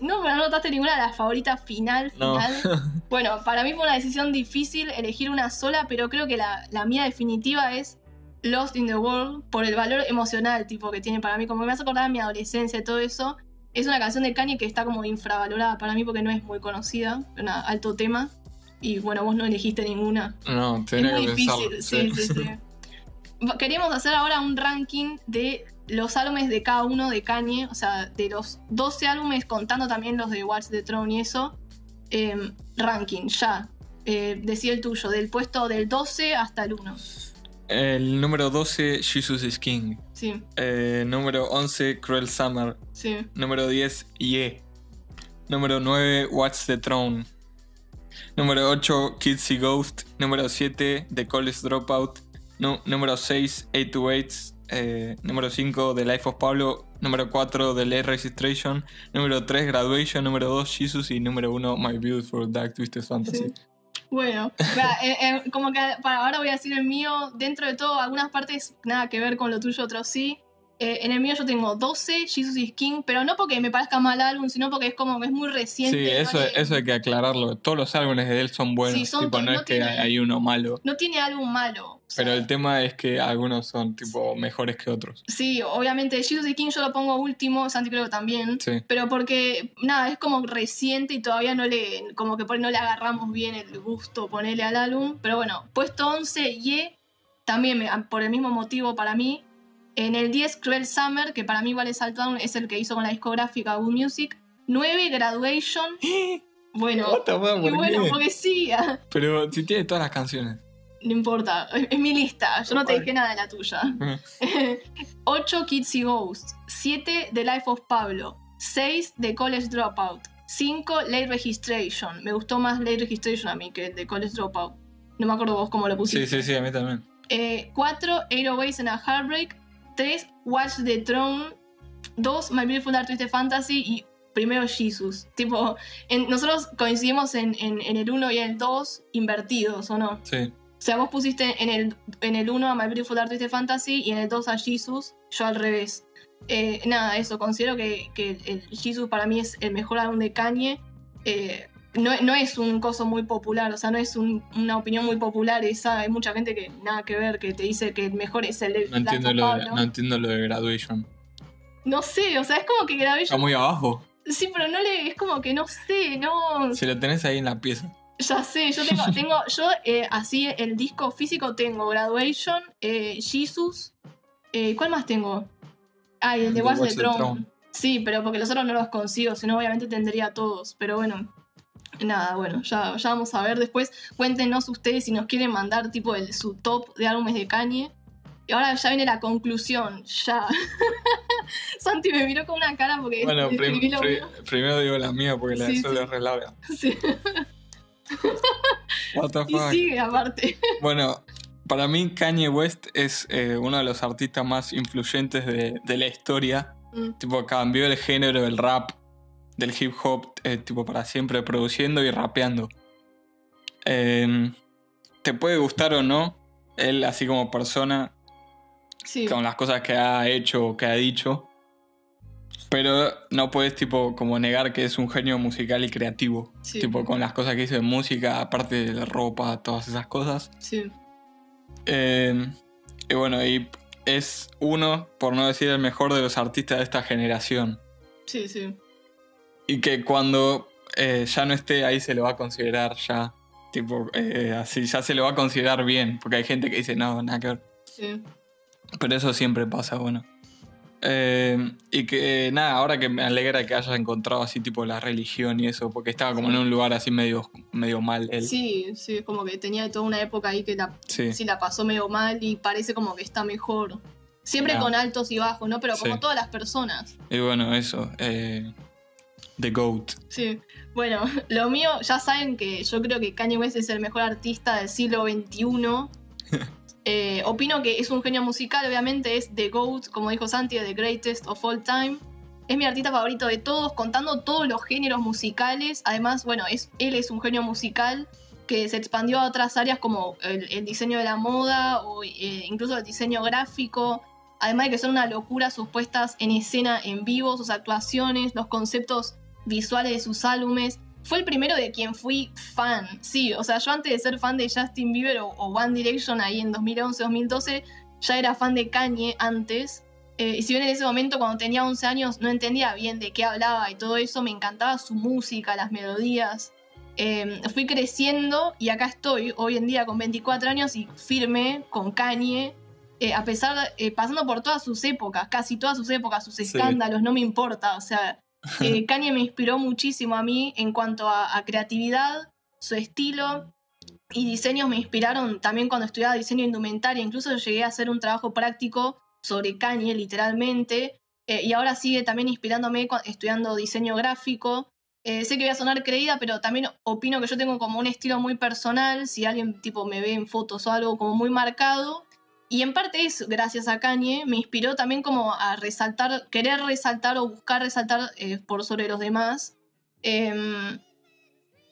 Speaker 1: no, no notaste ninguna de las favoritas final, final. <laughs> bueno, para mí fue una decisión difícil elegir una sola, pero creo que la, mía definitiva es Lost in the World por el valor emocional tipo que tiene para mí. Como me hace acordar a mi adolescencia y todo eso. Es una canción de Kanye que está como infravalorada para mí porque no es muy conocida, un alto tema. Y bueno, vos no elegiste ninguna.
Speaker 2: No, tenía es muy difícil.
Speaker 1: sí, sí. sí. Queríamos hacer ahora un ranking de los álbumes de cada uno de Kanye, o sea, de los 12 álbumes, contando también los de Watch the Throne y eso, em, ranking, ya. Eh, decía el tuyo, del puesto del 12 hasta el 1.
Speaker 2: El número 12, Jesus is King.
Speaker 1: Sí.
Speaker 2: Eh, número 11, Cruel Summer.
Speaker 1: Sí.
Speaker 2: Número 10, Ye. Número 9, Watch the Throne. Número 8, Kids y Ghost. Número 7, The College Dropout. número 6, 828. Eh, número 5 The Life of Pablo, número 4 The Late Registration, número 3 Graduation, número 2 Jesus y número 1 My Beautiful Dark Twisted Fantasy.
Speaker 1: Bueno, <laughs> eh, eh, como que para ahora voy a decir el mío, dentro de todo, algunas partes nada que ver con lo tuyo, otros sí. Eh, en el mío yo tengo 12, Jesus is King, pero no porque me parezca mal álbum, sino porque es como que es muy reciente.
Speaker 2: Sí, eso, eso hay que aclararlo. Todos los álbumes de él son buenos. Sí, son tipo, no, es que hay uno malo.
Speaker 1: No tiene álbum malo.
Speaker 2: pero el tema es que algunos son tipo mejores que otros.
Speaker 1: Sí, obviamente Jesus is King yo lo pongo último, Santi creo que también.
Speaker 2: Sí.
Speaker 1: Pero porque, nada, es como reciente y todavía no le, como que no le agarramos bien el gusto ponerle al álbum. Pero bueno, puesto 11, Ye, también por el mismo motivo para mí. En el 10, Cruel Summer, que para mí igual es es el que hizo con la discográfica Good Music. 9, Graduation. <gasps> Bueno,
Speaker 2: What the fuck,
Speaker 1: y
Speaker 2: ¿por
Speaker 1: bueno,
Speaker 2: qué?
Speaker 1: porque sí, <laughs>
Speaker 2: Pero si tiene todas las canciones.
Speaker 1: no importa, es, es mi lista, yo no te dije nada de la tuya. <laughs> 8 Kids y Ghosts, 7 The Life of Pablo, 6 The College Dropout, 5 Late Registration. Me gustó más Late Registration a mí que The College Dropout. No me acuerdo vos cómo lo
Speaker 2: Sí,
Speaker 1: pusiste.
Speaker 2: sí, sí, a mí también.
Speaker 1: Eh, 4 Eight Ways and a Heartbreak, 3 Watch the Throne, 2 My Beautiful Dark Twisted Fantasy y primero Jesus. Tipo, en- nosotros coincidimos en, en- en el 1 y en el 2 invertidos, ¿o no?
Speaker 2: Sí.
Speaker 1: O sea, vos pusiste en el, en el 1 a My Beautiful Dark Twisted Fantasy y en el 2 a Jesus, yo al revés. Eh, nada, eso, considero que, que el Jesus para mí es el mejor álbum de Kanye. Eh, no, no es un coso muy popular, o sea, no es un- una opinión muy popular esa. Hay mucha gente que nada que ver, que te dice que el mejor es el de
Speaker 2: No entiendo, lo de, no entiendo lo de Graduation.
Speaker 1: No sé, o sea, es como que
Speaker 2: Está
Speaker 1: Graduation.
Speaker 2: muy abajo.
Speaker 1: Sí, pero no le. Es como que no sé, no.
Speaker 2: Si lo tenés ahí en la pieza.
Speaker 1: Ya sé, yo tengo, <laughs> tengo yo eh, así el disco físico tengo Graduation, eh, Jesus, eh, ¿cuál más tengo? Ah, y el de Watch the. Throne. Sí, pero porque los otros no los consigo, sino obviamente tendría todos, pero bueno. Nada, bueno, ya, ya vamos a ver después. Cuéntenos ustedes si nos quieren mandar tipo el, su top de álbumes de Kanye. Y ahora ya viene la conclusión, ya. <laughs> Santi me miró con una cara porque
Speaker 2: Bueno, <laughs> prim- primero digo la mía porque la de
Speaker 1: Sí,
Speaker 2: Sol
Speaker 1: sí.
Speaker 2: es re larga.
Speaker 1: Sí. <laughs>
Speaker 2: What the
Speaker 1: Y sigue aparte.
Speaker 2: Bueno, para mí Kanye West es eh, uno de los artistas más influyentes de, de la historia.
Speaker 1: Mm.
Speaker 2: Tipo, cambió el género del rap, del hip hop, eh, tipo, para siempre produciendo y rapeando. Eh, te puede gustar o no, él así como persona,
Speaker 1: Sí.
Speaker 2: con las cosas que ha hecho o que ha dicho. Pero no puedes, tipo, como negar que es un genio musical y creativo.
Speaker 1: sí.
Speaker 2: Tipo, con las cosas que hizo en música, aparte de la ropa, todas esas cosas.
Speaker 1: Sí.
Speaker 2: Eh, y bueno, y es uno, por no decir el mejor de los artistas de esta generación.
Speaker 1: Sí, sí.
Speaker 2: Y que cuando eh, ya no esté ahí se lo va a considerar ya. Tipo, eh, así, ya se lo va a considerar bien. Porque hay gente que dice, no, nada que ver.
Speaker 1: sí.
Speaker 2: Pero eso siempre pasa, bueno. Eh, y que nada, ahora que me alegra que hayas encontrado así tipo la religión y eso, porque estaba como en un lugar así medio, medio mal él.
Speaker 1: Sí, sí, es como que tenía toda una época ahí que la,
Speaker 2: Sí.
Speaker 1: sí la pasó medio mal y parece como que está mejor. Siempre con altos y bajos, ¿no? Pero como
Speaker 2: Sí.
Speaker 1: todas las personas.
Speaker 2: Y bueno, eso. eh, The Goat.
Speaker 1: Sí. Bueno, <laughs> lo mío, ya saben que yo creo que Kanye West es el mejor artista del siglo XXI. <laughs> Eh, opino que es un genio musical, obviamente es The GOAT, como dijo Santi, The Greatest of All Time. Es mi artista favorito de todos, contando todos los géneros musicales. Además, bueno, es, él es un genio musical que se expandió a otras áreas como el, el diseño de la moda o eh, incluso el diseño gráfico. Además de que son una locura sus puestas en escena en vivo, sus actuaciones, los conceptos visuales de sus álbumes. Fue el primero de quien fui fan. Sí, o sea, yo antes de ser fan de Justin Bieber o, o One Direction ahí en 2011-2012, ya era fan de Kanye antes. Eh, y si bien en ese momento, cuando tenía 11 años, no entendía bien de qué hablaba y todo eso, me encantaba su música, las melodías. Eh, fui creciendo y acá estoy hoy en día con 24 años y firme con Kanye. Eh, a pesar, eh, pasando por todas sus épocas, casi todas sus épocas, sus escándalos, no me importa. O sea, eh, <laughs> Kanye me inspiró muchísimo a mí en cuanto a, a creatividad, su estilo y diseños me inspiraron también cuando estudiaba diseño indumentaria. Incluso llegué a hacer un trabajo práctico sobre Kanye, literalmente. eh, y ahora sigue también inspirándome estudiando diseño gráfico. Eh, sé que voy a sonar creída, pero también opino que yo tengo como un estilo muy personal. Si alguien tipo me ve en fotos o algo como muy marcado. Y en parte es gracias a Kanye, me inspiró también como a resaltar, querer resaltar o buscar resaltar eh, por sobre los demás. Em,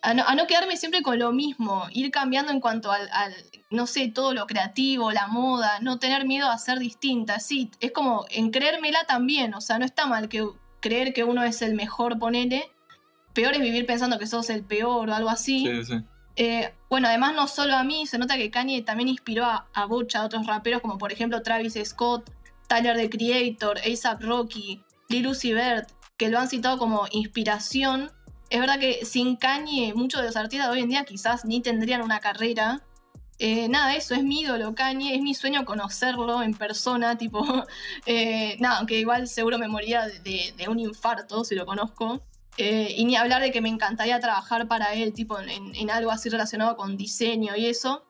Speaker 1: a, no, a no quedarme siempre con lo mismo, ir cambiando en cuanto al, al, no sé, todo lo creativo, la moda, no tener miedo a ser distinta. Sí, es como en creérmela también, o sea, no está mal que creer que uno es el mejor, ponele. Peor es vivir pensando que sos el peor o algo así.
Speaker 2: Sí, sí.
Speaker 1: Eh, bueno, además no solo a mí, se nota que Kanye también inspiró a, a bocha a otros raperos como por ejemplo Travis Scott, Tyler the Creator, ASAP Rocky, Lil Uzi Vert, que lo han citado como inspiración. Es verdad que sin Kanye muchos de los artistas de hoy en día quizás ni tendrían una carrera. Eh, nada, eso es mi ídolo Kanye, es mi sueño conocerlo en persona, tipo, <laughs> eh, nada, aunque igual seguro me de- de un infarto si lo conozco. Eh, y ni hablar de que me encantaría trabajar para él, tipo en, algo así relacionado con diseño y eso.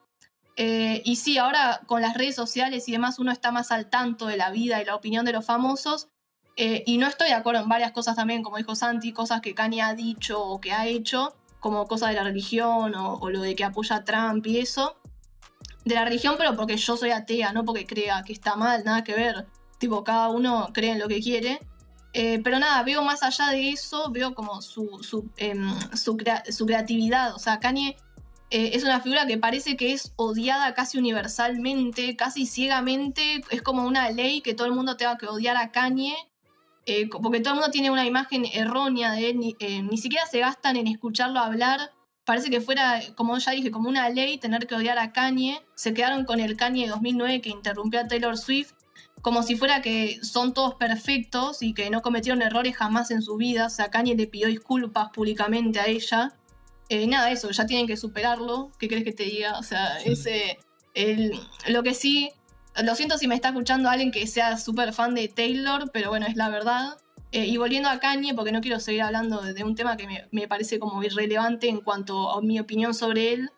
Speaker 1: Eh, y sí, ahora con las redes sociales y demás uno está más al tanto de la vida y la opinión de los famosos. Eh, y no estoy de acuerdo en varias cosas también, como dijo Santi, cosas que Kanye ha dicho o que ha hecho, como cosas de la religión o, o lo de que apoya a Trump y eso. De la religión, pero porque yo soy atea, no porque crea que está mal, nada que ver. Tipo, cada uno cree en lo que quiere. Eh, pero nada, veo más allá de eso, veo como su, su, em, su, creatividad. O sea, Kanye eh, es una figura que parece que es odiada casi universalmente, casi ciegamente. Es como una ley que todo el mundo tenga que odiar a Kanye. Eh, porque todo el mundo tiene una imagen errónea de él, ni, ni siquiera se gastan en escucharlo hablar. Parece que fuera, como ya dije, como una ley tener que odiar a Kanye. Se quedaron con el Kanye de 2009 que interrumpió a Taylor Swift como si fuera que son todos perfectos y que no cometieron errores jamás en su vida. O sea, Kanye le pidió disculpas públicamente a ella. Eh, nada, eso, ya tienen que superarlo. ¿Qué crees que te diga? O sea, ese. El, lo que sí. Lo siento si me está escuchando alguien que sea súper fan de Taylor, pero bueno, es la verdad. Eh, y volviendo a Kanye, porque no quiero seguir hablando de, un tema que me, me, parece como irrelevante en cuanto a mi opinión sobre él.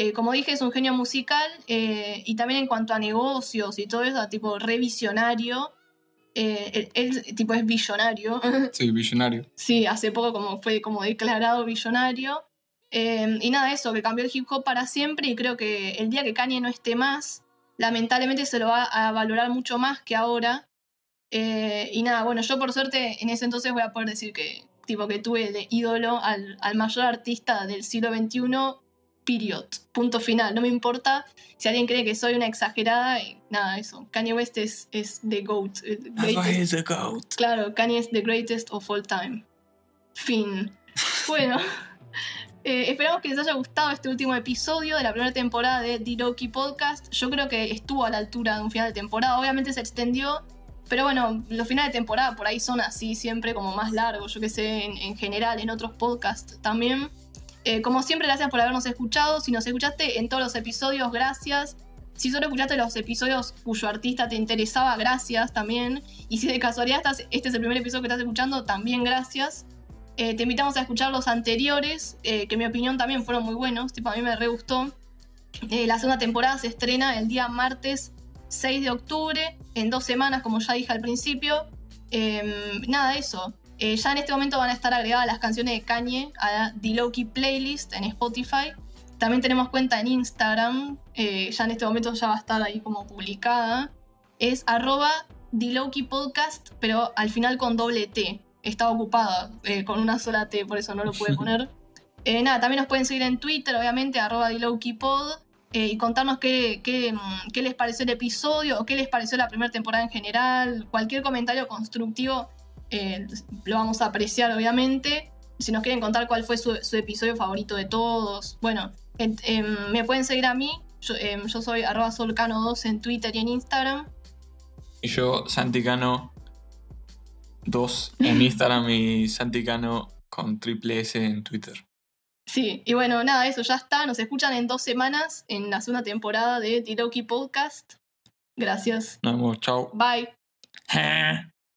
Speaker 1: Eh, como dije, es un genio musical eh, y también en cuanto a negocios y todo eso, tipo revisionario. Eh, él, tipo es billonario. <laughs>
Speaker 2: Sí, billonario.
Speaker 1: sí, hace poco como fue como declarado billonario. y nada, eso, que cambió el hip hop para siempre y creo que el día que Kanye no esté más, lamentablemente se lo va a valorar mucho más que ahora. y nada, bueno, yo por suerte en ese entonces voy a poder decir que, tipo, que tuve de ídolo al, al mayor artista del siglo XXI period. Punto final. No me importa si alguien cree que soy una exagerada. Y nada, eso. Kanye West es, es the GOAT.
Speaker 2: Es the GOAT.
Speaker 1: Claro, Kanye es the greatest of all time. Fin. <laughs> Bueno. <laughs> Eh, esperamos que les haya gustado este último episodio de la primera temporada de The Podcast. Yo creo que estuvo a la altura de un final de temporada. Obviamente se extendió, pero bueno, los finales de temporada por ahí son así, siempre como más largos, yo que sé, en general, en otros podcasts también. Eh, como siempre, gracias por habernos escuchado. Si nos escuchaste en todos los episodios, gracias. Si solo escuchaste los episodios cuyo artista te interesaba, gracias también. Y si de casualidad estás, este es el primer episodio que estás escuchando, también gracias. Eh, te invitamos a escuchar los anteriores, eh, que en mi opinión también fueron muy buenos, tipo a mí me re gustó. la segunda temporada se estrena el día martes 6 de octubre, en dos semanas, como ya dije al principio. Em, nada, eso. Eh, ya en este momento van a estar agregadas las canciones de Kanye a The Loki Playlist en Spotify. También tenemos cuenta en Instagram, eh, ya en este momento ya va a estar ahí como publicada. Es arroba The Podcast, pero al final con doble T. Está ocupada eh, con una sola T, por eso no lo pude <laughs> poner. nada, también nos pueden seguir en Twitter, obviamente, arroba Pod. y contarnos qué, qué, qué les pareció el episodio o qué les pareció la primera temporada en general. Cualquier comentario constructivo eh, lo vamos a apreciar obviamente. Si nos quieren contar cuál fue su, episodio favorito de todos, bueno, em, me pueden seguir a mí. Yo, em, soy arroba solcano2 en Twitter y en Instagram.
Speaker 2: Y yo, Santicano2 en Instagram y Santicano con triple S en Twitter.
Speaker 1: Sí, y bueno, nada, eso ya está. Nos escuchan en dos semanas en la segunda temporada de Tiroki Podcast. Gracias.
Speaker 2: Nos vemos, chao.
Speaker 1: Bye.